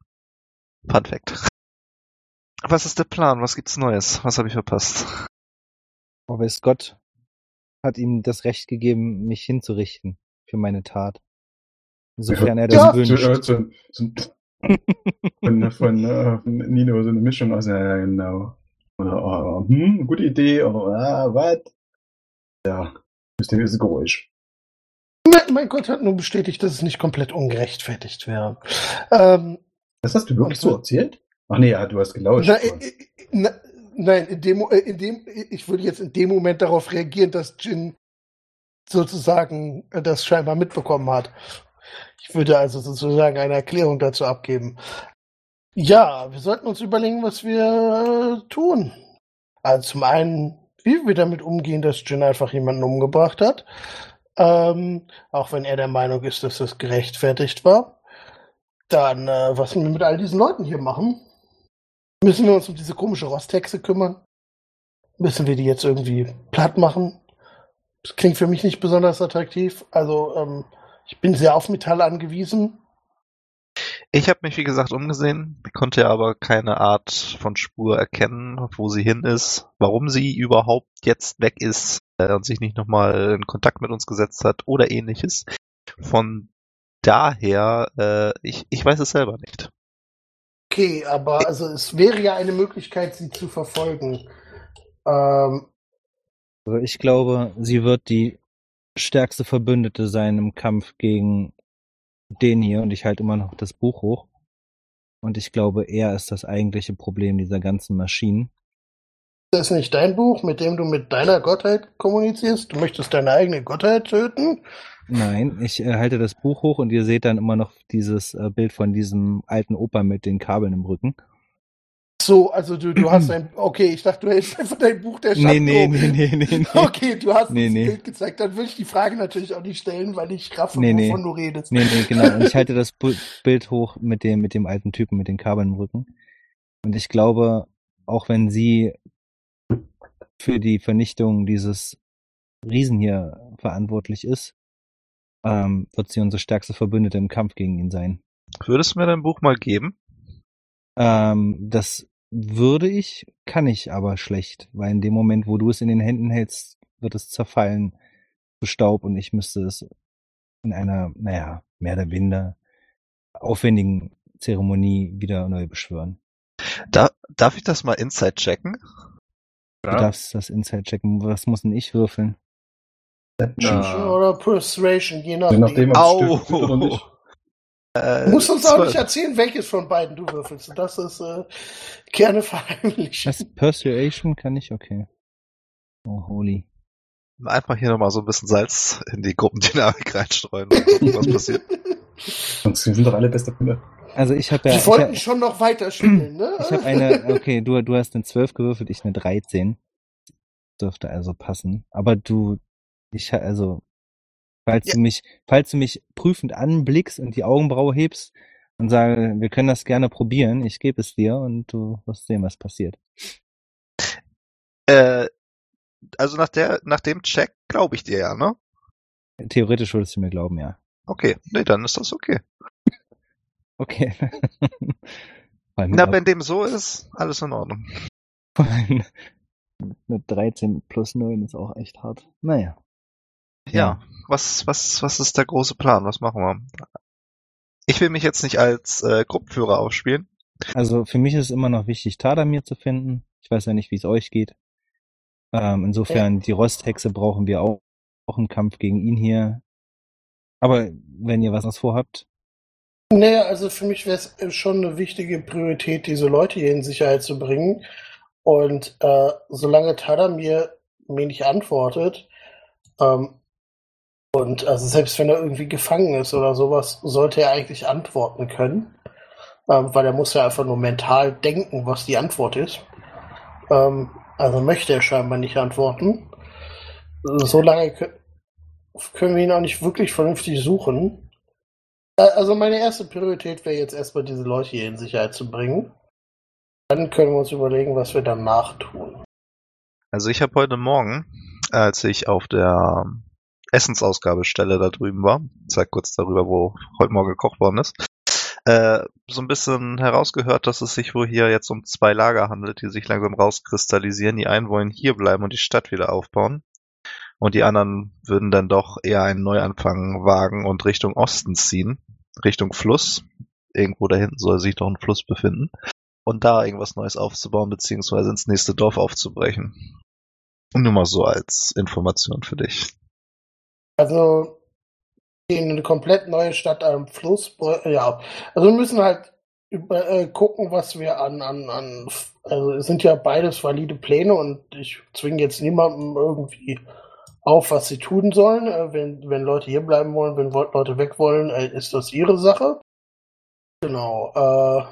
Fun Fact. Was ist der Plan? Was gibt's Neues? Was habe ich verpasst? Aber weiß Gott hat ihm das Recht gegeben, mich hinzurichten für meine Tat. Sofern er das Ja, So, wünscht. äh, so, so, [laughs] von, von, äh, von Nino so eine Mischung aus, ja, ja, genau. Oder, oh, hm, gute Idee, oder, ah, was? Ja, das Ding ist ein Geräusch. Mein, mein Gott hat nur bestätigt, dass es nicht komplett ungerechtfertigt wäre. Ähm, Das hast du wirklich so erzählt? Ach nee, ja, du hast gelauscht. na, na, nein, in dem, äh, in dem, ich würde jetzt in dem Moment darauf reagieren, dass Jin sozusagen äh, das scheinbar mitbekommen hat. Ich würde also sozusagen eine Erklärung dazu abgeben. Ja, wir sollten uns überlegen, was wir äh, tun. Also zum einen, wie wir damit umgehen, dass Jin einfach jemanden umgebracht hat. Ähm, auch wenn er der Meinung ist, dass das gerechtfertigt war. Dann, äh, was wir mit all diesen Leuten hier machen. Müssen wir uns um diese komische Rosthexe kümmern? Müssen wir die jetzt irgendwie platt machen? Das klingt für mich nicht besonders attraktiv. Also, ähm, ich bin sehr auf Metall angewiesen. Ich habe mich, wie gesagt, umgesehen, konnte aber keine Art von Spur erkennen, wo sie hin ist, warum sie überhaupt jetzt weg ist äh, und sich nicht nochmal in Kontakt mit uns gesetzt hat oder ähnliches. Von daher, äh, ich, ich weiß es selber nicht. Okay, aber also es wäre ja eine Möglichkeit, sie zu verfolgen. Ähm, ich glaube, sie wird die stärkste Verbündete sein im Kampf gegen den hier und ich halte immer noch das Buch hoch. Und ich glaube, er ist das eigentliche Problem dieser ganzen Maschinen. das ist nicht dein Buch, mit dem du mit deiner Gottheit kommunizierst. Du möchtest deine eigene Gottheit töten? Nein, ich äh, halte das Buch hoch und ihr seht dann immer noch dieses äh, Bild von diesem alten Opa mit den Kabeln im Rücken. So, also du, du hast ein. Okay, ich dachte, du hältst einfach dein Buch der Nee, Schatten nee, hoch. nee, nee, nee, nee. Okay, du hast Nee, das nee. Bild gezeigt. Dann würde ich die Frage natürlich auch nicht stellen, weil ich raffe, Nee, nee. wovon du redest. Nee, nee, genau. Und [laughs] ich halte das Bild hoch mit dem, mit dem alten Typen mit den Kabeln im Rücken. Und ich glaube, auch wenn sie für die Vernichtung dieses Riesen hier verantwortlich ist, ähm, wird sie unsere stärkste Verbündete im Kampf gegen ihn sein. Würdest du mir dein Buch mal geben? Ähm, das würde ich, kann ich aber schlecht, weil in dem Moment, wo du es in den Händen hältst, wird es zerfallen zu Staub und ich müsste es in einer, naja, mehr oder weniger aufwendigen Zeremonie wieder neu beschwören. Da, darf ich das mal inside checken? Du darfst das Inside checken. Was muss denn ich würfeln? Na, Oder Persuasion, je je nachdem. nachdem, ob Au. es stimmt oder nicht. Äh, Du musst uns auch nicht erzählen, welches von beiden du würfelst. Das ist äh, gerne [laughs] verheimlicht. Das Persuasion kann ich? Okay. Oh, holy. Einfach hier nochmal so ein bisschen Salz in die Gruppendynamik reinstreuen und gucken, was passiert. [laughs] Sonst sind doch alle beste Freunde. Also ich habe ja, Die ich, wollten hab- schon noch weiter spielen, ne? ich habe eine, okay, du, du hast eine 12 gewürfelt, ich eine 13. Dürfte also passen. Aber du, ich, also, falls Ja. du mich, falls du mich prüfend anblickst und die Augenbraue hebst und sage, wir können das gerne probieren, ich gebe es dir und du wirst sehen, was passiert. Äh, also nach der, nach dem Check glaube ich dir ja, ne? Theoretisch würdest du mir glauben, ja. Okay, nee, dann ist das okay. Okay. [laughs] Na, wenn dem so ist, alles in Ordnung. vor allem [laughs] Eine 13 plus 9 ist auch echt hart. Naja. Ja, was, was, was ist der große Plan? Was machen wir? Ich will mich jetzt nicht als äh, Gruppenführer aufspielen. Also für mich ist es immer noch wichtig, Tadamir zu finden. Ich weiß ja nicht, wie es euch geht. Ähm, insofern, die Rosthexe brauchen wir auch, auch im Kampf gegen ihn hier. Aber wenn ihr was vorhabt, Naja, also für mich wäre es schon eine wichtige Priorität, diese Leute hier in Sicherheit zu bringen. Und äh, solange Tada mir, mir nicht antwortet, ähm, und also selbst wenn er irgendwie gefangen ist oder sowas, sollte er eigentlich antworten können. Ähm, weil er muss ja einfach nur mental denken, was die Antwort ist. Ähm, also möchte er scheinbar nicht antworten. Solange kö- können wir ihn auch nicht wirklich vernünftig suchen. Äh, Also meine erste Priorität wäre jetzt erstmal diese Leute hier in Sicherheit zu bringen. Dann können wir uns überlegen, was wir danach tun. Also ich habe heute Morgen, als ich auf der Essensausgabestelle da drüben war, zeig kurz darüber, wo heute Morgen gekocht worden ist, äh, so ein bisschen herausgehört, dass es sich wohl hier jetzt um zwei Lager handelt, die sich langsam rauskristallisieren. Die einen wollen hier bleiben und die Stadt wieder aufbauen. Und die anderen würden dann doch eher einen Neuanfang wagen und Richtung Osten ziehen, Richtung Fluss. Irgendwo da hinten soll sich doch ein Fluss befinden. Und da irgendwas Neues aufzubauen, beziehungsweise ins nächste Dorf aufzubrechen. Nur mal so als Information für dich. Also in eine komplett neue Stadt am Fluss. Ja, also wir müssen halt über, äh, gucken, was wir an, an, an, also es sind ja beides valide Pläne und ich zwinge jetzt niemandem irgendwie auf, was sie tun sollen. Äh, wenn, wenn Leute hier bleiben wollen, wenn Leute weg wollen, äh, ist das ihre Sache. Genau. Äh,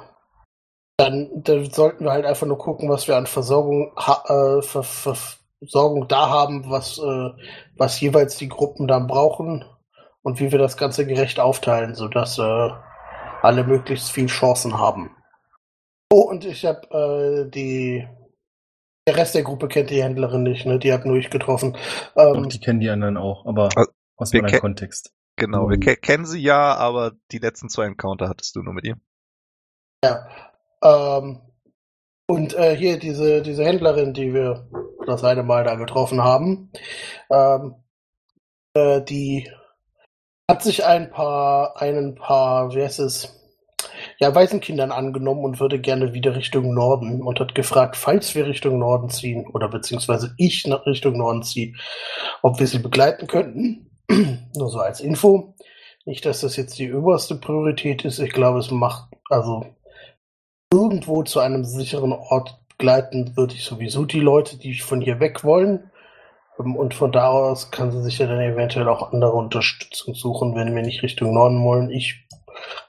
dann, dann sollten wir halt einfach nur gucken, was wir an Versorgung, ha, äh, Ver, Ver, Versorgung da haben, was, äh, was jeweils die Gruppen dann brauchen und wie wir das Ganze gerecht aufteilen, sodass äh, alle möglichst viel Chancen haben. Oh, und ich habe äh, die der Rest der Gruppe kennt die Händlerin nicht, ne? Die hat nur ich getroffen. Ähm, Doch, die kennen die anderen auch, aber also, aus welchem Kontext. Genau, wir ke kennen sie ja, aber die letzten zwei Encounter hattest du nur mit ihr. Ja. Ähm, und äh, hier diese, diese Händlerin, die wir das eine Mal da getroffen haben, ähm, äh, die hat sich ein paar, einen paar, wie heißt es, ja, Waisenkindern angenommen und würde gerne wieder Richtung Norden und hat gefragt, falls wir Richtung Norden ziehen oder beziehungsweise ich nach Richtung Norden ziehe, ob wir sie begleiten könnten. [clears throat] Nur so als Info. Nicht, dass das jetzt die oberste Priorität ist. Ich glaube, es macht, also irgendwo zu einem sicheren Ort begleiten würde ich sowieso die Leute, die von hier weg wollen. Ähm, und von da aus kann sie sich ja dann eventuell auch andere Unterstützung suchen, wenn wir nicht Richtung Norden wollen. Ich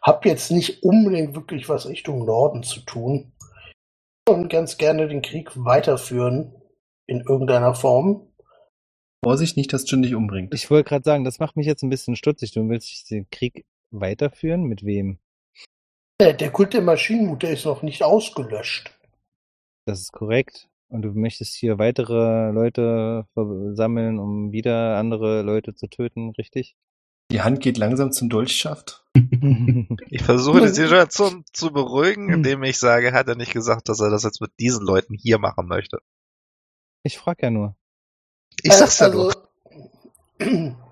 habe jetzt nicht unbedingt wirklich was Richtung Norden zu tun. Und ganz gerne den Krieg weiterführen in irgendeiner Form. Vorsicht nicht, dass Jin dich umbringt. Ich wollte gerade sagen, das macht mich jetzt ein bisschen stutzig. Du willst den Krieg weiterführen? Mit wem? Der, der Kult der Maschinenmutter ist noch nicht ausgelöscht. Das ist korrekt. Und du möchtest hier weitere Leute sammeln, um wieder andere Leute zu töten, richtig? Die Hand geht langsam zum Dolchschaft. [laughs] Ich versuche die Situation zu beruhigen, indem ich sage, hat er nicht gesagt, dass er das jetzt mit diesen Leuten hier machen möchte. Ich frage ja nur. Ich sag's ja also, nur. [clears throat]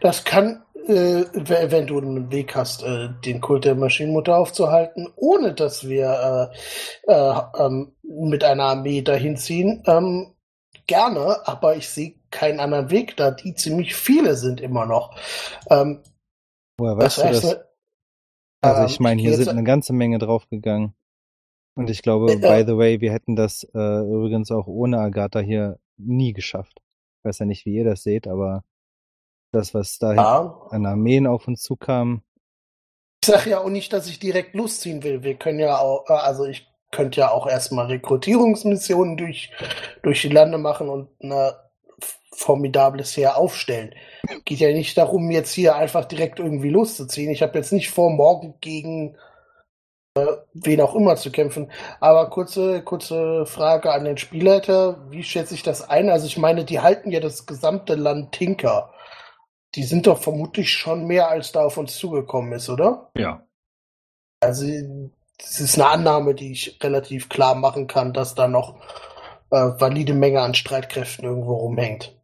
Das kann, äh, wenn du einen Weg hast, äh, den Kult der Maschinenmutter aufzuhalten, ohne dass wir äh, äh, ähm, mit einer Armee dahin ziehen, ähm, gerne, aber ich sehe keinen anderen Weg, da die ziemlich viele sind immer noch. Ähm, Woher weißt das du das? Also ich ähm, meine, hier sind eine ganze Menge draufgegangen. Und ich glaube, äh, by the way, wir hätten das äh, übrigens auch ohne Agatha hier nie geschafft. Ich weiß ja nicht, wie ihr das seht, aber das, was da ja. an Armeen auf uns zukam. Ich sage ja auch nicht, dass ich direkt losziehen will. Wir können ja auch, äh, also ich könnte ja auch erstmal Rekrutierungsmissionen durch, durch die Lande machen und ein formidables Heer aufstellen. Geht ja nicht darum, jetzt hier einfach direkt irgendwie loszuziehen. Ich habe jetzt nicht vor, morgen gegen äh, wen auch immer zu kämpfen. Aber kurze, kurze Frage an den Spielleiter. Wie schätze ich das ein? Also ich meine, die halten ja das gesamte Land Tinker. Die sind doch vermutlich schon mehr, als da auf uns zugekommen ist, oder? Ja. Also das ist eine Annahme, die ich relativ klar machen kann, dass da noch äh, valide Menge an Streitkräften irgendwo rumhängt.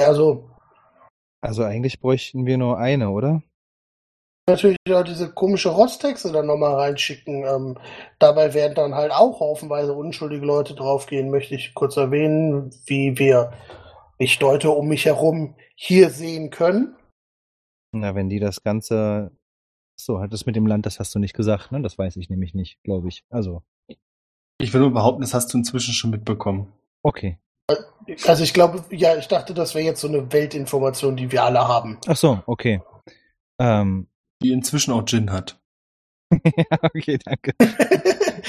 Also. Also eigentlich bräuchten wir nur eine, oder? Natürlich ja diese komische Rostexte dann nochmal reinschicken. Ähm, dabei werden dann halt auch haufenweise unschuldige Leute draufgehen, möchte ich kurz erwähnen, wie wir ich deute um mich herum hier sehen können. Na, wenn die das Ganze so, hat es mit dem Land, das hast du nicht gesagt, ne? Das weiß ich nämlich nicht, glaube ich. Also. Ich will nur behaupten, das hast du inzwischen schon mitbekommen. Okay. Also ich glaube, ja, ich dachte, das wäre jetzt so eine Weltinformation, die wir alle haben. Ach so, okay. Ähm. Die inzwischen auch Jin hat. ja, [laughs] [laughs] okay, danke.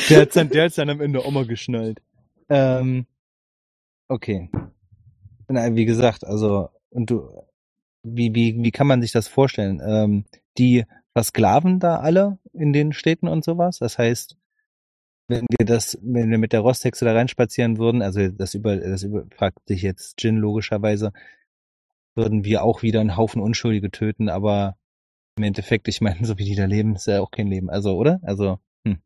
der hat dann, der hat's dann am Ende auch mal geschnallt. Ähm, okay. Na, wie gesagt, also, und du, wie, wie, wie kann man sich das vorstellen? Ähm, die versklaven da alle in den Städten und sowas. Das heißt, wenn wir das, wenn wir mit der Rosthexe da reinspazieren würden, also das über, das über, fragt sich jetzt Jin logischerweise, würden wir auch wieder einen Haufen Unschuldige töten, aber im Endeffekt, ich meine, [laughs] so wie die da leben, ist ja auch kein Leben. Also, oder? Also, hm.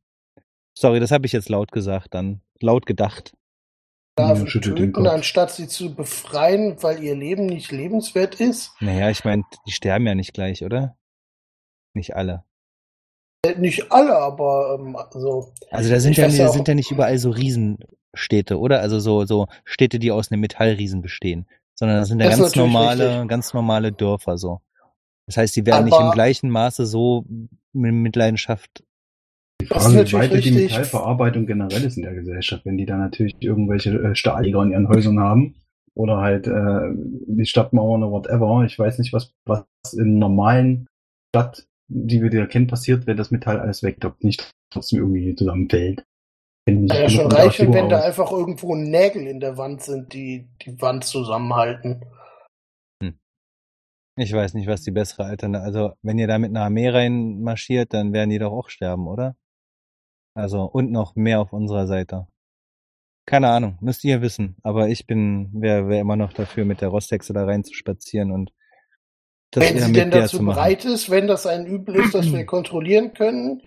Sorry, das habe ich jetzt laut gesagt, dann laut gedacht. Ja, töten, anstatt sie zu befreien, weil ihr Leben nicht lebenswert ist? Naja, ich meine, die sterben ja nicht gleich, oder? Nicht alle. Äh, nicht alle, aber ähm, so. Also da sind ja, ja sind ja nicht überall so Riesenstädte, oder? Also so, so Städte, die aus einem Metallriesen bestehen. Sondern das sind ja das ganz normale, richtig. ganz normale Dörfer so. Das heißt, sie werden nicht im Aber- gleichen Maße so mit Mitleidenschaft. Die Das Frage, ist wie weit die. Metallverarbeitung generell ist in der Gesellschaft, wenn die da natürlich irgendwelche äh, in ihren Häusern haben oder halt äh, die Stadtmauern oder whatever. Ich weiß nicht, was, was in normalen Stadt, die wir da kennen, passiert, wenn das Metall alles weg, ob nicht trotzdem irgendwie zusammenfällt. Ja, schon Architektur wenn da aus. einfach irgendwo Nägel in der Wand sind, die die Wand zusammenhalten. Ich weiß nicht, was die bessere Alternative. Also, wenn ihr da mit einer Armee reinmarschiert, dann werden die doch auch sterben, oder? Also, und noch mehr auf unserer Seite. Keine Ahnung, müsst ihr wissen. Aber ich bin, wäre wär immer noch dafür, mit der Rostexe da rein zu spazieren und das wenn sie mit denn der dazu bereit ist, wenn das ein Übel ist, das wir [clears throat] kontrollieren können.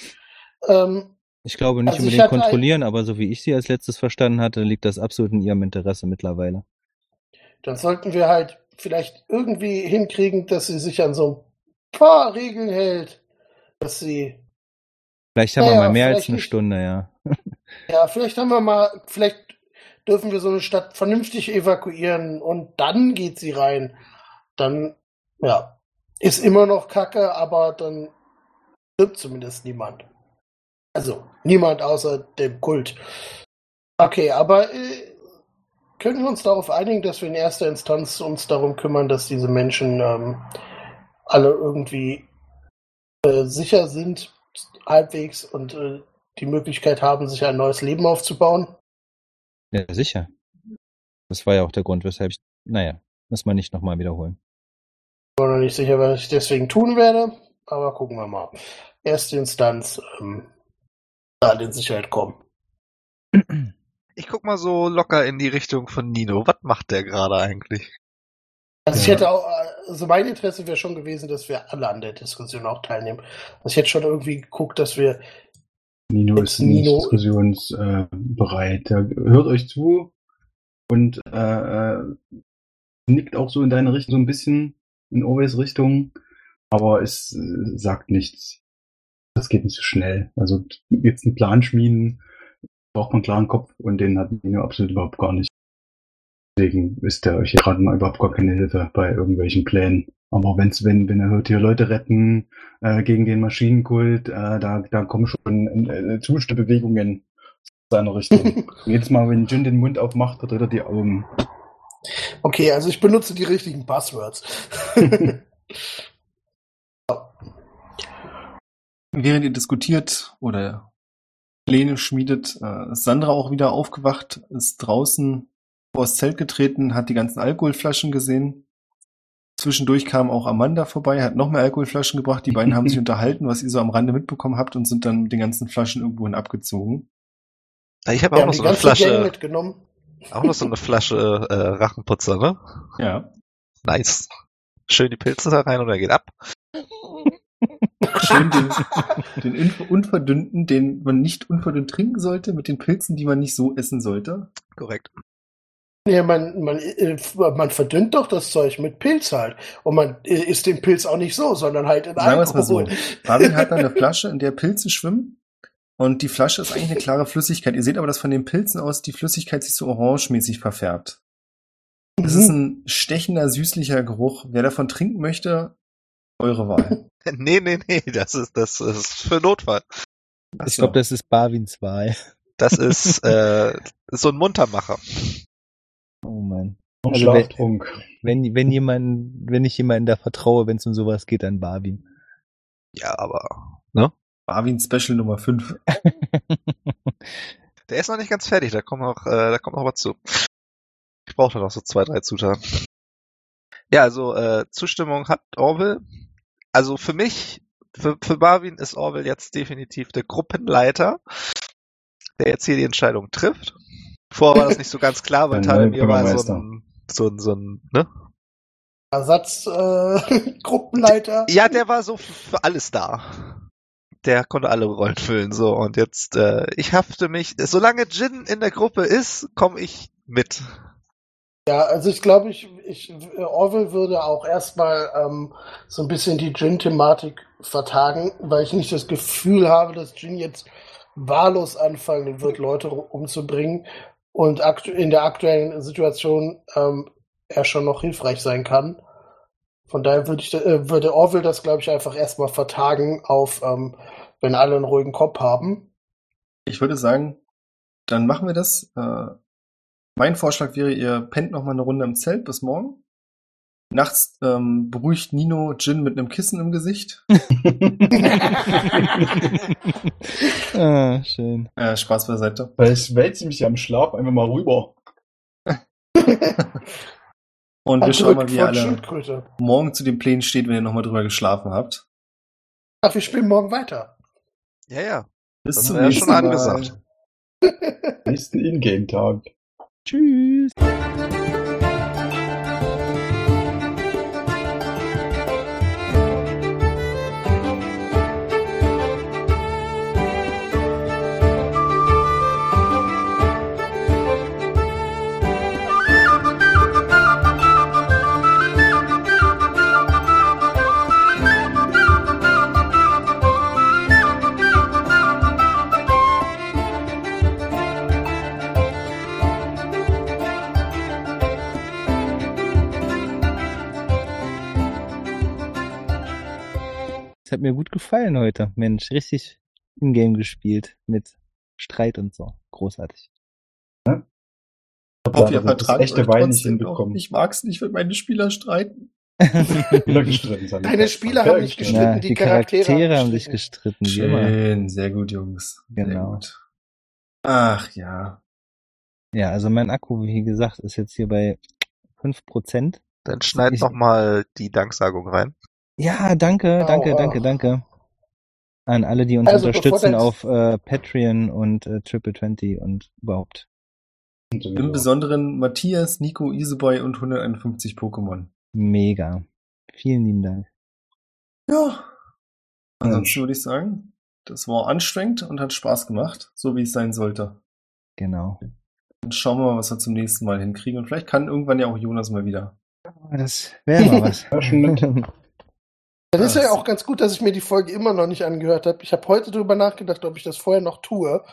Ähm, Ich glaube nicht Also unbedingt hatte ein- kontrollieren, aber so wie ich sie als letztes verstanden hatte, liegt das absolut in ihrem Interesse mittlerweile. dann sollten wir halt vielleicht irgendwie hinkriegen, dass sie sich an so ein paar Regeln hält, dass sie Vielleicht haben Naja, wir mal mehr als eine nicht. Stunde, ja. [laughs] Ja, vielleicht haben wir mal, vielleicht dürfen wir so eine Stadt vernünftig evakuieren und dann geht sie rein. Dann, ja, ist immer noch Kacke, aber dann stirbt zumindest niemand. Also, niemand außer dem Kult. Okay, aber äh, können wir uns darauf einigen, dass wir in erster Instanz uns darum kümmern, dass diese Menschen ähm, alle irgendwie äh, sicher sind, halbwegs und äh, die Möglichkeit haben, sich ein neues Leben aufzubauen? Ja, sicher. Das war ja auch der Grund, weshalb ich, naja, muss man nicht nochmal wiederholen. Ich bin noch nicht sicher, was ich deswegen tun werde, aber gucken wir mal. Erste Instanz, ähm, da in Sicherheit kommen. Ich guck mal so locker in die Richtung von Nino. Was macht der gerade eigentlich? Also ich Ja. hätte auch, äh, also mein Interesse wäre schon gewesen, dass wir alle an der Diskussion auch teilnehmen. Also ich hätte schon irgendwie geguckt, dass wir, Nino ist nicht Nino- diskussionsbereit. Äh, hört euch zu und äh, äh, nickt auch so in deine Richtung, so ein bisschen in Oves Richtung, aber es äh, sagt nichts. Das geht nicht so schnell. Also jetzt einen Plan schmieden, braucht man einen klaren Kopf und den hat Nino absolut überhaupt gar nicht. Deswegen ist er euch gerade mal überhaupt gar keine Hilfe bei irgendwelchen Plänen. Aber wenn's, wenn, wenn er hört, hier Leute retten äh, gegen den Maschinenkult, äh, da, da kommen schon äh, Zustimmebewegungen seiner Richtung. [laughs] Jedes Mal, wenn Jin den Mund aufmacht, verdreht er die Augen. okay, also ich benutze die richtigen Buzzwords. [laughs] Während ihr diskutiert oder Pläne schmiedet, äh, ist Sandra auch wieder aufgewacht, ist draußen vor das Zelt getreten, hat die ganzen Alkoholflaschen gesehen. Zwischendurch kam auch Amanda vorbei, hat noch mehr Alkoholflaschen gebracht. Die beiden haben sich [laughs] unterhalten, was ihr so am Rande mitbekommen habt und sind dann mit den ganzen Flaschen irgendwohin abgezogen. Ich habe auch noch so eine Flasche, mitgenommen. auch noch so eine Flasche äh, Rachenputzer, ne? Ja. Nice. Schön die Pilze da rein und er geht ab. Schön den, [laughs] den unver- unverdünnten, den man nicht unverdünnt trinken sollte, mit den Pilzen, die man nicht so essen sollte. Korrekt. Ja, man, man, äh, man verdünnt doch das Zeug mit Pilz halt. Und man äh, isst den Pilz auch nicht so, sondern halt in Sagen wir es mal so. Alkohol. Marvin hat dann eine [laughs] Flasche, in der Pilze schwimmen. Und die Flasche ist eigentlich eine [laughs] klare Flüssigkeit. Ihr seht aber, dass von den Pilzen aus die Flüssigkeit sich so orangemäßig verfärbt. Es ist ein stechender, süßlicher Geruch. Wer davon trinken möchte, eure Wahl. [laughs] Nee, nee, nee, das ist, das ist für Notfall. Ich glaube, das ist Barwins Wahl. Das ist äh, so ein Muntermacher. Oh Mann. Und Also Schlaftrunk. Wenn, wenn jemand, wenn ich jemanden da vertraue, wenn es um sowas geht, dann Barwin. Ja, aber ne? Barwin Special Nummer 5. [laughs] Der ist noch nicht ganz fertig, da kommt noch, äh, da kommt noch was zu. Ich brauche noch so zwei, drei Zutaten. Ja, also äh, Zustimmung hat Orwell. Also für mich, für, für Barwin ist Orwell jetzt definitiv der Gruppenleiter, der jetzt hier die Entscheidung trifft. Vorher war das nicht so ganz klar, weil neue Talemir war so ein, so ein, so ein, ne? Ersatzgruppenleiter. Äh. [laughs] Ja, der war so für, alles da. Der konnte alle Rollen füllen, so. Und jetzt, äh, ich hafte mich, solange Jin in der Gruppe ist, komme ich mit. Ja, also ich glaube, ich, ich, Orwell würde auch erstmal ähm, so ein bisschen die Jin-Thematik vertagen, weil ich nicht das Gefühl habe, dass Jin jetzt wahllos anfangen wird, Leute umzubringen und in der aktuellen Situation ähm, er schon noch hilfreich sein kann. Von daher würde ich, äh, würde Orville das, glaube ich, einfach erstmal vertagen auf, ähm, wenn alle einen ruhigen Kopf haben. Ich würde sagen, dann machen wir das. Äh, mein Vorschlag wäre, ihr pennt noch mal eine Runde im Zelt bis morgen. Nachts ähm, beruhigt Nino Jin mit einem Kissen im Gesicht. [laughs] ah, schön. Äh, Spaß beiseite. Vielleicht wälzt mich ja im Schlaf einfach mal rüber. [laughs] Und wir schauen mal, wie ihr alle morgen zu den Plänen steht, wenn ihr noch mal drüber geschlafen habt. Ach, wir spielen morgen weiter. Ja, ja. Bis Das zum ja nächsten schon Mal. angesagt. [laughs] Nächsten Ingame-Tag. Tschüss. Hat mir gut gefallen heute. Mensch, richtig Ingame gespielt mit Streit und so. Großartig. Ich hoffe, ihr vertragt echte euch Wein nicht hinbekommen. Ich mag's nicht, wenn meine Spieler streiten. [laughs] Spieler gestritten sind. Deine Spieler haben nicht gestritten, Ja, die die Charaktere Charaktere haben sich gestritten. gestritten, wie immer. Schön, sehr gut, Jungs. Genau. gut. Ach ja. Ja, also mein Akku, wie gesagt, ist jetzt hier bei 5%. Dann schneid Ich- noch mal die Danksagung rein. Ja, danke, danke, au. danke, danke. An alle, die uns Also, unterstützen auf äh, Patreon und äh, Triple 20 und überhaupt. Im Besonderen Matthias, Nico, Iseboy und 151 Pokémon. Mega. Vielen lieben Dank. Ja. Ansonsten würde ich sagen, das war anstrengend und hat Spaß gemacht, so wie es sein sollte. Genau. Dann schauen wir mal, was wir zum nächsten Mal hinkriegen. Und vielleicht kann irgendwann ja auch Jonas mal wieder. Das wäre mal was. [laughs] Dann ist ja auch ganz gut, dass ich mir die Folge immer noch nicht angehört habe. Ich habe heute drüber nachgedacht, ob ich das vorher noch tue.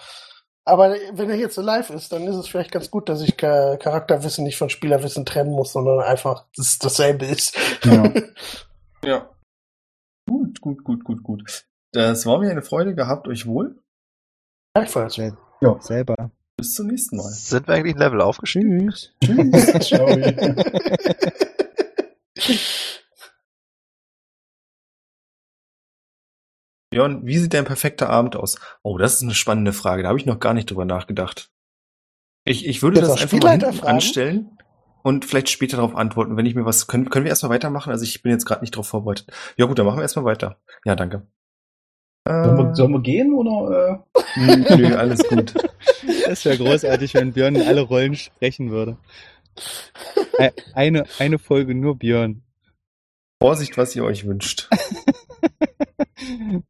Aber wenn er jetzt so live ist, dann ist es vielleicht ganz gut, dass ich Cha- Charakterwissen nicht von Spielerwissen trennen muss, sondern einfach das dasselbe ist. Ja. [laughs] Ja. Gut, gut, gut, gut, gut. Das war mir eine Freude. Gehabt euch wohl. Gleichfalls. Ja. Selber. Bis zum nächsten Mal. Sind wir eigentlich ein Level aufgestiegen? Tschüss. Tschüss. [laughs] Ciao. [laughs] Björn, wie sieht dein perfekter Abend aus? Oh, das ist eine spannende Frage. Da habe ich noch gar nicht drüber nachgedacht. Ich, ich würde das auch einfach mal anstellen und vielleicht später darauf antworten, wenn ich mir was. Können, können wir erstmal weitermachen? Also ich bin jetzt gerade nicht darauf vorbereitet. Ja gut, dann machen wir erstmal weiter. Ja, danke. Sollen wir, Äh, sollen wir gehen oder? nö, alles gut. [laughs] Das wäre großartig, wenn Björn in alle Rollen sprechen würde. Eine, eine Folge nur Björn. Vorsicht, was ihr euch wünscht. [laughs]